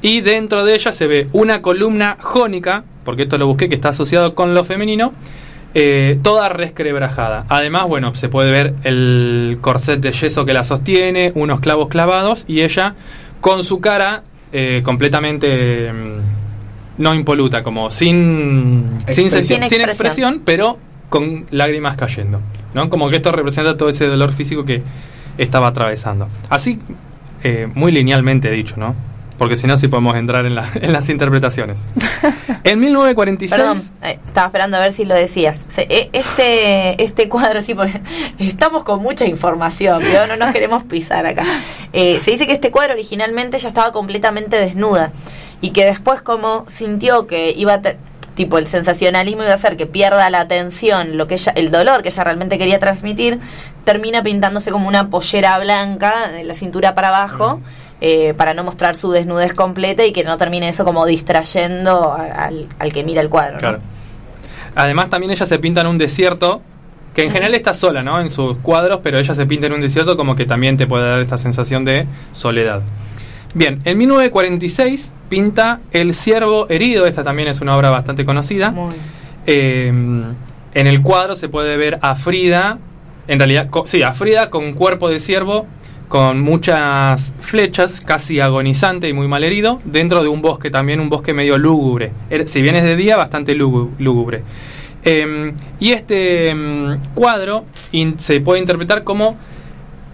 y dentro de ella se ve una columna jónica, porque esto lo busqué que está asociado con lo femenino, eh, toda resquebrajada. Además, bueno, se puede ver el corset de yeso que la sostiene, unos clavos clavados y ella con su cara eh, completamente mm, no impoluta, como sin, sin, Expresión. Sin sin expresión. expresión, pero con lágrimas cayendo. ¿no? Como que esto representa todo ese dolor físico que estaba atravesando. Así, eh, muy linealmente dicho, ¿no? Porque si no, sí podemos entrar en, la- [LAUGHS] en las interpretaciones. En 1946... Perdón, eh, estaba esperando a ver si lo decías. Eh, Este, este cuadro, sí, porque [LAUGHS] estamos con mucha información, ¿vio? no nos queremos pisar acá. Eh, se dice que este cuadro originalmente ya estaba completamente desnuda y que después como sintió que iba a... tipo el sensacionalismo iba a hacer que pierda la atención, lo que ella, el dolor que ella realmente quería transmitir, termina pintándose como una pollera blanca de la cintura para abajo. Eh, para no mostrar su desnudez completa y que no termine eso como distrayendo al, al que mira el cuadro. ¿no? Claro. Además, también ella se pinta en un desierto, que en general está sola, ¿no? En sus cuadros, pero ella se pinta en un desierto como que también te puede dar esta sensación de soledad. Bien, en 1946 pinta El ciervo herido, esta también es una obra bastante conocida. Muy. Eh, en el cuadro se puede ver a Frida, en realidad, sí, a Frida con cuerpo de ciervo, con muchas flechas, casi agonizante y muy mal herido, dentro de un bosque también, un bosque medio lúgubre. Er- Si bien es de día, bastante lúgu- lúgubre. Eh, y este mm, cuadro se puede interpretar como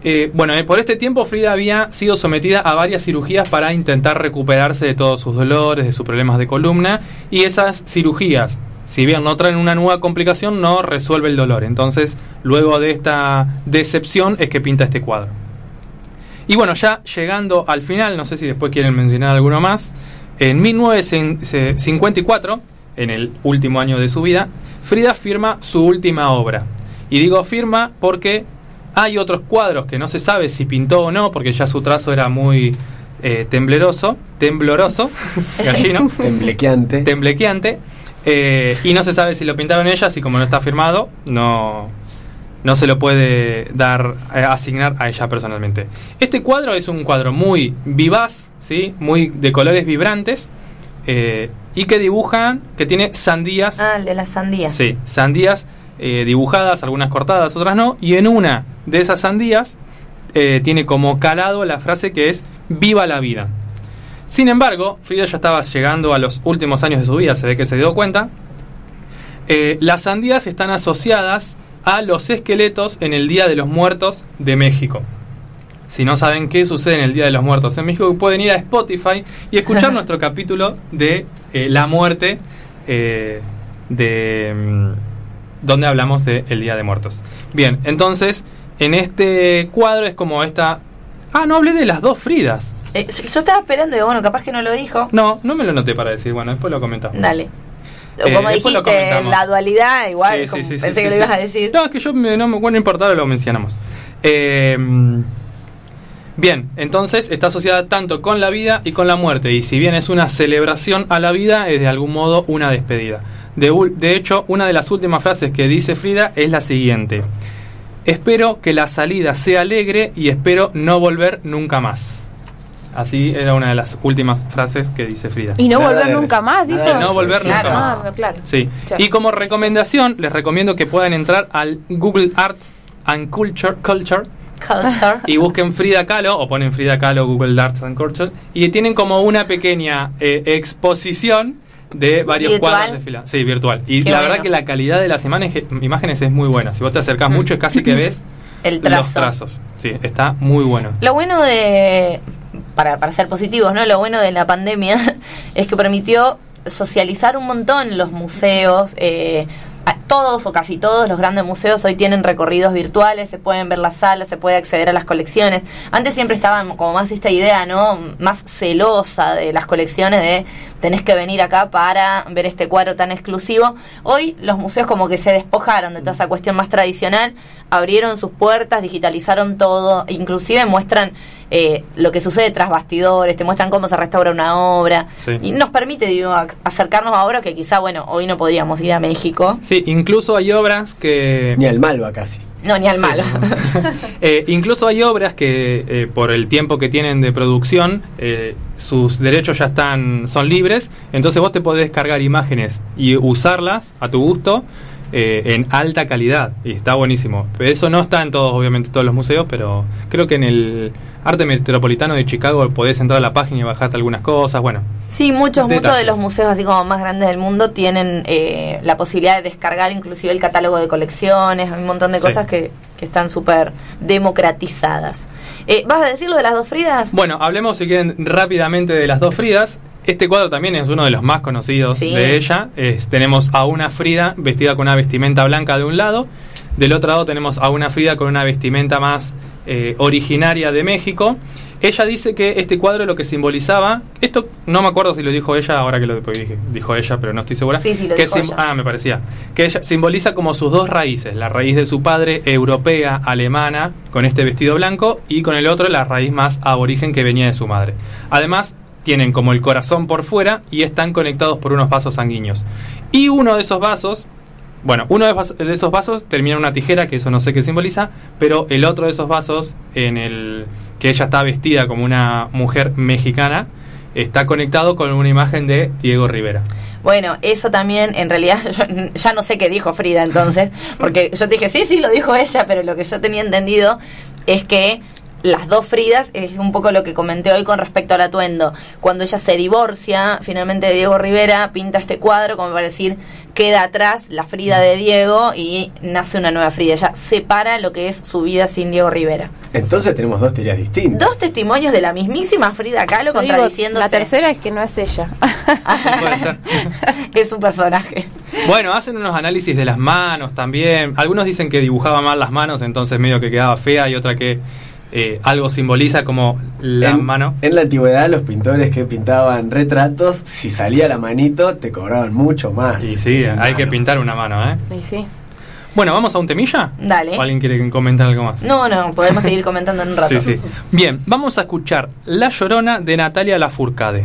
eh, bueno, eh, por este tiempo Frida había sido sometida a varias cirugías para intentar recuperarse de todos sus dolores, de sus problemas de columna, y esas cirugías, si bien no traen una nueva complicación, no resuelve el dolor. Entonces, luego de esta decepción es que pinta este cuadro. Y bueno, ya llegando al final, no sé si después quieren mencionar alguno más, en 1954, en el último año de su vida, Frida firma su última obra. Y digo firma porque hay otros cuadros que no se sabe si pintó o no, porque ya su trazo era muy eh, tembloroso, tembloroso, [LAUGHS] gallino, Temblequeante. temblequeante, eh, y no se sabe si lo pintaron ellas y como no está firmado, no, no se lo puede dar, eh, asignar a ella personalmente. Este cuadro es un cuadro muy vivaz, ¿sí? muy de colores vibrantes, eh, y que dibujan, que tiene sandías Ah, el de la sandía. Sí, sandías eh, dibujadas, algunas cortadas, otras no. Y en una de esas sandías eh, tiene como calado la frase que es Viva la vida. Sin embargo, Frida ya estaba llegando a los últimos años de su vida, se ve que se dio cuenta. Las sandías están asociadas a los esqueletos en el Día de los Muertos de México. Si no saben qué sucede en el Día de los Muertos en México, pueden ir a Spotify y escuchar [LAUGHS] nuestro capítulo de eh, la muerte eh, de, mm, donde hablamos del Día de Muertos. Bien, entonces, en este cuadro es como esta... Ah, no hablé de las dos Fridas. Eh, yo estaba esperando, bueno, capaz que no lo dijo. No, no me lo noté para decir, bueno, después lo comentamos. Dale. Eh, Como dijiste, la dualidad, igual, Sí, sí, como sí, sí, pensé que lo ibas a decir. No, es que yo me, no me bueno, no importaba, lo mencionamos. Eh, bien, entonces está asociada tanto con la vida y con la muerte. Y si bien es una celebración a la vida, es de algún modo una despedida. De hecho, una de las últimas frases que dice Frida es la siguiente. Espero que la salida sea alegre y espero no volver nunca más. Así era una de las últimas frases que dice Frida. Y no Nada volver nunca más, dijo. de No volver Claro, nunca más. ah, claro. Sí. Y como recomendación, les recomiendo que puedan entrar al Google Arts and Culture, Culture Culture. y busquen Frida Kahlo o ponen Frida Kahlo Google Arts and Culture y tienen como una pequeña eh, exposición de varios ¿Virtual? cuadros de fila. Sí, virtual. Y Qué la bueno. verdad que la calidad de las imágenes, imágenes es muy buena. Si vos te acercás mucho es casi que [LAUGHS] ves El los trazo. trazos. Sí, está muy bueno. Lo bueno de, para, para ser positivos, ¿no? Lo bueno de la pandemia [LAUGHS] es que permitió socializar un montón los museos. eh, todos o casi todos los grandes museos hoy tienen recorridos virtuales, se pueden ver las salas, se puede acceder a las colecciones. Antes siempre estaban como más esta idea, ¿no? Más celosa de las colecciones de tenés que venir acá para ver este cuadro tan exclusivo. Hoy los museos como que se despojaron de toda esa cuestión más tradicional, abrieron sus puertas, digitalizaron todo, inclusive muestran eh, lo que sucede tras bastidores, te muestran cómo se restaura una obra Sí. y nos permite digo, ac- acercarnos a obras que quizá, bueno, hoy no podíamos ir a México, Sí, incluso hay obras que... Ni al Malva casi. no, ni al Sí, malo. no. [LAUGHS] Eh, incluso hay obras que eh, por el tiempo que tienen de producción eh, sus derechos ya están son libres entonces vos te podés cargar imágenes y usarlas a tu gusto eh, en alta calidad y está buenísimo pero eso no está en todos obviamente todos los museos pero creo que en el arte metropolitano de Chicago podés entrar a la página y bajarte algunas cosas bueno Sí, muchos, muchos de los museos así como más grandes del mundo tienen eh, la posibilidad de descargar inclusive el catálogo de colecciones, hay un montón de Sí. cosas que, que están súper democratizadas. Eh, ¿Vas a decir lo de las dos Fridas? Bueno, hablemos si quieren rápidamente de las dos Fridas. Este cuadro también es uno de los más conocidos Sí. de ella. Es- tenemos a una Frida vestida con una vestimenta blanca de un lado. Del otro lado tenemos a una Frida con una vestimenta más eh, originaria de México. Ella dice que este cuadro lo que simbolizaba, esto no me acuerdo si lo dijo ella, ahora que lo dije, dijo ella, pero no estoy segura. Sí, sí, lo que dijo ella. Ah, me parecía. Que ella simboliza como sus dos raíces, la raíz de su padre, europea, alemana, con este vestido blanco, y con el otro la raíz más aborigen que venía de su madre. Además, tienen como el corazón por fuera y están conectados por unos vasos sanguíneos. Y uno de esos vasos, bueno, uno de esos vasos termina en una tijera, que eso no sé qué simboliza, pero el otro de esos vasos, en el que ella está vestida como una mujer mexicana, está conectado con una imagen de Diego Rivera. Bueno, eso también, en realidad, [LAUGHS] yo ya no sé qué dijo Frida entonces, porque yo te dije, sí, sí, lo dijo ella, pero lo que yo tenía entendido es que las dos Fridas es un poco lo que comenté hoy con respecto al atuendo. Cuando ella se divorcia, finalmente de Diego Rivera, pinta este cuadro como para decir, queda atrás la Frida de Diego y nace una nueva Frida. Ella separa lo que es su vida sin Diego Rivera. Entonces tenemos dos teorías distintas. Dos testimonios de la mismísima Frida Kahlo Yo digo, contradiciéndose. la tercera es que no es ella. Puede ser. [LAUGHS] es un personaje. Bueno, hacen unos análisis de las manos también. Algunos dicen que dibujaba mal las manos, entonces medio que quedaba fea, y otra que eh, algo simboliza como la en, mano. en la antigüedad los pintores que pintaban retratos, si salía la manito, te cobraban mucho más. Y sí, hay que pintar una mano, ¿eh? Y sí. Bueno, ¿vamos a un temilla? Dale. ¿O alguien quiere comentar algo más? No, no, podemos seguir comentando en un [LAUGHS] rato. Sí, sí. Bien, vamos a escuchar La Llorona de Natalia Lafourcade.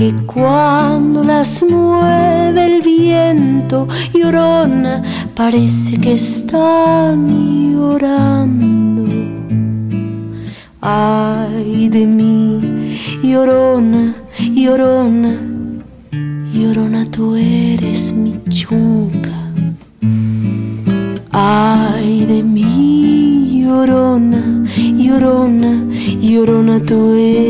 que cuando las mueve el viento llorona, parece que están llorando. Ay de mí, llorona, llorona, llorona, tú eres mi chunca. Ay de mí, llorona, llorona, llorona, tú eres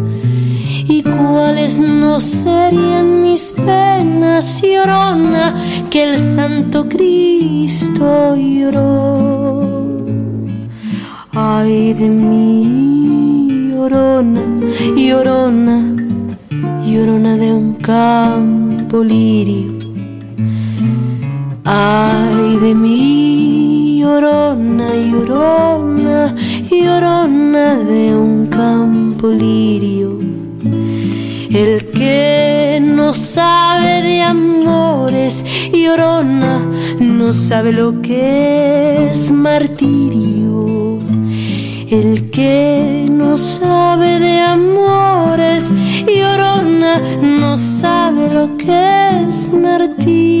¿Y cuáles no serían mis penas, llorona, que el Santo Cristo lloró? Ay de mí, llorona, llorona, llorona de un campo lirio. Ay de mí, llorona, llorona, llorona de un campo lirio. El que no sabe de amores, llorona, no sabe lo que es martirio. El que no sabe de amores, llorona, no sabe lo que es martirio.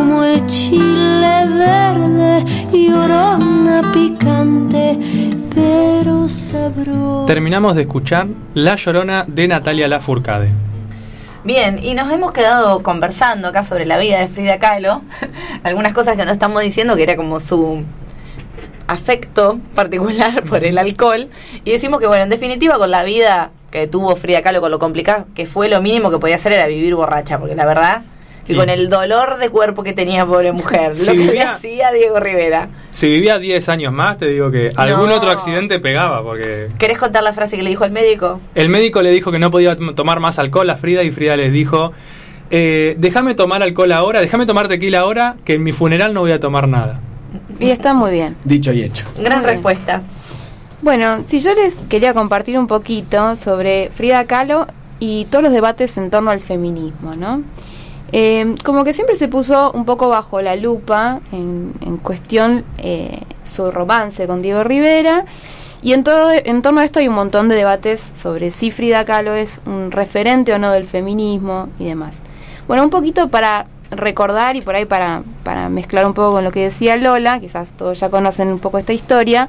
como el chile verde, llorona, picante pero sabroso. Terminamos de escuchar La Llorona de Natalia Lafourcade. Bien, y nos hemos quedado conversando acá sobre la vida de Frida Kahlo. [LAUGHS] Algunas cosas que no estamos diciendo, que era como su afecto particular [LAUGHS] por el alcohol. Y decimos que, bueno, en definitiva, con la vida que tuvo Frida Kahlo, con lo complicado que fue, lo mínimo que podía hacer era vivir borracha, porque la verdad que Sí. con el dolor de cuerpo que tenía pobre mujer, Si lo que le vivía- hacía Diego Rivera. Si vivía 10 años más, te digo que algún No. otro accidente pegaba, porque ¿Querés contar la frase que le dijo el médico? el médico le dijo que no podía tom- tomar más alcohol a Frida y Frida les dijo, eh, déjame tomar alcohol ahora, déjame tomar tequila ahora, que en mi funeral no voy a tomar nada. Y está muy bien. Dicho y hecho. Gran Muy bien. respuesta. Bueno, si yo les quería compartir un poquito sobre Frida Kahlo y todos los debates en torno al feminismo, ¿no? Eh, como que siempre se puso un poco bajo la lupa en, en cuestión eh, su romance con Diego Rivera Y en, todo, en torno a esto hay un montón de debates sobre si Frida Kahlo es un referente o no del feminismo y demás. Bueno, un poquito para recordar y por ahí para, para mezclar un poco con lo que decía Lola, quizás todos ya conocen un poco esta historia.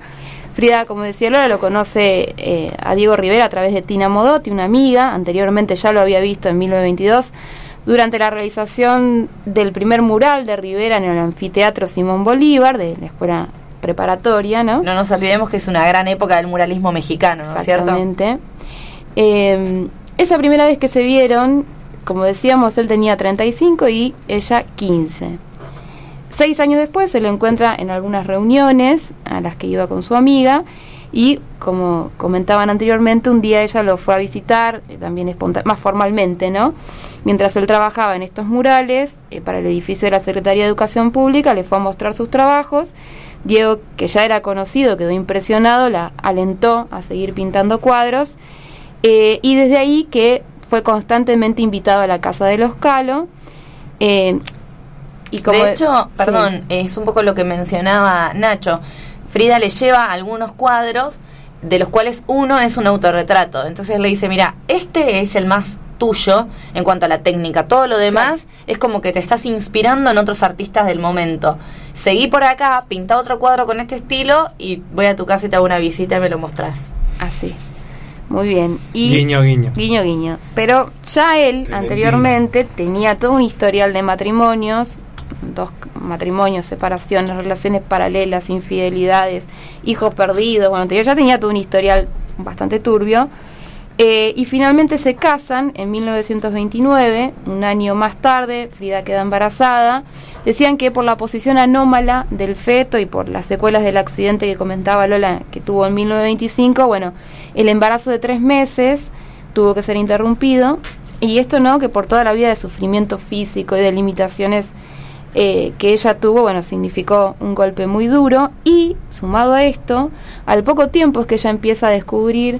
Frida, como decía Lola, lo conoce eh, a Diego Rivera a través de Tina Modotti, una amiga, anteriormente ya lo había visto en 1922 durante la realización del primer mural de Rivera en el anfiteatro Simón Bolívar de la escuela preparatoria, ¿no? No nos olvidemos que es una gran época del muralismo mexicano, ¿no es cierto? Exactamente. Eh, esa primera vez que se vieron, como decíamos, él tenía 35 y ella 15. Seis años después se lo encuentra en algunas reuniones a las que iba con su amiga y como comentaban anteriormente, un día ella lo fue a visitar, eh, también más formalmente, ¿no? Mientras él trabajaba en estos murales eh, para el edificio de la Secretaría de Educación Pública, le fue a mostrar sus trabajos. Diego, que ya era conocido, quedó impresionado, la alentó a seguir pintando cuadros eh, y desde ahí que fue constantemente invitado a la casa de los Calo. y como de hecho, perdón, es un poco lo que mencionaba Nacho. Frida le lleva algunos cuadros, de los cuales uno es un autorretrato. Entonces le dice, mira, este es el más tuyo en cuanto a la técnica. Todo lo demás es como que te estás inspirando en otros artistas del momento. Seguí por acá, pinta otro cuadro con este estilo y voy a tu casa y te hago una visita y me lo mostrás. Así. Muy bien. Y guiño, guiño. Guiño, guiño. Pero ya él anteriormente tenía todo un historial de matrimonios, dos matrimonios, separaciones, relaciones paralelas, infidelidades, hijos perdidos. Bueno, ya tenía todo un historial bastante turbio. Eh, y finalmente se casan en 1929, un año más tarde, Frida queda embarazada. Decían que por la posición anómala del feto y por las secuelas del accidente que comentaba Lola que tuvo en 1925, bueno, el embarazo de tres meses tuvo que ser interrumpido. Y esto no, que por toda la vida de sufrimiento físico y de limitaciones eh, que ella tuvo, bueno, significó un golpe muy duro y sumado a esto, al poco tiempo es que ella empieza a descubrir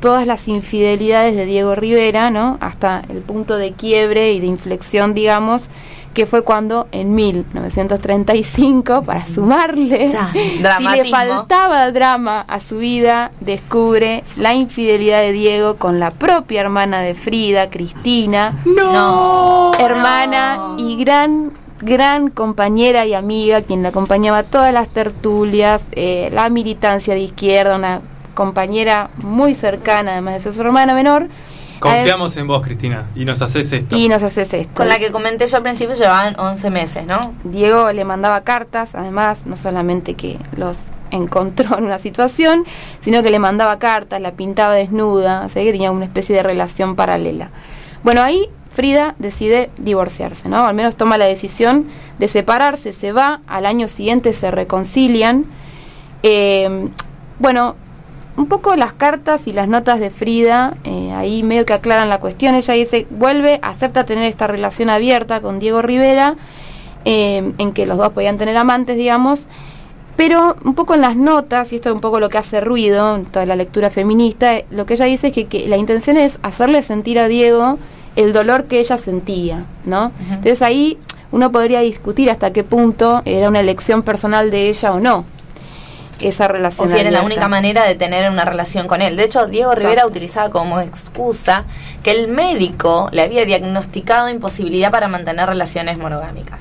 todas las infidelidades de Diego Rivera, ¿no? Hasta el punto de quiebre y de inflexión, digamos, que fue cuando en 1935, para sumarle, [LAUGHS] si le faltaba drama a su vida, descubre la infidelidad de Diego con la propia hermana de Frida, Cristina, no, hermana y gran gran compañera y amiga, quien la acompañaba a todas las tertulias, eh, la militancia de izquierda, una compañera muy cercana, además de ser su hermana menor. Confiamos en vos, Cristina, y nos haces esto. Y nos haces esto. Con la que comenté yo al principio llevaban 11 meses, ¿no? Diego le mandaba cartas, además, no solamente que los encontró en una situación, sino que le mandaba cartas, la pintaba desnuda, así que tenía una especie de relación paralela. Bueno, ahí Frida decide divorciarse, ¿no? Al menos toma la decisión de separarse, se va, al año siguiente se reconcilian. Eh, bueno, un poco las cartas y las notas de Frida, eh, ahí medio que aclaran la cuestión. Ella dice, vuelve, acepta tener esta relación abierta con Diego Rivera, eh, en que los dos podían tener amantes, digamos. Pero un poco en las notas, y esto es un poco lo que hace ruido en toda la lectura feminista, lo que ella dice es que la intención es hacerle sentir a Diego el dolor que ella sentía, ¿no? Entonces ahí uno podría discutir hasta qué punto era una elección personal de ella o no esa relación. O si era la única manera de tener una relación con él. De hecho, Diego Rivera utilizaba como excusa que el médico le había diagnosticado imposibilidad para mantener relaciones monogámicas.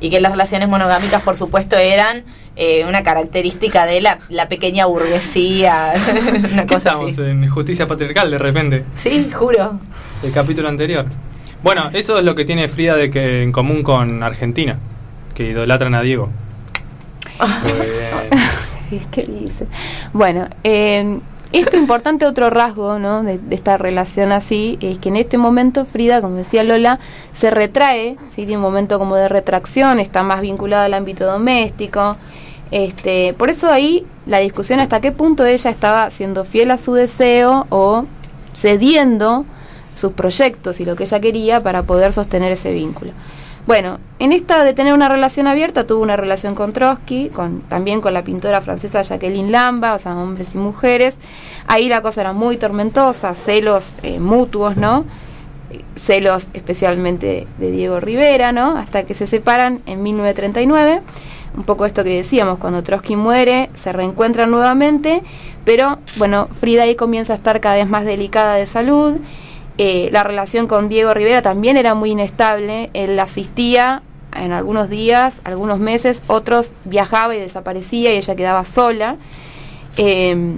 Y que las relaciones monogámicas, por supuesto, eran eh, una característica de la, la pequeña burguesía. [LAUGHS] una cosa estamos en justicia patriarcal de repente. Sí, juro. El capítulo anterior. Bueno, eso es lo que tiene Frida de que en común con Argentina, que idolatran a Diego. [LAUGHS] ¿Qué dice? Bueno, eh, esto importante otro rasgo ¿no? de, esta relación así es que en este momento Frida, como decía Lola, se retrae, ¿sí? tiene un momento como de retracción, está más vinculada al ámbito doméstico. Este, por eso ahí la discusión hasta qué punto ella estaba siendo fiel a su deseo o cediendo sus proyectos y lo que ella quería para poder sostener ese vínculo. Bueno, en esta de tener una relación abierta, tuvo una relación con Trotsky, con, también con la pintora francesa Jacqueline Lamba, o sea, hombres y mujeres. Ahí la cosa era muy tormentosa, celos eh, mutuos, ¿no? Celos especialmente de Diego Rivera, ¿no? Hasta que se separan en 1939. Un poco esto que decíamos, cuando Trotsky muere, se reencuentran nuevamente, pero bueno, Frida ahí comienza a estar cada vez más delicada de salud. Eh, la relación con Diego Rivera también era muy inestable. Él asistía en algunos días, algunos meses, otros viajaba y desaparecía y ella quedaba sola. Eh,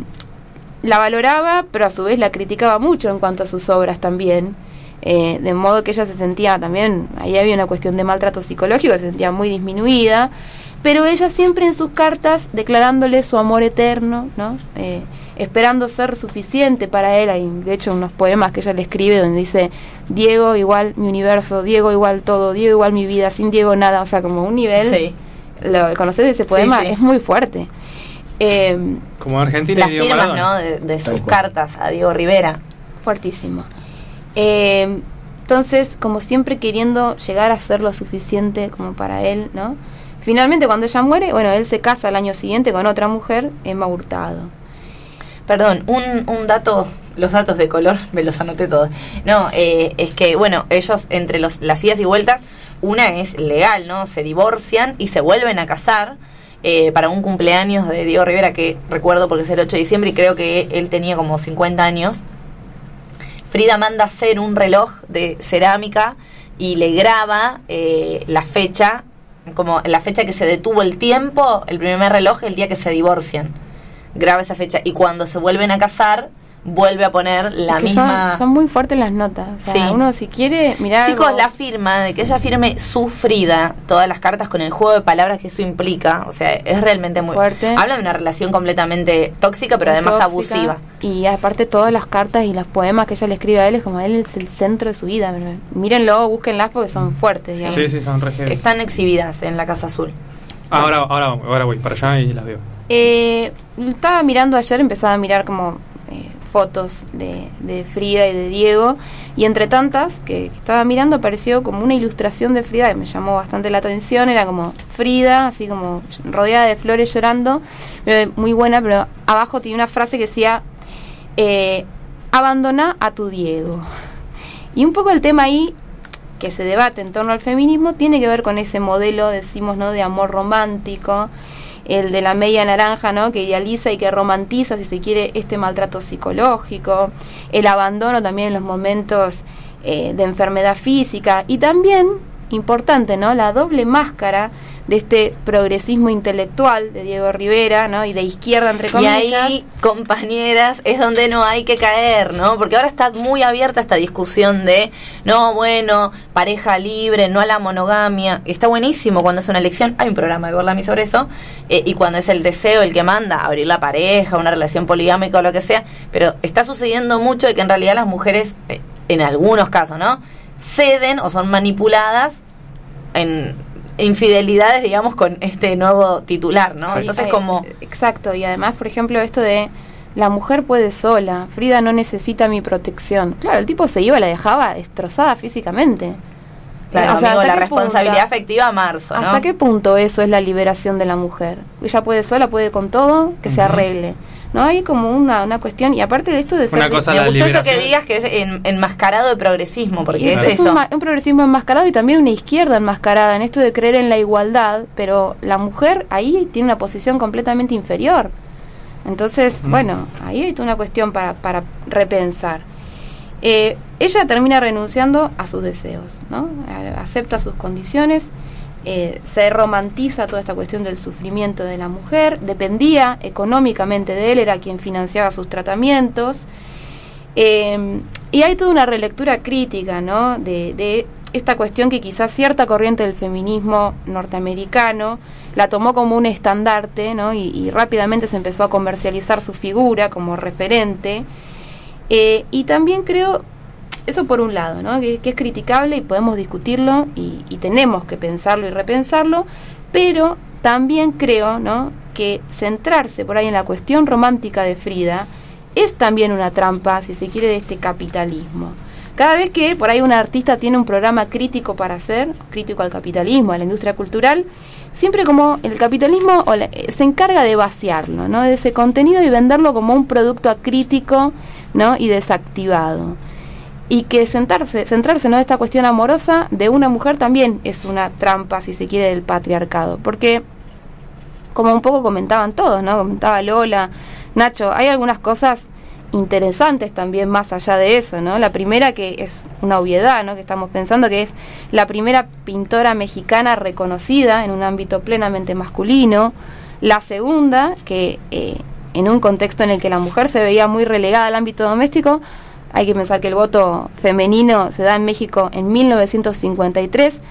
la valoraba, pero a su vez la criticaba mucho en cuanto a sus obras también. Eh, de modo que ella se sentía también, ahí había una cuestión de maltrato psicológico, se sentía muy disminuida, pero ella siempre en sus cartas declarándole su amor eterno, ¿no? Eh, esperando ser suficiente para él. Hay, de hecho, unos poemas que ella le escribe donde dice, Diego igual mi universo, Diego igual todo, Diego igual mi vida, sin Diego nada, o sea, como un nivel... Sí. Lo, ¿Conoces ese poema? Sí, sí. Es muy fuerte. Eh, Como Argentina Las y Diego firmas, Maradona. ¿no? De, de sus cual. cartas a Diego Rivera. fuertísimo. Eh, entonces, como siempre queriendo llegar a ser lo suficiente como para él, ¿no? Finalmente, cuando ella muere, bueno, él se casa al año siguiente con otra mujer, Emma Hurtado. Perdón, un, un dato, los datos de color, me los anoté todos. No, eh, es que, bueno, ellos entre los, las idas y vueltas, una es legal, ¿no? Se divorcian y se vuelven a casar eh, para un cumpleaños de Diego Rivera, que recuerdo porque es el 8 de diciembre y creo que él tenía como 50 años. Frida manda hacer un reloj de cerámica y le graba eh, la fecha, como la fecha que se detuvo el tiempo, el primer reloj, el día que se divorcian. Graba esa fecha y cuando se vuelven a casar, vuelve a poner la Es que misma... son, son muy fuertes las notas. O sea, Sí. uno si quiere mirar. Chicos, algo- la firma de que ella firme su Frida, todas las cartas con el juego de palabras que eso implica, o sea, es realmente muy Fuerte. Habla de una relación completamente tóxica, pero además tóxica, abusiva. Y aparte todas las cartas y los poemas que ella le escribe a él es como él es el centro de su vida. Mírenlo, búsquenlas porque son fuertes, digamos. Sí, sí, son. Están exhibidas en la Casa Azul. Ahora, ahora, ahora voy para allá y las veo. Eh, estaba mirando ayer, empezaba a mirar como fotos de, Frida y de Diego, y entre tantas que, estaba mirando apareció como una ilustración de Frida que me llamó bastante la atención, era como Frida, así como rodeada de flores llorando, muy buena, pero abajo tiene una frase que decía, eh, abandona a tu Diego. Y un poco el tema ahí que se debate en torno al feminismo tiene que ver con ese modelo, decimos, ¿no? de amor romántico, el de la media naranja, ¿no? que idealiza y que romantiza, si se quiere, este maltrato psicológico, el abandono también en los momentos eh, de enfermedad física y también, importante, ¿no? la doble máscara de este progresismo intelectual de Diego Rivera, ¿no? y de izquierda, entre Y comillas. ahí, compañeras, es donde no hay que caer, ¿no? Porque ahora está muy abierta esta discusión de, no, bueno, pareja libre, no a la monogamia. Y está buenísimo cuando es una elección. Hay un programa de Gorlami sobre eso. eh, y cuando es el deseo el que manda abrir la pareja, una relación poligámica o lo que sea. Pero está sucediendo mucho de que en realidad las mujeres, eh, en algunos casos, ¿no? Ceden o son manipuladas en infidelidades, digamos, con este nuevo titular, ¿no? Sí, Entonces, eh, como... Exacto, y además, por ejemplo, esto de la mujer puede sola, Frida no necesita mi protección. Claro, el tipo se iba, la dejaba destrozada físicamente. Claro, O sea, amigo, ¿hasta la punto? responsabilidad afectiva marzo, ¿no? ¿Hasta qué punto eso es la liberación de la mujer? Ella puede sola, puede con todo, que se arregle. No hay como una, una cuestión, y aparte de esto de ser... Una de- cosa Me la gustó eso que digas que es en- enmascarado de progresismo, porque es, es un, eso. ma- un progresismo enmascarado y también una izquierda enmascarada en esto de creer en la igualdad, pero la mujer ahí tiene una posición completamente inferior. Entonces, Mm. bueno, ahí hay toda una cuestión para, para repensar. Eh, ella termina renunciando a sus deseos, ¿no? Acepta sus condiciones, eh, se romantiza toda esta cuestión del sufrimiento de la mujer, dependía económicamente de él, era quien financiaba sus tratamientos. Eh, y hay toda una relectura crítica, ¿no? De, de esta cuestión que quizás cierta corriente del feminismo norteamericano la tomó como un estandarte, ¿no? Y, y rápidamente se empezó a comercializar su figura como referente. Eh, y también creo, eso por un lado, ¿no? Que, es criticable y podemos discutirlo y, y tenemos que pensarlo y repensarlo, pero también creo, ¿no? Que centrarse por ahí en la cuestión romántica de Frida es también una trampa, si se quiere, de este capitalismo. Cada vez que por ahí un artista tiene un programa crítico para hacer, crítico al capitalismo, a la industria cultural, siempre como el capitalismo eh, se encarga de vaciarlo, ¿no? De ese contenido y venderlo como un producto acrítico, ¿no? Y desactivado. Y que sentarse, centrarse en esta cuestión amorosa de una mujer también es una trampa, si se quiere, del patriarcado. Porque como un poco comentaban todos, ¿no? Comentaba Lola, Nacho, hay algunas cosas interesantes también más allá de eso, ¿no? La primera que es una obviedad, ¿no? Que estamos pensando que es la primera pintora mexicana reconocida en un ámbito plenamente masculino. La segunda, que eh, en un contexto en el que la mujer se veía muy relegada al ámbito doméstico, hay que pensar que el voto femenino se da en México en 1953,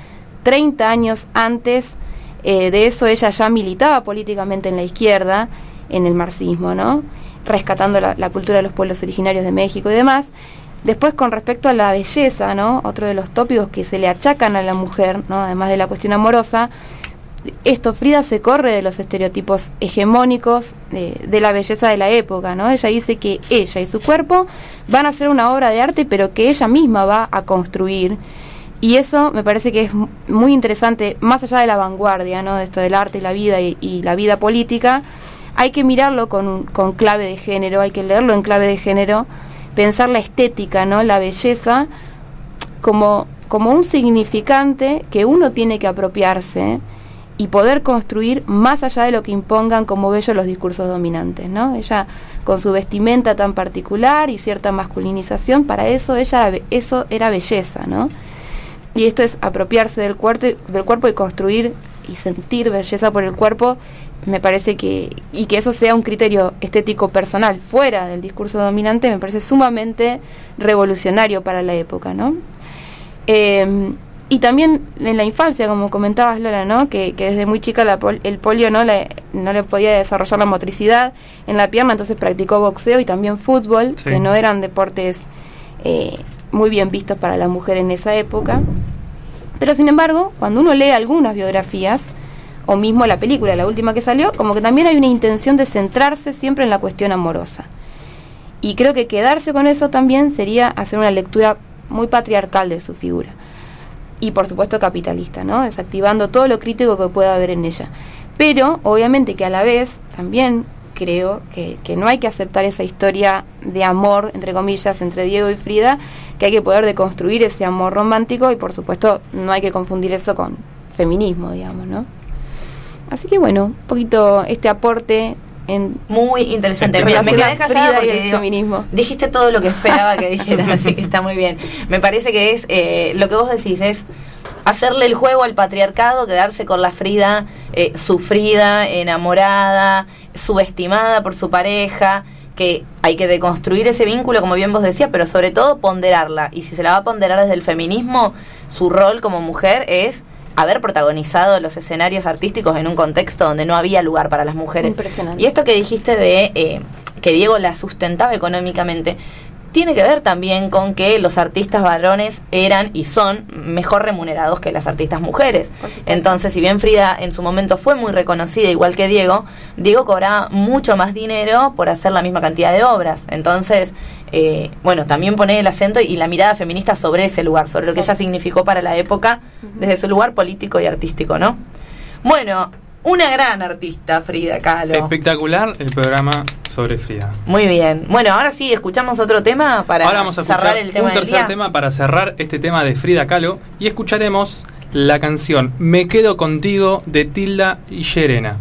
30 años antes eh, de eso ella ya militaba políticamente en la izquierda, en el marxismo, ¿no? rescatando la, cultura de los pueblos originarios de México y demás. Después, con respecto a la belleza, ¿no? Otro de los tópicos que se le achacan a la mujer, ¿no? Además de la cuestión amorosa, esto Frida se corre de los estereotipos hegemónicos de, la belleza de la época, ¿no? Ella dice que ella y su cuerpo van a ser una obra de arte, pero que ella misma va a construir. Y eso me parece que es muy interesante, más allá de la vanguardia, ¿no? De esto del arte y la vida y la vida política, hay que mirarlo con, con clave de género, hay que leerlo en clave de género, pensar la estética, ¿no? La belleza como, como un significante que uno tiene que apropiarse y poder construir más allá de lo que impongan como bello los discursos dominantes, ¿no? Ella con su vestimenta tan particular y cierta masculinización, para eso ella eso era belleza, ¿no? Y esto es apropiarse del cuerpo, del cuerpo y construir y sentir belleza por el cuerpo me parece que, y que eso sea un criterio estético personal fuera del discurso dominante, me parece sumamente revolucionario para la época, ¿no? Em, y también en la infancia, como comentabas Lola, ¿no? Que, desde muy chica el polio no le, no le podía desarrollar la motricidad en la pierna, entonces practicó boxeo y también fútbol, que no eran deportes eh, muy bien vistos para la mujer en esa época. Pero sin embargo, cuando uno lee algunas biografías, o mismo la película, la última que salió, como que también hay una intención de centrarse siempre en la cuestión amorosa. Y creo que quedarse con eso también sería hacer una lectura muy patriarcal de su figura. Y por supuesto capitalista, ¿no? Desactivando todo lo crítico que pueda haber en ella. Pero obviamente que a la vez también creo que, que no hay que aceptar esa historia de amor, entre comillas, entre Diego y Frida, que hay que poder deconstruir ese amor romántico y por supuesto no hay que confundir eso con feminismo, digamos, ¿no? Así que bueno, un poquito este aporte en muy interesante. Me, me quedé callada porque feminismo. dijiste todo lo que esperaba que [LAUGHS] dijeras, así que está muy bien. Me parece que es eh, lo que vos decís es hacerle el juego al patriarcado, quedarse con la Frida eh, sufrida, enamorada, subestimada por su pareja, que hay que deconstruir ese vínculo, como bien vos decías, pero sobre todo ponderarla. Y si se la va a ponderar desde el feminismo, su rol como mujer es haber protagonizado los escenarios artísticos en un contexto donde no había lugar para las mujeres. Impresionante. Y esto que dijiste de eh, que Diego la sustentaba económicamente, tiene que ver también con que los artistas varones eran y son mejor remunerados que las artistas mujeres. Entonces, si bien Frida en su momento fue muy reconocida, igual que Diego, Diego cobraba mucho más dinero por hacer la misma cantidad de obras. Entonces, eh, bueno, también pone el acento y la mirada feminista sobre ese lugar, sobre lo que ella significó para la época desde su lugar político y artístico, ¿no? Bueno, una gran artista, Frida Kahlo. Espectacular el programa sobre Frida. Muy bien. Bueno, ahora sí, escuchamos otro tema para cerrar el tema un tercer tema para cerrar este tema de Frida Kahlo y escucharemos la canción Me quedo contigo de Tilda y Serena.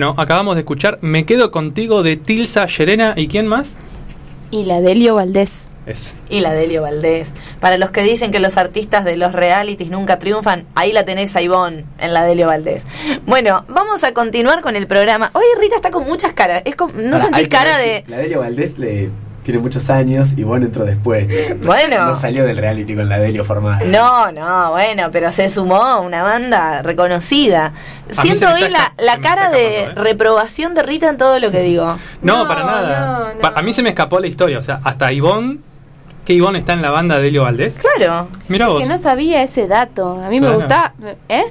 Bueno, acabamos de escuchar Me quedo contigo de Tilsa Yerena y quién más? Y la Delio Valdés. Es. Y la Delio Valdés. Para los que dicen que los artistas de los realities nunca triunfan, ahí la tenés a Ivonne en la Delio Valdés. Bueno, vamos a continuar con el programa. Hoy Rita está con muchas caras. Es como- ¿No Ahora, sentís cara decir, de.? La Delio Valdés le tiene muchos años y bueno entró después. Bueno. No salió del reality con la Delio formada. No, no, bueno, pero se sumó a una banda reconocida. mí Siento hoy la, la cara de escapando, reprobación de Rita en todo lo que digo. No, No, para nada. no, no. Pa- A mí se me escapó la historia, o sea, hasta Ivonne, que Ivonne está en la banda de Helio Valdés. Claro. Mira vos. Que no sabía ese dato. A mí Claro. me gusta. ¿Eh?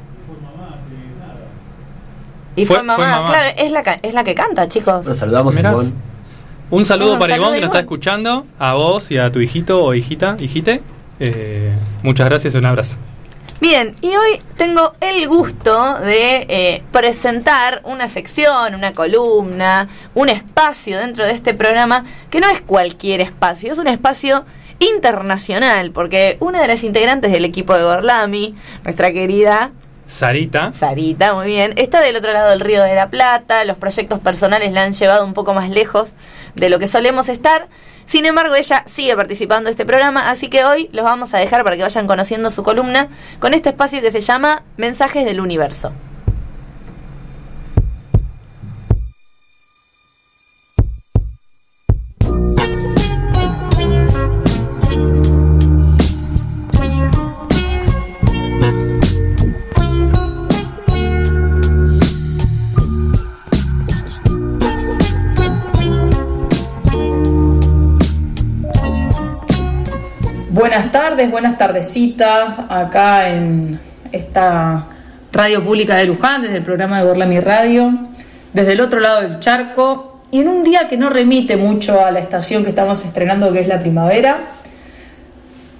Y fue, Fue- mamá, fue mamá. claro, es la, es la que canta, chicos. Nos saludamos a Ivonne. Un saludo Bueno, para saludo, Ivonne que nos está escuchando, a vos y a tu hijito o hijita, hijite. Eh, muchas gracias y un abrazo. Bien, y hoy tengo el gusto de eh, presentar una sección, una columna, un espacio dentro de este programa que no es cualquier espacio, es un espacio internacional, porque una de las integrantes del equipo de Gorlami, nuestra querida Sarita. Sarita, muy bien, está del otro lado del río de la Plata, los proyectos personales la han llevado un poco más lejos de lo que solemos estar. Sin embargo, ella sigue participando de este programa, así que hoy los vamos a dejar para que vayan conociendo su columna con este espacio que se llama Mensajes del Universo. Buenas tardecitas, acá en esta radio pública de Luján, desde el programa de Gorlami Radio, desde el otro lado del charco, y en un día que no remite mucho a la estación que estamos estrenando, que es la primavera,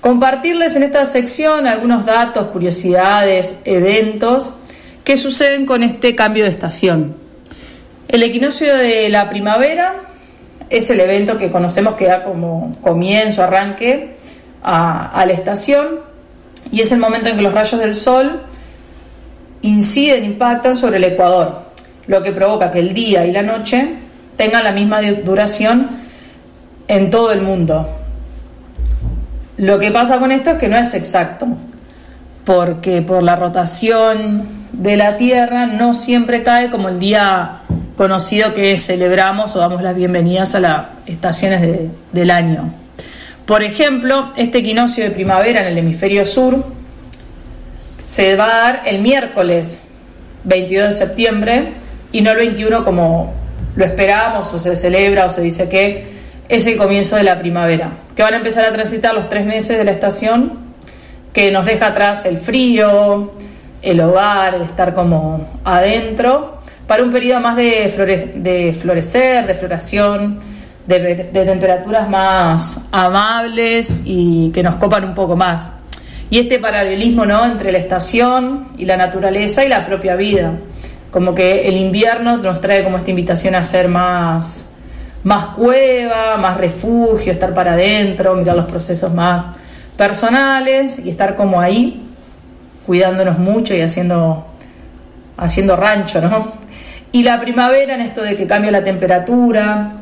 compartirles en esta sección algunos datos, curiosidades, eventos que suceden con este cambio de estación. El equinoccio de la primavera es el evento que conocemos que da como comienzo, arranque a, la estación y es el momento en que los rayos del sol inciden, impactan sobre el ecuador, lo que provoca que el día y la noche tengan la misma duración en todo el mundo. Lo que pasa con esto es que no es exacto, porque por la rotación de la Tierra no siempre cae como el día conocido que celebramos o damos las bienvenidas a las estaciones de- del año. Por ejemplo, este equinoccio de primavera en el hemisferio sur se va a dar el miércoles 22 de septiembre y no el 21 como lo esperábamos o se celebra o se dice que es el comienzo de la primavera, que van a empezar a transitar los tres meses de la estación, que nos deja atrás el frío, el hogar, el estar como adentro, para un periodo más de, flore- de florecer, de floración, de, temperaturas más amables y que nos copan un poco más. Y este paralelismo ¿no? entre la estación y la naturaleza y la propia vida. Como que el invierno nos trae como esta invitación a ser más, más cueva, más refugio, estar para adentro, mirar los procesos más personales y estar como ahí, cuidándonos mucho y haciendo, haciendo rancho, ¿no? Y la primavera en esto de que cambia la temperatura,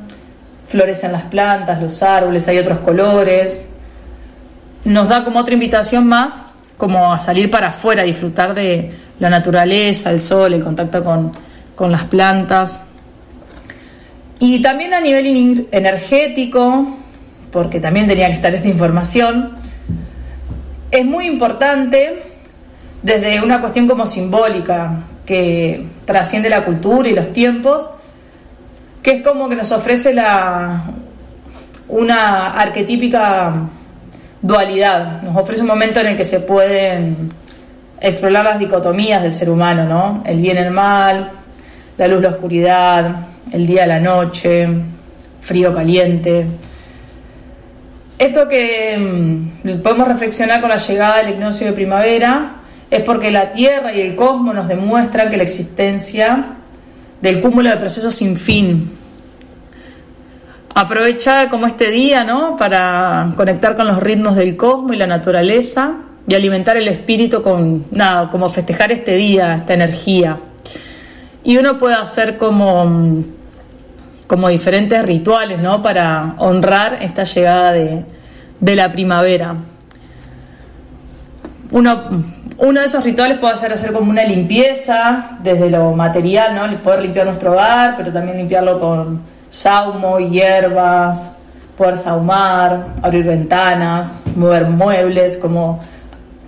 florecen las plantas, los árboles, hay otros colores, nos da como otra invitación más como a salir para afuera, a disfrutar de la naturaleza, el sol, el contacto con, con las plantas. Y también a nivel energético, porque también tenía que estar esta información, es muy importante desde una cuestión como simbólica, que trasciende la cultura y los tiempos, que es como que nos ofrece la, una arquetípica dualidad, nos ofrece un momento en el que se pueden explorar las dicotomías del ser humano, ¿no? El bien el mal, la luz, la oscuridad, el día, la noche, frío, caliente. Esto que mm, podemos reflexionar con la llegada del equinoccio de primavera es porque la Tierra y el cosmos nos demuestran que la existencia del cúmulo de procesos sin fin. Aprovechar como este día, ¿no? Para conectar con los ritmos del cosmos y la naturaleza y alimentar el espíritu con nada, como festejar este día, esta energía. Y uno puede hacer como, como diferentes rituales, ¿no? Para honrar esta llegada de, de la primavera. Uno, de esos rituales puede ser hacer como una limpieza desde lo material, ¿no? Poder limpiar nuestro hogar, pero también limpiarlo con saumo, hierbas, poder saumar, abrir ventanas, mover muebles, como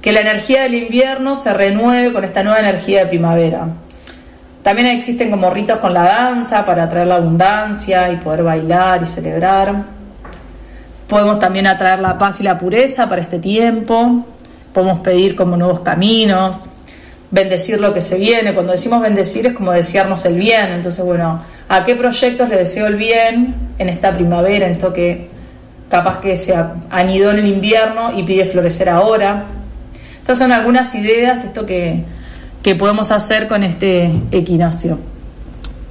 que la energía del invierno se renueve con esta nueva energía de primavera. También existen como ritos con la danza para atraer la abundancia y poder bailar y celebrar. Podemos también atraer la paz y la pureza para este tiempo. Podemos pedir como nuevos caminos, bendecir lo que se viene. Cuando decimos bendecir es como desearnos el bien. Entonces, bueno, ¿a qué proyectos le deseo el bien en esta primavera, en esto que capaz que se anidó en el invierno y pide florecer ahora? Estas son algunas ideas de esto que, que podemos hacer con este equinoccio.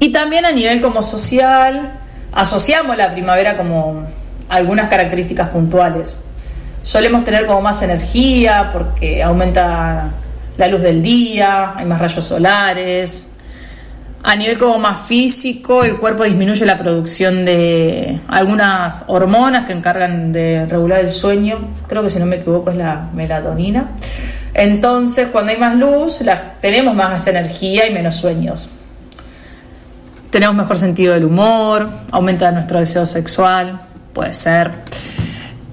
Y también a nivel como social, asociamos la primavera como algunas características puntuales. Solemos tener como más energía porque aumenta la luz del día, hay más rayos solares. A nivel como más físico, el cuerpo disminuye la producción de algunas hormonas que encargan de regular el sueño. Creo que si no me equivoco es la melatonina. Entonces, cuando hay más luz, tenemos más energía y menos sueños. Tenemos mejor sentido del humor, aumenta nuestro deseo sexual, puede ser.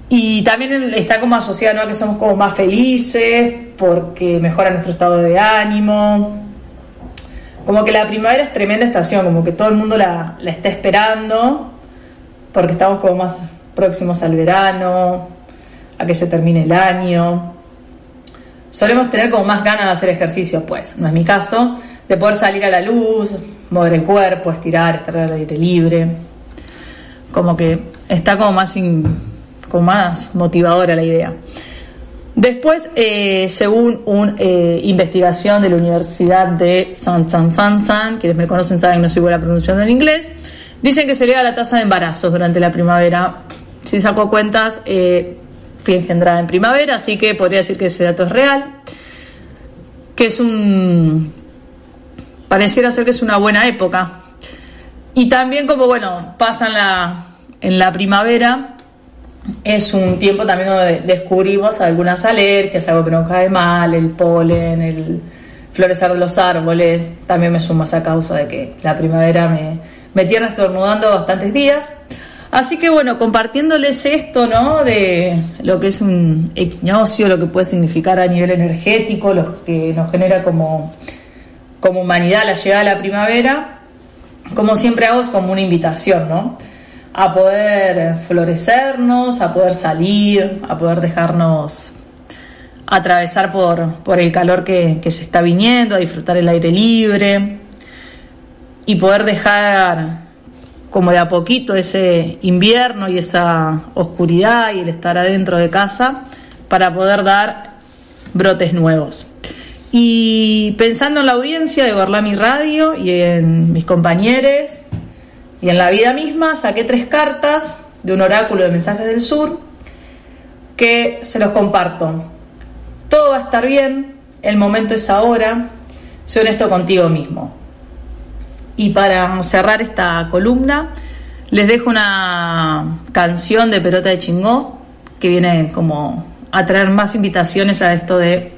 Y también está como asociado ¿no? a que somos como más felices porque mejora nuestro estado de ánimo. Como que la primavera es tremenda estación, como que todo el mundo la, la está esperando porque estamos como más próximos al verano, a que se termine el año. Solemos tener como más ganas de hacer ejercicio, pues, no es mi caso, de poder salir a la luz, mover el cuerpo, estirar, estar al aire libre. Como que está como más, in- como más motivadora la idea. Después, eh, según una investigación de la Universidad de San San San San, quienes me conocen saben que no soy buena pronunciando en inglés, dicen que se eleva la tasa de embarazos durante la primavera. Si saco cuentas, eh, fui engendrada en primavera, así que podría decir que ese dato es real, que es un... pareciera ser que es una buena época. Y también como, bueno, pasa en la, en la primavera, es un tiempo también donde descubrimos algunas alergias, algo que nos cae mal, el polen, el florecer de los árboles. También me sumo a esa causa de que la primavera me, me tiene estornudando bastantes días. Así que bueno, compartiéndoles esto, ¿no? De lo que es un equinoccio, lo que puede significar a nivel energético, lo que nos genera como, como humanidad la llegada de la primavera, como siempre hago es como una invitación, ¿no? A poder florecernos, a poder salir, a poder dejarnos atravesar por, por el calor que, que se está viniendo, a disfrutar el aire libre y poder dejar como de a poquito ese invierno y esa oscuridad y el estar adentro de casa para poder dar brotes nuevos. Y pensando en la audiencia de Gorlami Radio y en mis compañeros y en la vida misma, saqué tres cartas de un oráculo de mensajes del sur que se los comparto. Todo va a estar bien, el momento es ahora, sé honesto contigo mismo. Y para cerrar esta columna, les dejo una canción de Perota de Chingó que viene como a traer más invitaciones a esto de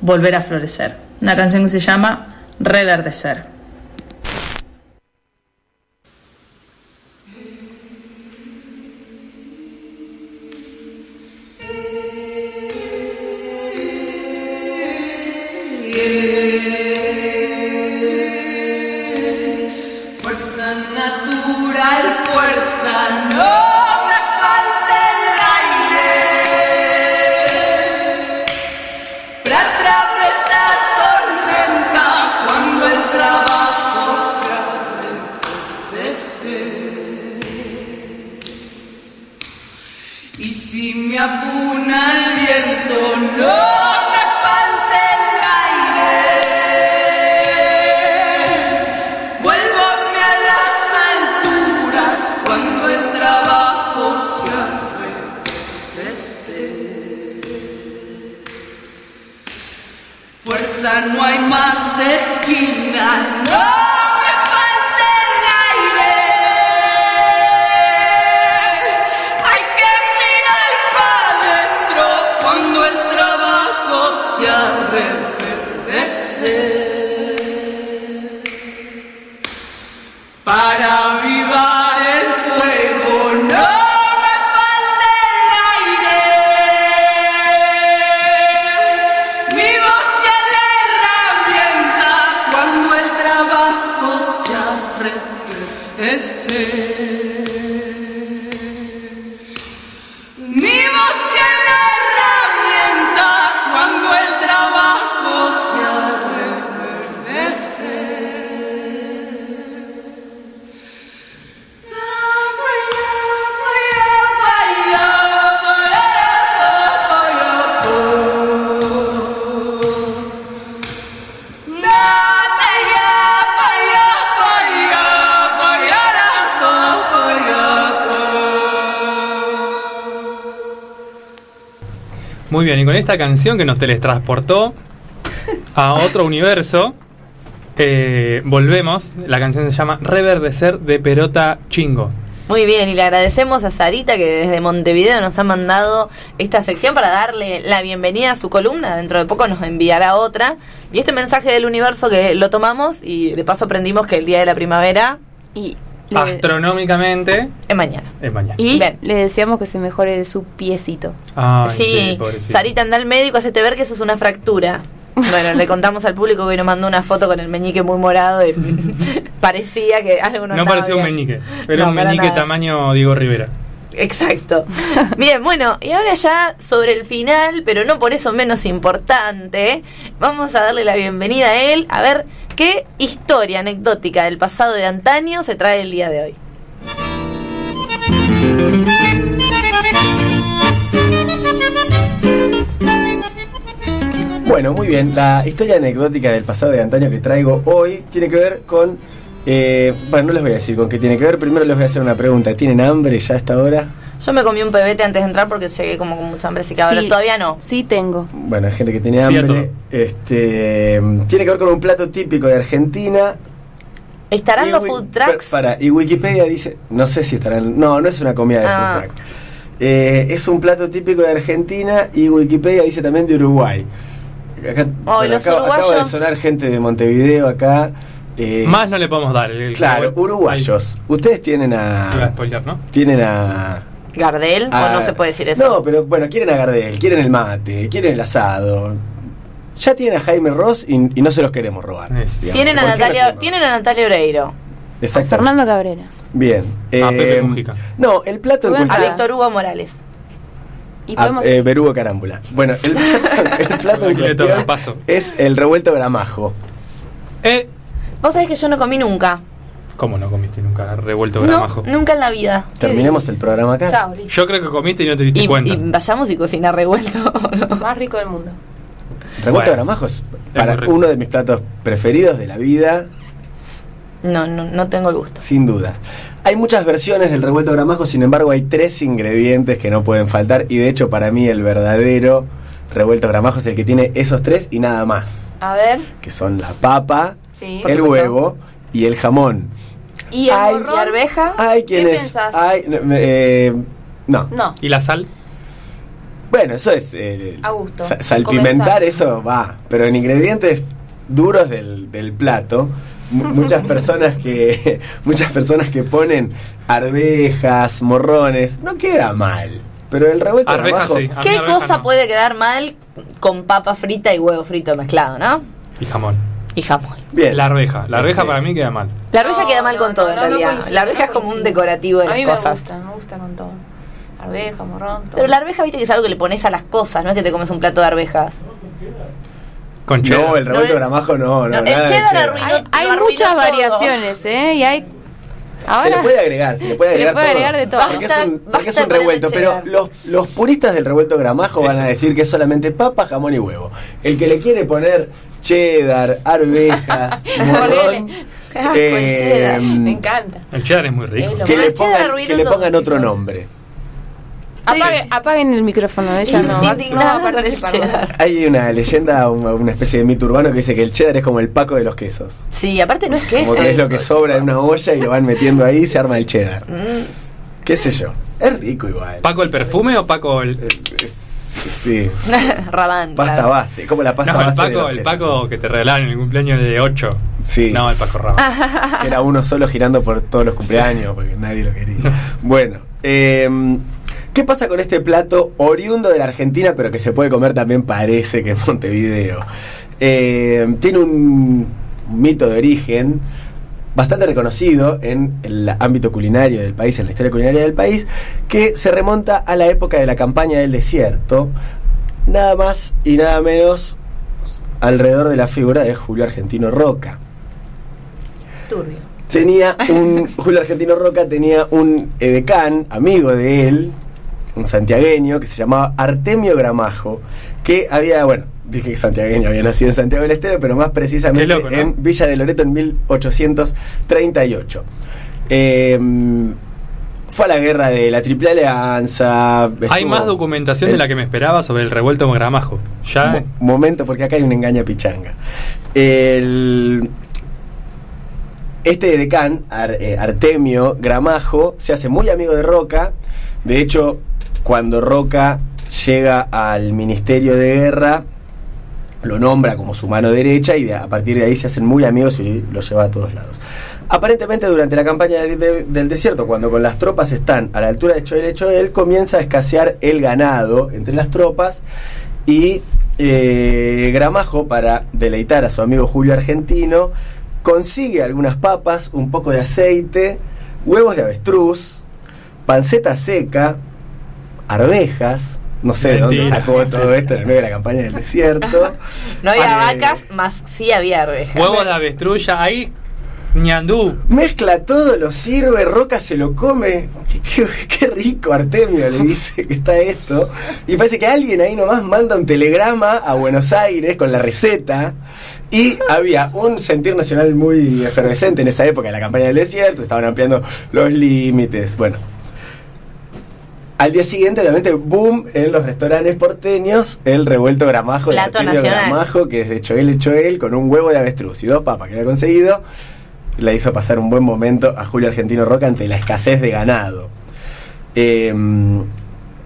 volver a florecer. Una canción que se llama Reverdecer. Para y con esta canción que nos teletransportó a otro [LAUGHS] universo, eh, volvemos. La canción se llama Reverdecer de Perota Chingo. Muy bien, y le agradecemos a Sarita que desde Montevideo nos ha mandado esta sección para darle la bienvenida a su columna. Dentro de poco nos enviará otra. Y este mensaje del universo que lo tomamos y de paso aprendimos que el día de la primavera y Astronómicamente es mañana. es mañana. Y Bien. le deseamos que se mejore de su piecito. Ay, sí, pobrecito. Sarita anda al médico, hacete ver que eso es una fractura. Bueno, le contamos al público que nos mandó una foto con el meñique muy morado y [LAUGHS] parecía que algo no No parecía un meñique, era No, un meñique nada. tamaño Diego Rivera. Exacto. Bien, bueno, y ahora ya sobre el final, pero no por eso menos importante, vamos a darle la bienvenida a él a ver qué historia anecdótica del pasado de antaño se trae el día de hoy. Bueno, muy bien. La historia anecdótica del pasado de antaño que traigo hoy tiene que ver con. eh, bueno, no les voy a decir con qué tiene que ver. Primero les voy a hacer una pregunta. ¿Tienen hambre ya a esta hora? Yo me comí un pebete antes de entrar porque llegué como con mucha hambre, así que ahora Sí. todavía no. Sí, tengo. Bueno, hay gente que tiene hambre. Este, tiene que ver con un plato típico de Argentina. ¿Estarán Y los Wi- food trucks? Para, y Wikipedia dice, no sé si estarán, no, no es una comida de Ah. food truck. Eh, es un plato típico de Argentina y Wikipedia dice también de Uruguay. Acá, Oh, ¿y los acaba, acaba de sonar gente de Montevideo acá. eh, Más no le podemos dar. el- Claro, el- uruguayos. Ustedes tienen Iba a a. spoilear, ¿no? Tienen a. ¿Gardel? a- ¿O no se puede decir eso? Ah, No, pero bueno, quieren a Gardel, quieren el mate, quieren el asado. Ya tienen a Jaime Ross y, y no se los queremos robar. Tienen, a ¿Por qué no Natalia, tienen? a Natalia Oreiro, Exactamente. Fernando Cabrera. Bien. A Pepe eh, Mujica. No, el plato en Rubén a cuestión- Ah. Víctor Hugo Morales. Y Ah, podemos. eh, Berugo Carámbula. Bueno, el plato, [LAUGHS] el plato en cuestión paso. es el revuelto gramajo. Eh, Vos sabés que yo no comí nunca. ¿Cómo no comiste nunca revuelto No, gramajo? nunca en la vida. Terminemos el programa acá. Chao. Yo creo que comiste y no te diste Y, cuenta. y vayamos y cocinar revuelto. [LAUGHS] Más rico del mundo. Revuelto Bueno. gramajo es para uno de mis platos preferidos de la vida, No, no, no tengo el gusto. sin dudas. Hay muchas versiones del revuelto gramajo, sin embargo hay tres ingredientes que no pueden faltar y de hecho para mí el verdadero revuelto gramajo es el que tiene esos tres y nada más, A ver. que son la papa, Sí. el huevo y el jamón. ¿Y el Ay, morrón? ¿Y arveja? Hay ¿Qué quienes... pensás? hay- no, me- eh, no. No. ¿Y la sal? Bueno, eso es. eh, A gusto. sa- salpimentar, eso va. Pero en ingredientes duros del, del plato, mu- [LAUGHS] muchas personas que [LAUGHS] muchas personas que ponen arvejas, morrones, no queda mal. Pero el revuelto de Arveja sí. ¿Qué cosa no. puede quedar mal con papa frita y huevo frito mezclado, no? Y jamón. Y jamón. Bien. La arveja. La arveja Este, para mí queda mal. La arveja No, queda mal no, con no, todo, en no, realidad. la arveja no es como un decorativo de A mí las me cosas. gusta, me gusta con todo. Arveja, morrón, todo. Pero la arveja, viste que es algo que le pones a las cosas, no es que te comes un plato de arvejas. Con cheddar. No, el revuelto No, gramajo no, no. no, el cheddar cheddar. arruinó- hay hay lo arruinó muchas todo. variaciones, ¿eh? Y hay. Ahora. Se le puede agregar, se le puede Se le agregar, puede todo. agregar de todo. Porque Basta- es un, porque es un revuelto. Pero los, los puristas del revuelto gramajo van a decir que es solamente papa, jamón y huevo. El que le quiere poner cheddar, arvejas, [LAUGHS] morrón, cheddar. Me encanta. El cheddar es muy rico. Que le pongan, arruinó que le todo, pongan otro chicos. nombre. Apague- apaguen el micrófono, ella no, va, no va a participar. cheddar. Hay una leyenda, una, especie de mito urbano que dice que el cheddar es como el paco de los quesos. Sí, aparte no es queso. Como que es lo que sobra en una olla y lo van metiendo ahí y se arma el cheddar. Mm. ¿Qué sé yo? Es rico igual. ¿Paco el perfume o Paco el.? Eh, Sí, [LAUGHS] Rabán. pasta claro. base, como la pasta No, el base Paco, el quesos. Paco que te regalaron en el cumpleaños de 8. Sí. No, el Paco Rabanne. que era uno solo girando por todos los cumpleaños porque nadie lo quería. [LAUGHS] Bueno, eh, ¿qué pasa con este plato oriundo de la Argentina pero que se puede comer también parece que en Montevideo? Eh, tiene un mito de origen bastante reconocido en el ámbito culinario del país, en la historia culinaria del país, que se remonta a la época de la campaña del desierto, nada más y nada menos alrededor de la figura de Julio Argentino Roca Turbio. tenía un [LAUGHS] Julio Argentino Roca tenía un edecán amigo de él un santiagueño que se llamaba Artemio Gramajo que había bueno dije que santiagueño había nacido en Santiago del Estero pero más precisamente Qué loco, ¿no? en Villa de Loreto en 1838 Eh, fue a la guerra de la Triple Alianza Hay más documentación de la que me esperaba sobre el revuelto gramajo. Ya. Mo- momento, porque acá hay una engaña pichanga. El, este decán, Ar- eh, Artemio Gramajo, se hace muy amigo de Roca. De hecho, cuando Roca llega al Ministerio de Guerra, lo nombra como su mano derecha y a partir de ahí se hacen muy amigos y lo lleva a todos lados. Aparentemente durante la campaña del, de- del desierto, cuando con las tropas están a la altura de Choel Choel, comienza a escasear el ganado entre las tropas y eh, Gramajo, para deleitar a su amigo Julio Argentino, consigue algunas papas, un poco de aceite, huevos de avestruz, panceta seca, arvejas, no sé de dónde Mentira. sacó todo esto en el medio de la campaña del desierto. [LAUGHS] No había Eh, vacas, más sí había arvejas. Huevos de avestruz, ahí. ñandú. Mezcla todo, lo sirve, Roca se lo come. Qué, qué- qué rico, Artemio, le dice que está esto. Y parece que alguien ahí nomás manda un telegrama a Buenos Aires con la receta. Y había un sentir nacional muy efervescente en esa época, de la campaña del desierto, estaban ampliando los límites. Bueno. Al día siguiente, obviamente, boom, en los restaurantes porteños, el revuelto gramajo nacional. Gramajo, que es de Choel de Choel, con un huevo de avestruz y dos papas que había conseguido la hizo pasar un buen momento a Julio Argentino Roca ante la escasez de ganado. Eh,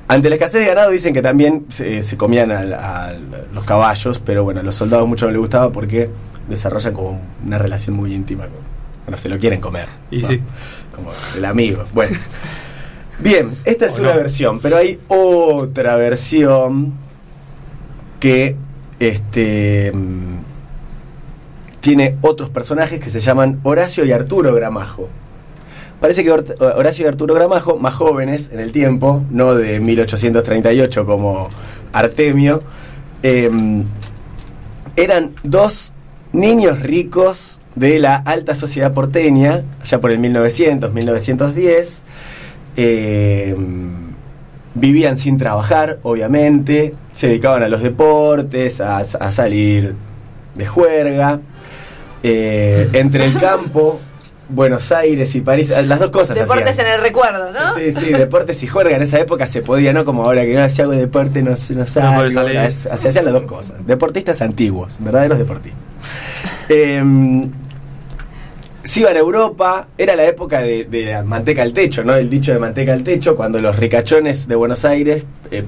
ante la escasez de ganado dicen que también se, se comían al- los caballos, pero bueno, a los soldados mucho no les gustaba porque desarrollan como una relación muy íntima con, bueno, se lo quieren comer. Y ¿no? sí. Como el amigo. Bueno. Bien, esta es una no. versión, pero hay otra versión que este mm, tiene otros personajes que se llaman Horacio y Arturo Gramajo. Parece que Hort- Horacio y Arturo Gramajo, más jóvenes en el tiempo, no de 1838 como Artemio, em, eran dos niños ricos de la alta sociedad porteña, ya por el 1900, 1910. Em, vivían sin trabajar, obviamente, se dedicaban a los deportes, a, a salir de juerga. Eh, [LAUGHS] entre el campo, Buenos Aires y París, eh, las dos cosas. Deportes hacían. en el recuerdo, ¿no? Sí, sí, deportes y juerga. En esa época se podía, no como ahora que no, si hago deporte no, no salgo. Es- Se hacían las dos cosas. Deportistas antiguos, verdaderos deportistas. Eh, [LAUGHS] se iban a Europa, era la época de, la manteca al techo, ¿no? El dicho de manteca al techo, cuando los ricachones de Buenos Aires, eh,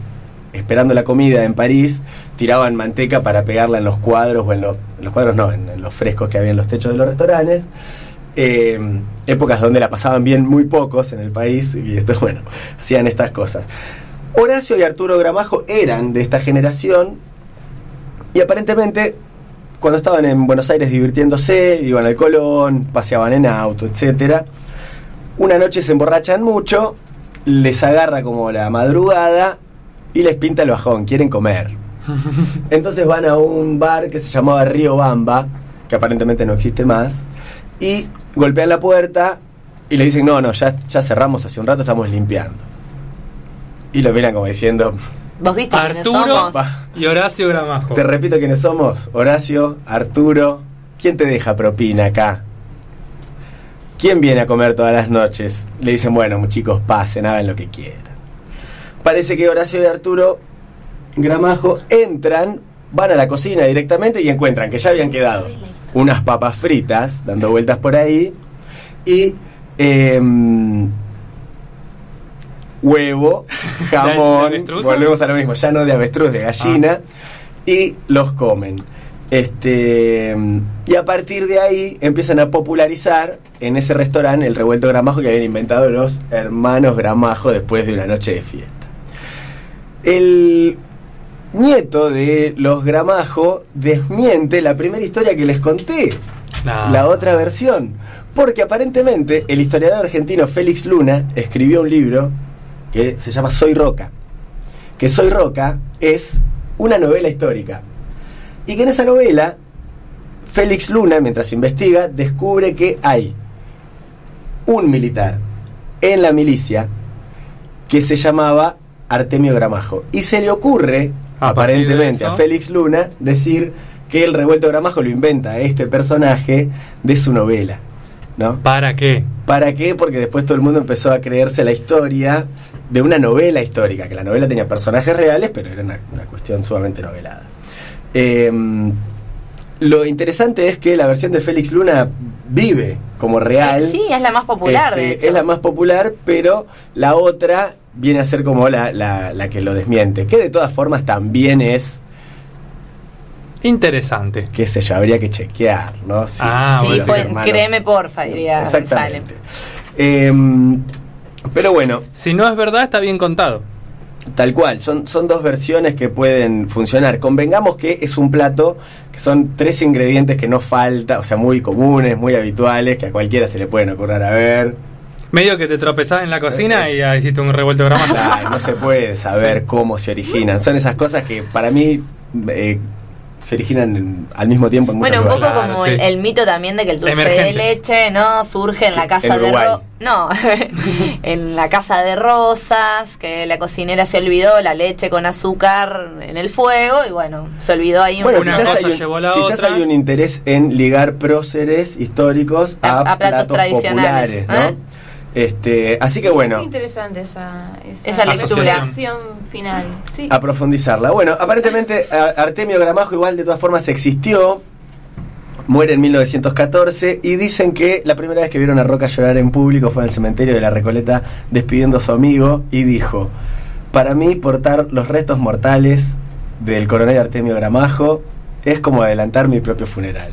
esperando la comida en París, tiraban manteca para pegarla en los cuadros, o en los, en los cuadros no, en, en los frescos que había en los techos de los restaurantes. Eh, épocas donde la pasaban bien muy pocos en el país y esto, [LAUGHS] bueno, hacían estas cosas. Horacio y Arturo Gramajo eran de esta generación y aparentemente cuando estaban en Buenos Aires divirtiéndose, iban al Colón, paseaban en auto, etcétera. Una noche se emborrachan mucho, les agarra como la madrugada y les pinta el bajón, quieren comer. [LAUGHS] Entonces van a un bar que se llamaba Río Bamba, que aparentemente no existe más, y golpean la puerta y le dicen, no, no, ya, ya cerramos hace un rato, estamos limpiando. Y lo miran como diciendo, ¿Vos viste quiénes Arturo somos? "Pa, y Horacio Gramajo. te repito quiénes somos, Horacio, Arturo, ¿quién te deja propina acá? ¿Quién viene a comer todas las noches? Le dicen, bueno, chicos, pasen, hagan lo que quieran. Parece que Horacio y Arturo Gramajo entran, van a la cocina directamente y encuentran que ya habían quedado unas papas fritas dando vueltas por ahí y em, huevo, [LAUGHS] ¿De jamón, volvemos a lo mismo, ya no de avestruz, de gallina, y los comen. Este, y a partir de ahí empiezan a popularizar en ese restaurante el revuelto gramajo que habían inventado los hermanos Gramajo después de una noche de fiesta. El nieto de los Gramajo desmiente la primera historia que les conté, No. la otra versión, porque aparentemente el historiador argentino Félix Luna escribió un libro que se llama Soy Roca, que Soy Roca es una novela histórica y que en esa novela Félix Luna, mientras investiga, descubre que hay un militar en la milicia que se llamaba Artemio Gramajo. Y se le ocurre, A aparentemente, a Félix Luna decir que el revuelto Gramajo lo inventa este personaje de su novela. ¿No? ¿Para qué? ¿Para qué? Porque después todo el mundo empezó a creerse la historia de una novela histórica, que la novela tenía personajes reales, pero era una, una cuestión sumamente novelada. Eh, lo interesante es que la versión de Félix Luna vive como real. Sí, es la más popular, Este, de hecho. Es la más popular, pero la otra viene a ser como la, la- la que lo desmiente, que de todas formas también es, Interesante. qué sé yo, habría que chequear, ¿no? Si- Ah, sí, los pues, créeme porfa, diría. Exactamente. Em, pero bueno, Si no es verdad, está bien contado. Tal cual, son, son dos versiones que pueden funcionar. Convengamos que es un plato que son tres ingredientes que no falta, o sea, muy comunes, muy habituales, que a cualquiera se le pueden ocurrir a ver. Medio que te tropezás en la cocina y ya hiciste un revuelto [LAUGHS] de. Ay, no se puede saber cómo se originan. Son esas cosas que para mí eh, se originan en- al mismo tiempo en muchos Bueno, un poco lugares. como el, el mito también de que el dulce de leche, ¿no? Surge en la casa En de. Ro- No, [LAUGHS] en la casa de rosas, que la cocinera se olvidó la leche con azúcar en el fuego y bueno, se olvidó ahí Bueno, un- quizás, hay un, quizás hay un interés en ligar próceres históricos a, A- a platos populares, tradicionales, ¿no? ¿eh? Este, así que bueno, Muy interesante esa, esa, Esa lectura. final. Sí. a profundizarla. Bueno, aparentemente a- Artemio Gramajo igual de todas formas existió. Muere en 1914 y dicen que la primera vez que vieron a Roca llorar en público fue en el cementerio de la Recoleta despidiendo a su amigo y dijo, para mí portar los restos mortales del coronel Artemio Gramajo es como adelantar mi propio funeral.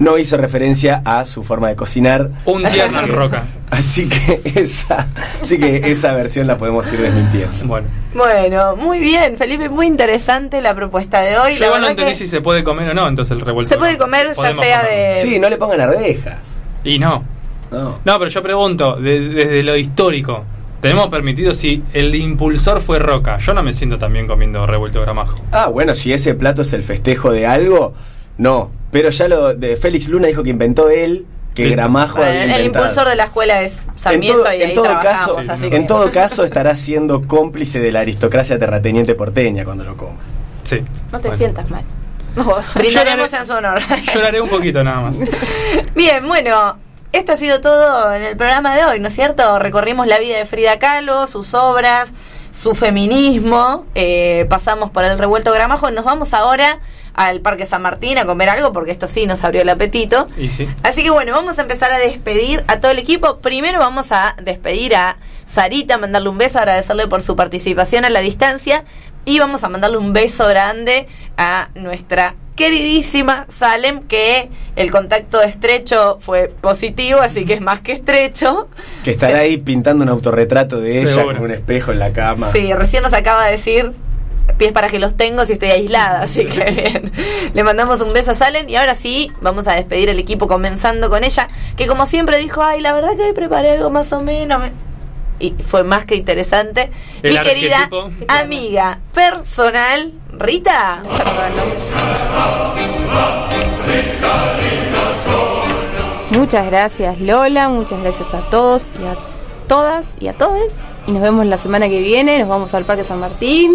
No hizo referencia a su forma de cocinar. Un día en Roca. Así que esa, así que esa versión la podemos ir desmintiendo. Bueno. Bueno, muy bien, Felipe, muy interesante la propuesta de hoy. Yo La igual no entendí si se puede comer o no, entonces el revuelto. se puede comer ya sea comer. de... Sí, no le pongan arvejas. Y no. No. No, pero yo pregunto, de- desde lo histórico, ¿tenemos permitido si el impulsor fue Roca? Yo no me siento tan bien comiendo revuelto gramajo. Ah, bueno, si ese plato es el festejo de algo, no. Pero ya lo de Félix Luna dijo que inventó él, que Listo. Gramajo Bueno, había el impulsor de la escuela es en Sarmiento todo, y en ahí todo caso, así en que- todo caso estará siendo cómplice de la aristocracia terrateniente porteña cuando lo comas. Sí. No te sientas mal. Brindaremos en su honor. Lloraré un poquito nada más. [LAUGHS] Bien, bueno, esto ha sido todo en el programa de hoy, ¿no es cierto? Recorrimos la vida de Frida Kahlo, sus obras, su feminismo, eh, pasamos por el revuelto gramajo, nos vamos ahora al Parque San Martín a comer algo, porque esto sí nos abrió el apetito. Y sí. Así que bueno, vamos a empezar a despedir a todo el equipo. Primero vamos a despedir a Sarita, mandarle un beso, agradecerle por su participación a la distancia. Y vamos a mandarle un beso grande a nuestra queridísima Salem, que el contacto estrecho fue positivo, así que es más que estrecho. Que estará ahí pintando un autorretrato de ella Seguro. con un espejo en la cama. Sí, recién nos acaba de decir pies para que los tengo si estoy aislada, [LAUGHS] así que bien. Le mandamos un beso a Salen y ahora sí, vamos a despedir el equipo comenzando con ella, que como siempre dijo, ay, la verdad que hoy preparé algo más o menos. me-". Y fue más que interesante. El Mi querida arquetipo. amiga personal, Rita. Muchas gracias Lola, muchas gracias a todos y a todas y a todes. Y nos vemos la semana que viene, nos vamos al Parque San Martín.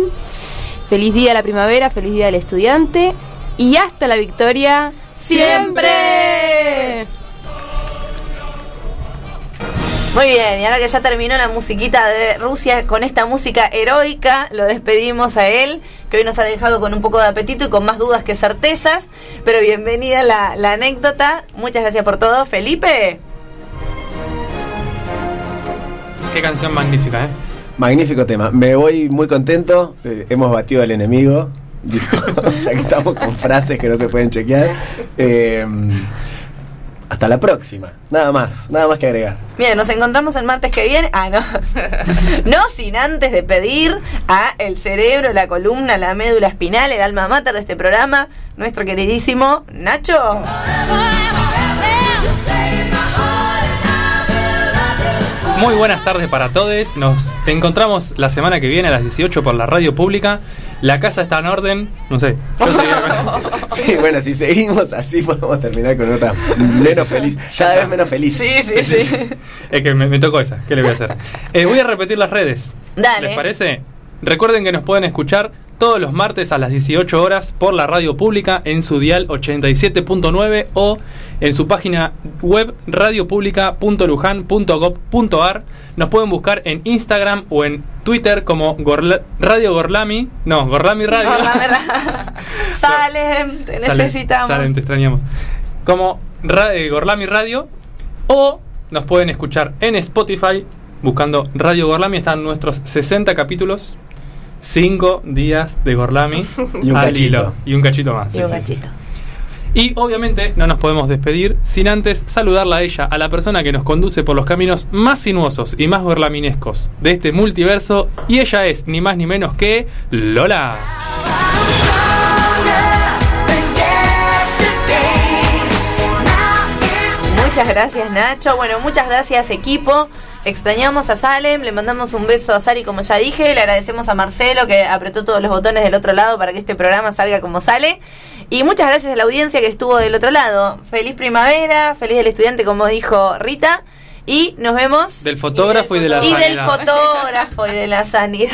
Feliz día de la primavera, feliz día del estudiante. Y hasta la victoria ¡Siempre! Muy bien, y ahora que ya terminó la musiquita de Rusia con esta música heroica, lo despedimos a él, que hoy nos ha dejado con un poco de apetito y con más dudas que certezas. Pero bienvenida la, la anécdota. Muchas gracias por todo. Felipe. Qué canción magnífica, ¿eh? Magnífico tema. Me voy muy contento. eh, hemos batido al enemigo. [LAUGHS] Ya que estamos con frases que no se pueden chequear. Eh, hasta la próxima. Nada más, nada más que agregar. Bien, nos encontramos el martes que viene. Ah, no. [LAUGHS] no sin antes de pedir a el cerebro, la columna, la médula espinal, el alma mater de este programa, nuestro queridísimo Nacho. Muy buenas tardes para todos. Nos encontramos la semana que viene a las 18 por la radio pública. La casa está en orden. No sé. Yo [LAUGHS] Sí, bueno, si seguimos así podemos terminar con otra menos feliz. Cada vez menos feliz. Sí, sí, sí. Es que me, me tocó esa. ¿Qué le voy a hacer? Eh, voy a repetir las redes. Dale. ¿Les parece? Recuerden que nos pueden escuchar todos los martes a las 18 horas por la radio pública en su dial 87.9 o en su página web radiopublica.lujan.gov.ar. Nos pueden buscar en Instagram o en Twitter como Gorla- Radio Gorlami. No, Gorlami Radio. [LAUGHS] Salem, te necesitamos. Salen, te extrañamos. Como eh, Gorlami Radio. O nos pueden escuchar en Spotify buscando Radio Gorlami. Están nuestros 60 capítulos. 5 días de Gorlami. [LAUGHS] Y un al cachito. hilo. Y un cachito más. Y sí, un sí, sí. cachito. Y obviamente no nos podemos despedir sin antes saludarla a ella, a la persona que nos conduce por los caminos más sinuosos y más gorlaminescos de este multiverso. Y ella es ni más ni menos que Lola. Muchas gracias Nacho, bueno, muchas gracias equipo. Extrañamos a Salem, le mandamos un beso a Sari como ya dije, le agradecemos a Marcelo que apretó todos los botones del otro lado para que este programa salga como sale. Y muchas gracias a la audiencia que estuvo del otro lado. Feliz primavera, feliz del estudiante, como dijo Rita. Y nos vemos. Del fotógrafo y, de la y sanidad. del fotógrafo y de la sanidad.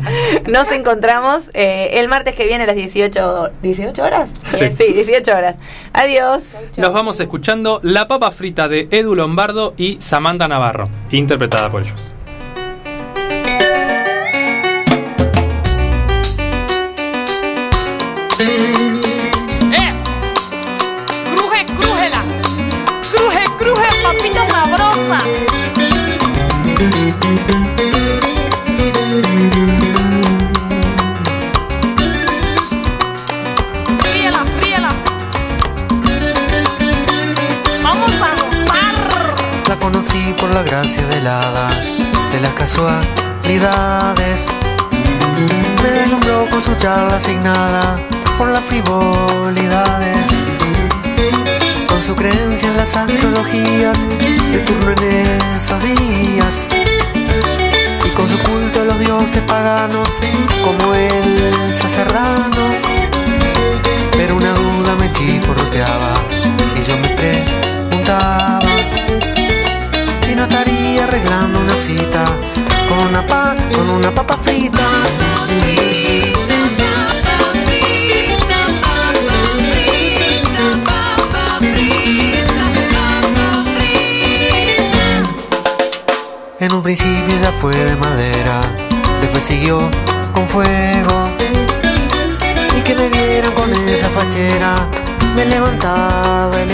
[LAUGHS] Nos encontramos eh, el martes que viene a las 18, 18 horas. Sí. sí, 18 horas. Adiós. Nos vamos escuchando La papa frita de Edu Lombardo y Samantha Navarro, interpretada por ellos. Conocí por la gracia de la hada, de las casualidades. Me deslumbró con su charla asignada por las frivolidades. Con su creencia en las astrologías, de turno en esos días. Y con su culto a los dioses paganos, como el Serrano. Pero una duda me chisporroteaba y yo me preguntaba si no estaría arreglando una cita con una pa, con una papa frita. Un principio ya fue de madera, después siguió con fuego. Y que me vieran con esa fachera, me levantaba el